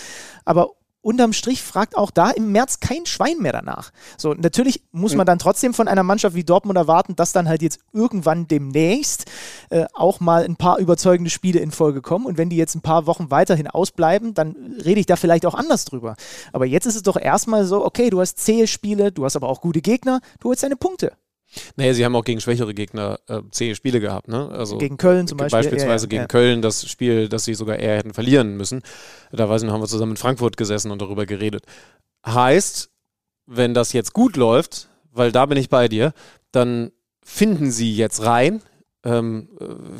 Aber unterm Strich fragt auch da im März kein Schwein mehr danach. So, natürlich muss man dann trotzdem von einer Mannschaft wie Dortmund erwarten, dass dann halt jetzt irgendwann demnächst äh, auch mal ein paar überzeugende Spiele in Folge kommen. Und wenn die jetzt ein paar Wochen weiterhin ausbleiben, dann rede ich da vielleicht auch anders drüber. Aber jetzt ist es doch erstmal so, okay, du hast zähe Spiele, du hast aber auch gute Gegner, du holst deine Punkte. Naja, sie haben auch gegen schwächere Gegner äh, zehn Spiele gehabt, ne? Also gegen Köln zum Beispiel. Beispielsweise ja, ja, gegen ja. Köln, das Spiel, das sie sogar eher hätten verlieren müssen. Da weiß ich haben wir zusammen in Frankfurt gesessen und darüber geredet. Heißt, wenn das jetzt gut läuft, weil da bin ich bei dir, dann finden sie jetzt rein. Ähm,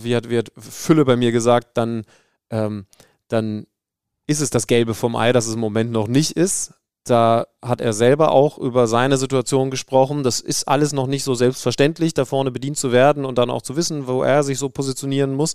wie, hat, wie hat Fülle bei mir gesagt, dann, ähm, dann ist es das Gelbe vom Ei, das es im Moment noch nicht ist. Da hat er selber auch über seine Situation gesprochen. Das ist alles noch nicht so selbstverständlich, da vorne bedient zu werden und dann auch zu wissen, wo er sich so positionieren muss.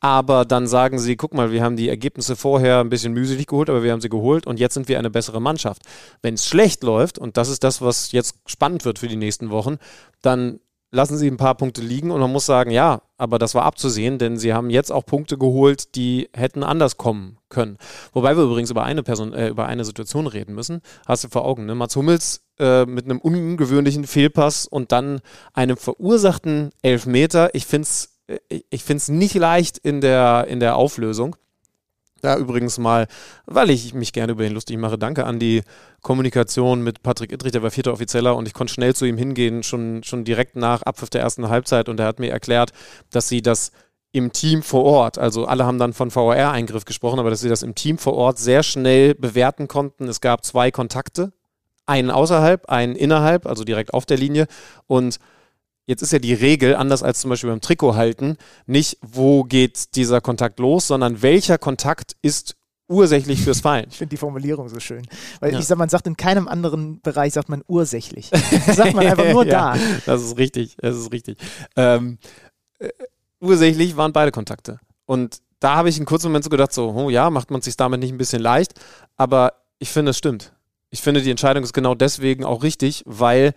Aber dann sagen sie, guck mal, wir haben die Ergebnisse vorher ein bisschen mühselig geholt, aber wir haben sie geholt und jetzt sind wir eine bessere Mannschaft. Wenn es schlecht läuft, und das ist das, was jetzt spannend wird für die nächsten Wochen, dann lassen sie ein paar Punkte liegen und man muss sagen, ja, aber das war abzusehen, denn sie haben jetzt auch Punkte geholt, die hätten anders kommen können. Wobei wir übrigens über eine Person, äh, über eine Situation reden müssen. Hast du vor Augen, ne? Mats Hummels äh, mit einem ungewöhnlichen Fehlpass und dann einem verursachten Elfmeter. Ich finde es äh, ich finde es nicht leicht in der, in der Auflösung. Da übrigens mal, weil ich mich gerne über ihn lustig mache, danke an die Kommunikation mit Patrick Ittrich, der war vierter Offizieller und ich konnte schnell zu ihm hingehen, schon, schon direkt nach Abpfiff der ersten Halbzeit. Und er hat mir erklärt, dass sie das im Team vor Ort, also alle haben dann von VAR-Eingriff gesprochen, aber dass sie das im Team vor Ort sehr schnell bewerten konnten. Es gab zwei Kontakte, einen außerhalb, einen innerhalb, also direkt auf der Linie. Und Jetzt ist ja die Regel, anders als zum Beispiel beim Trikot halten, nicht, wo geht dieser Kontakt los, sondern welcher Kontakt ist ursächlich fürs Fallen. Ich finde die Formulierung so schön. Weil ja. ich sag, man sagt in keinem anderen Bereich sagt man ursächlich. Das sagt man einfach nur ja, da. Das ist richtig, das ist richtig. Ähm, äh, ursächlich waren beide Kontakte. Und da habe ich einen kurzen Moment so gedacht, so, oh ja, macht man sich damit nicht ein bisschen leicht. Aber ich finde, es stimmt. Ich finde, die Entscheidung ist genau deswegen auch richtig, weil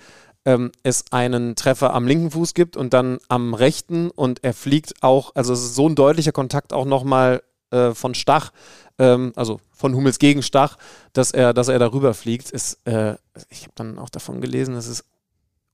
ähm, es einen Treffer am linken Fuß gibt und dann am rechten und er fliegt auch, also es ist so ein deutlicher Kontakt auch nochmal äh, von Stach, ähm, also von Hummels gegen Stach, dass er, dass er darüber fliegt. Ist, äh, ich habe dann auch davon gelesen, es ist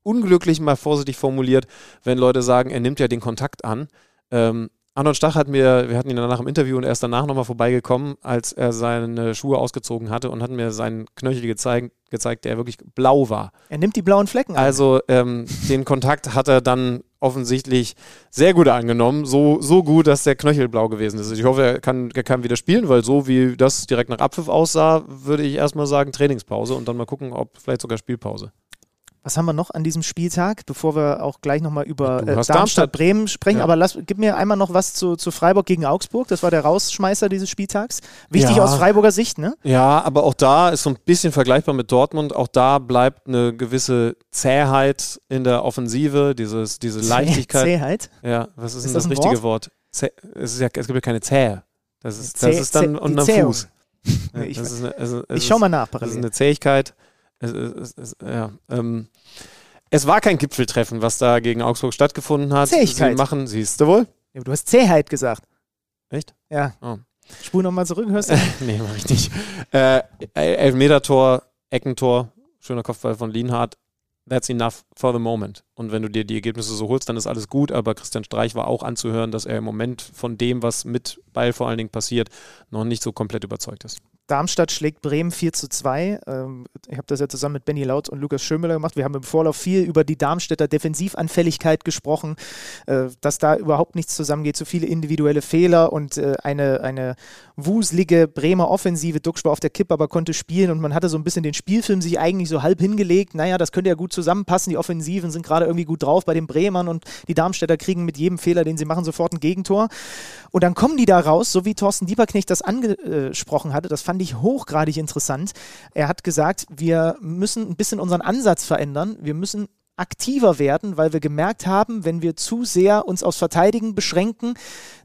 unglücklich mal vorsichtig formuliert, wenn Leute sagen, er nimmt ja den Kontakt an. Ähm, Arnold Stach hat mir, wir hatten ihn danach im Interview und er ist danach nochmal vorbeigekommen, als er seine Schuhe ausgezogen hatte und hat mir seinen Knöchel gezeigt, gezeigt, der wirklich blau war. Er nimmt die blauen Flecken an. Also ähm, den Kontakt hat er dann offensichtlich sehr gut angenommen. So, so gut, dass der Knöchel blau gewesen ist. Ich hoffe, er kann, er kann wieder spielen, weil so wie das direkt nach Abpfiff aussah, würde ich erstmal sagen Trainingspause und dann mal gucken, ob vielleicht sogar Spielpause. Was haben wir noch an diesem Spieltag, bevor wir auch gleich nochmal über äh, Darmstadt-Bremen sprechen? Ja. Aber lass, gib mir einmal noch was zu, zu Freiburg gegen Augsburg. Das war der Rausschmeißer dieses Spieltags. Wichtig ja. aus Freiburger Sicht, ne? Ja, aber auch da ist so ein bisschen vergleichbar mit Dortmund. Auch da bleibt eine gewisse Zähheit in der Offensive, dieses, diese Leichtigkeit. Zähheit? Ja, was ist, ist denn das, das richtige Wort? Zäh, es, ja, es gibt ja keine Zähe. Das ist, das ist dann unter Fuß. ich, ich schau mal nach, parallel. Das ist eine Zähigkeit es, es, es, ja, ähm, es war kein Gipfeltreffen, was da gegen Augsburg stattgefunden hat. Zähigkeit. Sie machen, siehst du wohl? Ja, du hast Zähheit gesagt. Echt? Ja. Oh. Spul nochmal zurück, hörst du? nee, mach ich nicht. Äh, Elfmeter-Tor, Eckentor, schöner Kopfball von Lienhardt. That's enough for the moment. Und wenn du dir die Ergebnisse so holst, dann ist alles gut. Aber Christian Streich war auch anzuhören, dass er im Moment von dem, was mit Ball vor allen Dingen passiert, noch nicht so komplett überzeugt ist. Darmstadt schlägt Bremen 4 zu 2. Ähm, ich habe das ja zusammen mit Benny Laut und Lukas Schömüller gemacht. Wir haben im Vorlauf viel über die Darmstädter Defensivanfälligkeit gesprochen, äh, dass da überhaupt nichts zusammengeht, zu viele individuelle Fehler und äh, eine, eine wuselige Bremer Offensive. Duxch war auf der Kippe, aber konnte spielen und man hatte so ein bisschen den Spielfilm sich eigentlich so halb hingelegt. Naja, das könnte ja gut zusammenpassen. Die Offensiven sind gerade irgendwie gut drauf bei den Bremern und die Darmstädter kriegen mit jedem Fehler, den sie machen, sofort ein Gegentor. Und dann kommen die da raus, so wie Thorsten Dieberknecht das angesprochen hatte. Das fand fand ich hochgradig interessant. Er hat gesagt, wir müssen ein bisschen unseren Ansatz verändern. Wir müssen aktiver werden, weil wir gemerkt haben, wenn wir zu sehr uns aufs Verteidigen beschränken,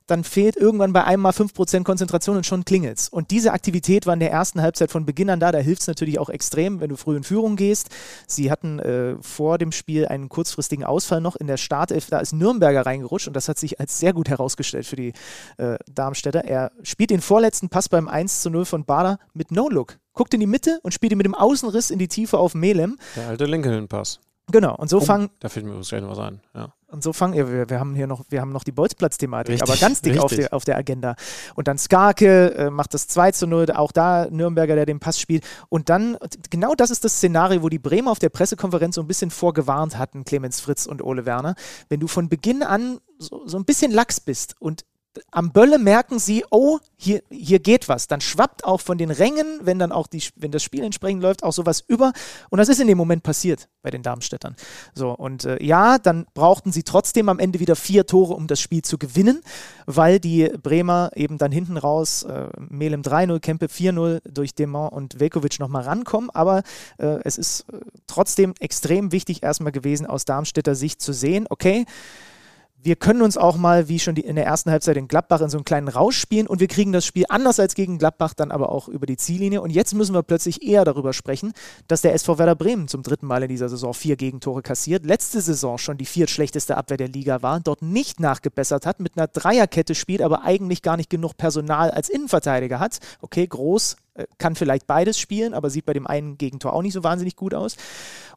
dann fehlt irgendwann bei einem mal 5% Konzentration und schon klingelt's. Und diese Aktivität war in der ersten Halbzeit von Beginn an da. Da hilft es natürlich auch extrem, wenn du früh in Führung gehst. Sie hatten äh, vor dem Spiel einen kurzfristigen Ausfall noch in der Startelf. Da ist Nürnberger reingerutscht und das hat sich als sehr gut herausgestellt für die äh, Darmstädter. Er spielt den vorletzten Pass beim 1 zu 0 von Bader mit No-Look. Guckt in die Mitte und spielt ihn mit dem Außenriss in die Tiefe auf Melem. Der alte Lincoln-Pass. Genau, und so oh, fangen. Da fällt mir übrigens gleich noch was ein. Ja. Und so fangen, wir, wir haben hier noch, wir haben noch die Bolzplatz-Thematik, aber ganz dick auf der, auf der Agenda. Und dann Skarke äh, macht das 2 zu 0, auch da Nürnberger, der den Pass spielt. Und dann, genau das ist das Szenario, wo die Bremer auf der Pressekonferenz so ein bisschen vorgewarnt hatten, Clemens Fritz und Ole Werner. Wenn du von Beginn an so, so ein bisschen lax bist und am Bölle merken sie, oh, hier, hier geht was. Dann schwappt auch von den Rängen, wenn dann auch die, wenn das Spiel entsprechend läuft, auch sowas über. Und das ist in dem Moment passiert bei den Darmstädtern. So, und äh, ja, dann brauchten sie trotzdem am Ende wieder vier Tore, um das Spiel zu gewinnen, weil die Bremer eben dann hinten raus, äh, Melem 3-0, Kempe 4-0 durch Demont und Velkovic nochmal rankommen. Aber äh, es ist äh, trotzdem extrem wichtig erstmal gewesen, aus Darmstädter Sicht zu sehen, okay, wir können uns auch mal, wie schon die, in der ersten Halbzeit in Gladbach, in so einen kleinen Rausch spielen und wir kriegen das Spiel anders als gegen Gladbach dann aber auch über die Ziellinie. Und jetzt müssen wir plötzlich eher darüber sprechen, dass der SV Werder Bremen zum dritten Mal in dieser Saison vier Gegentore kassiert, letzte Saison schon die viertschlechteste Abwehr der Liga war, dort nicht nachgebessert hat, mit einer Dreierkette spielt, aber eigentlich gar nicht genug Personal als Innenverteidiger hat. Okay, groß, äh, kann vielleicht beides spielen, aber sieht bei dem einen Gegentor auch nicht so wahnsinnig gut aus.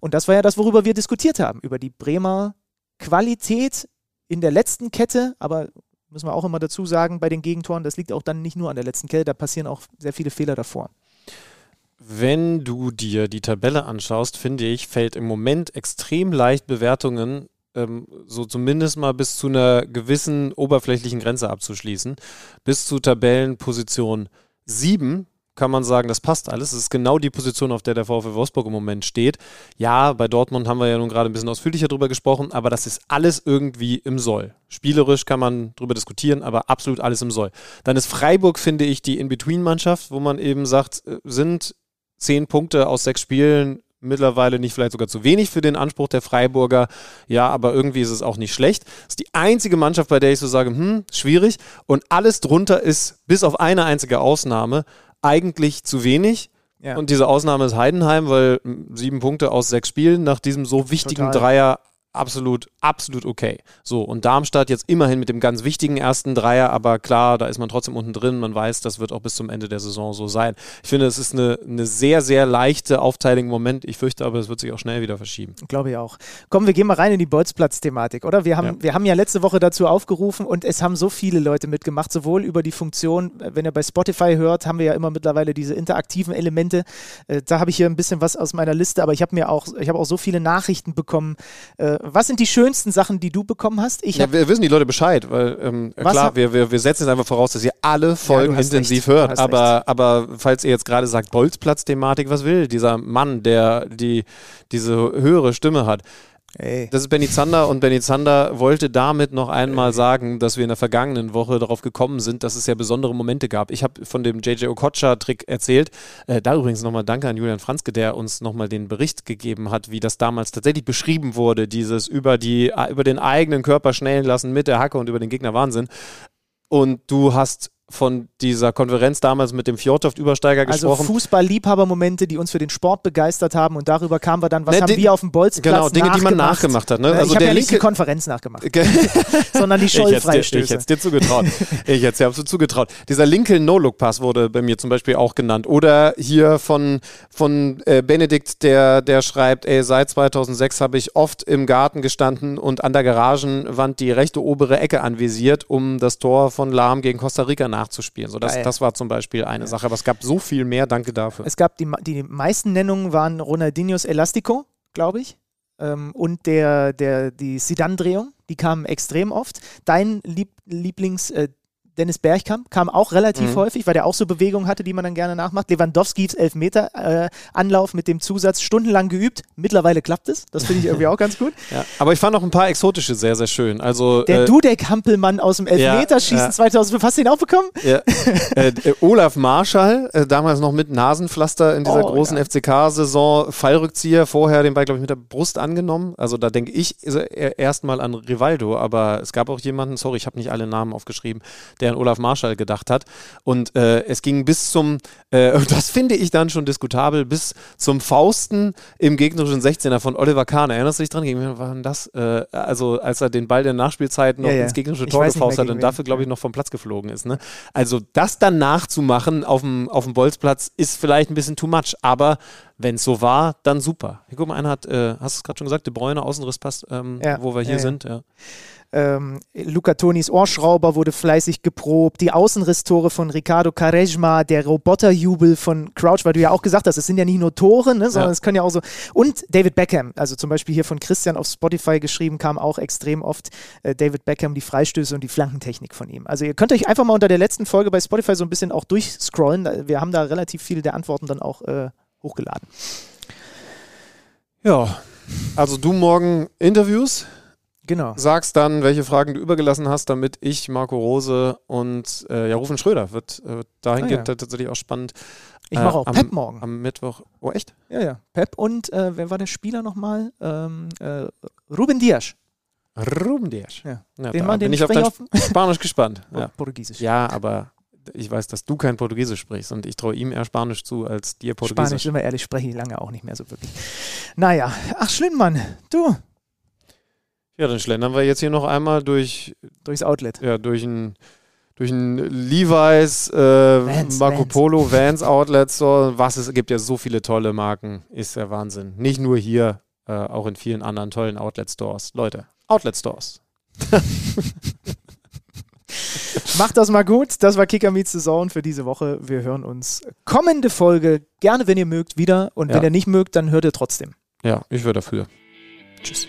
Und das war ja das, worüber wir diskutiert haben, über die Bremer Qualität in der letzten Kette, aber müssen wir auch immer dazu sagen, bei den Gegentoren, das liegt auch dann nicht nur an der letzten Kette, da passieren auch sehr viele Fehler davor. Wenn du dir die Tabelle anschaust, finde ich, fällt im Moment extrem leicht Bewertungen ähm, so zumindest mal bis zu einer gewissen oberflächlichen Grenze abzuschließen. Bis zu Tabellenposition 7 kann man sagen, das passt alles. Das ist genau die Position, auf der der VfL Wolfsburg im Moment steht. Ja, bei Dortmund haben wir ja nun gerade ein bisschen ausführlicher drüber gesprochen, aber das ist alles irgendwie im Soll. Spielerisch kann man drüber diskutieren, aber absolut alles im Soll. Dann ist Freiburg, finde ich, die In-Between-Mannschaft, wo man eben sagt, äh, sind zehn Punkte aus sechs Spielen mittlerweile nicht vielleicht sogar zu wenig für den Anspruch der Freiburger. Ja, aber irgendwie ist es auch nicht schlecht. Das ist die einzige Mannschaft, bei der ich so sage, hm, schwierig. Und alles drunter ist, bis auf eine einzige Ausnahme, eigentlich zu wenig. Ja. Und diese Ausnahme ist Heidenheim, weil sieben Punkte aus sechs Spielen nach diesem so wichtigen Total. Dreier absolut, absolut okay. So, und Darmstadt jetzt immerhin mit dem ganz wichtigen ersten Dreier, aber klar, da ist man trotzdem unten drin. Man weiß, das wird auch bis zum Ende der Saison so sein. Ich finde, es ist eine, eine sehr, sehr leichte Aufteilung im Moment. Ich fürchte aber, es wird sich auch schnell wieder verschieben. Glaube ich auch. Kommen wir gehen mal rein in die Bolzplatz-Thematik, oder? Wir haben, ja. wir haben ja letzte Woche dazu aufgerufen und es haben so viele Leute mitgemacht, sowohl über die Funktion, wenn ihr bei Spotify hört, haben wir ja immer mittlerweile diese interaktiven Elemente. Äh, da habe ich hier ein bisschen was aus meiner Liste, aber ich habe mir auch, ich habe auch so viele Nachrichten bekommen, äh, was sind die schönsten Sachen, die du bekommen hast? Ich ja, wir wissen die Leute Bescheid, weil ähm, klar, wir, wir, wir setzen jetzt einfach voraus, dass ihr alle Folgen ja, intensiv recht. hört. Aber, aber falls ihr jetzt gerade sagt, Bolzplatz-Thematik, was will dieser Mann, der die, diese höhere Stimme hat? Ey. Das ist Benny Zander und Benny Zander wollte damit noch einmal Ey. sagen, dass wir in der vergangenen Woche darauf gekommen sind, dass es ja besondere Momente gab. Ich habe von dem JJ Okocha-Trick erzählt. Äh, da übrigens nochmal Danke an Julian Franzke, der uns nochmal den Bericht gegeben hat, wie das damals tatsächlich beschrieben wurde, dieses über, die, über den eigenen Körper schnellen lassen mit der Hacke und über den Gegner Wahnsinn. Und du hast von dieser Konferenz damals mit dem Fjordhoft-Übersteiger also gesprochen. Also Fußball-Liebhaber-Momente, die uns für den Sport begeistert haben und darüber kamen wir dann, was ne, haben die, wir auf dem Bolzplatz Genau, Dinge, die man nachgemacht hat. Ne? Also ich habe ja nicht die Konferenz nachgemacht, sondern die Schollfreistöße. Ich hätte es dir zugetraut. ich hätte es dir zugetraut. Dieser Lincoln No-Look-Pass wurde bei mir zum Beispiel auch genannt. Oder hier von, von äh, Benedikt, der, der schreibt, ey, seit 2006 habe ich oft im Garten gestanden und an der Garagenwand die rechte obere Ecke anvisiert, um das Tor von Lahm gegen Costa Rica nach nachzuspielen. So, das, das war zum Beispiel eine ja. Sache, aber es gab so viel mehr, danke dafür. Es gab die, die meisten Nennungen waren Ronaldinhos Elastico, glaube ich. Ähm, und der, der, die Sidan-Drehung, die kamen extrem oft. Dein Lieb Lieblings- äh, Dennis Bergkamp kam auch relativ mhm. häufig, weil der auch so Bewegungen hatte, die man dann gerne nachmacht. Lewandowskis Elfmeter-Anlauf äh, mit dem Zusatz stundenlang geübt. Mittlerweile klappt es. Das finde ich irgendwie auch ganz gut. Ja, aber ich fand auch ein paar exotische sehr, sehr schön. Also, der äh, Dudek-Hampelmann aus dem Elfmeterschießen ja, ja. 2005, hast du ihn auch bekommen? Ja. äh, äh Olaf Marschall, äh, damals noch mit Nasenpflaster in dieser oh, großen. FCK-Saison, Fallrückzieher, vorher den Ball, glaube ich, mit der Brust angenommen. Also da denke ich erstmal an Rivaldo, aber es gab auch jemanden, sorry, ich habe nicht alle Namen aufgeschrieben, der an Olaf Marschall gedacht hat. Und äh, es ging bis zum, äh, das finde ich dann schon diskutabel, bis zum Fausten im gegnerischen 16er von Oliver Kahn. Erinnerst du dich dran? Gegen war denn das? Äh, also als er den Ball der Nachspielzeit noch ja, ja. ins gegnerische Tor gefaust hat und dafür, glaube ich, noch vom Platz geflogen ist. Ne? Also das dann nachzumachen auf dem, auf dem Bolzplatz ist vielleicht ein bisschen too much, aber wenn es so war, dann super. Hier guck mal, einer hat, äh, hast du es gerade schon gesagt, De Bruyne Außenriss passt, ähm, ja, wo wir hier sind. Ja. Ähm, Luca Tonis Ohrschrauber wurde fleißig geprobt. Die Außenrisstore von Ricardo Quaresma, der Roboterjubel von Crouch, weil du ja auch gesagt hast, es sind ja nicht nur Tore, ne, sondern ja. es können ja auch so. Und David Beckham, also zum Beispiel hier von Christian auf Spotify geschrieben, kam auch extrem oft äh, David Beckham, die Freistöße und die Flankentechnik von ihm. Also ihr könnt euch einfach mal unter der letzten Folge bei Spotify so ein bisschen auch durchscrollen. Wir haben da relativ viele der Antworten dann auch äh, hochgeladen. Ja, also du morgen Interviews. Genau. Sagst dann, welche Fragen du übergelassen hast, damit ich, Marco Rose und äh, ja, Rufen Schröder wird äh, dahingehend ah, ja. tatsächlich auch spannend. Ich mache auch äh, am, Pep morgen. Am Mittwoch. Oh, echt? Ja, ja. Pep und äh, wer war der Spieler nochmal? Ähm, äh, Ruben Dias. Ruben Dias. Ja. Ja, Den Mann, den bin ich auf ich Spanisch gespannt. Ja. Portugiesisch. ja, aber ich weiß, dass du kein Portugiesisch sprichst und ich traue ihm eher Spanisch zu als dir Portugiesisch. Spanisch, sind wir ehrlich, spreche ich lange auch nicht mehr so wirklich. Naja, ach Schlindmann, du, Ja, dann schlendern wir jetzt hier noch einmal durch, durchs Outlet. ja, durch ein durch ein Levi's, äh, Vans, Marco Vans. Polo, Vans Outlet Store, was es gibt ja so viele tolle Marken, ist der Wahnsinn. Nicht nur hier, äh, auch in vielen anderen tollen Outlet Stores. Leute, Outlet Stores. Macht das mal gut. Das war Kicker Meets the Zone für diese Woche. Wir hören uns kommende Folge gerne, wenn ihr mögt, wieder. Und Ja. wenn ihr nicht mögt, dann hört ihr trotzdem. Ja, ich wäre dafür. Tschüss.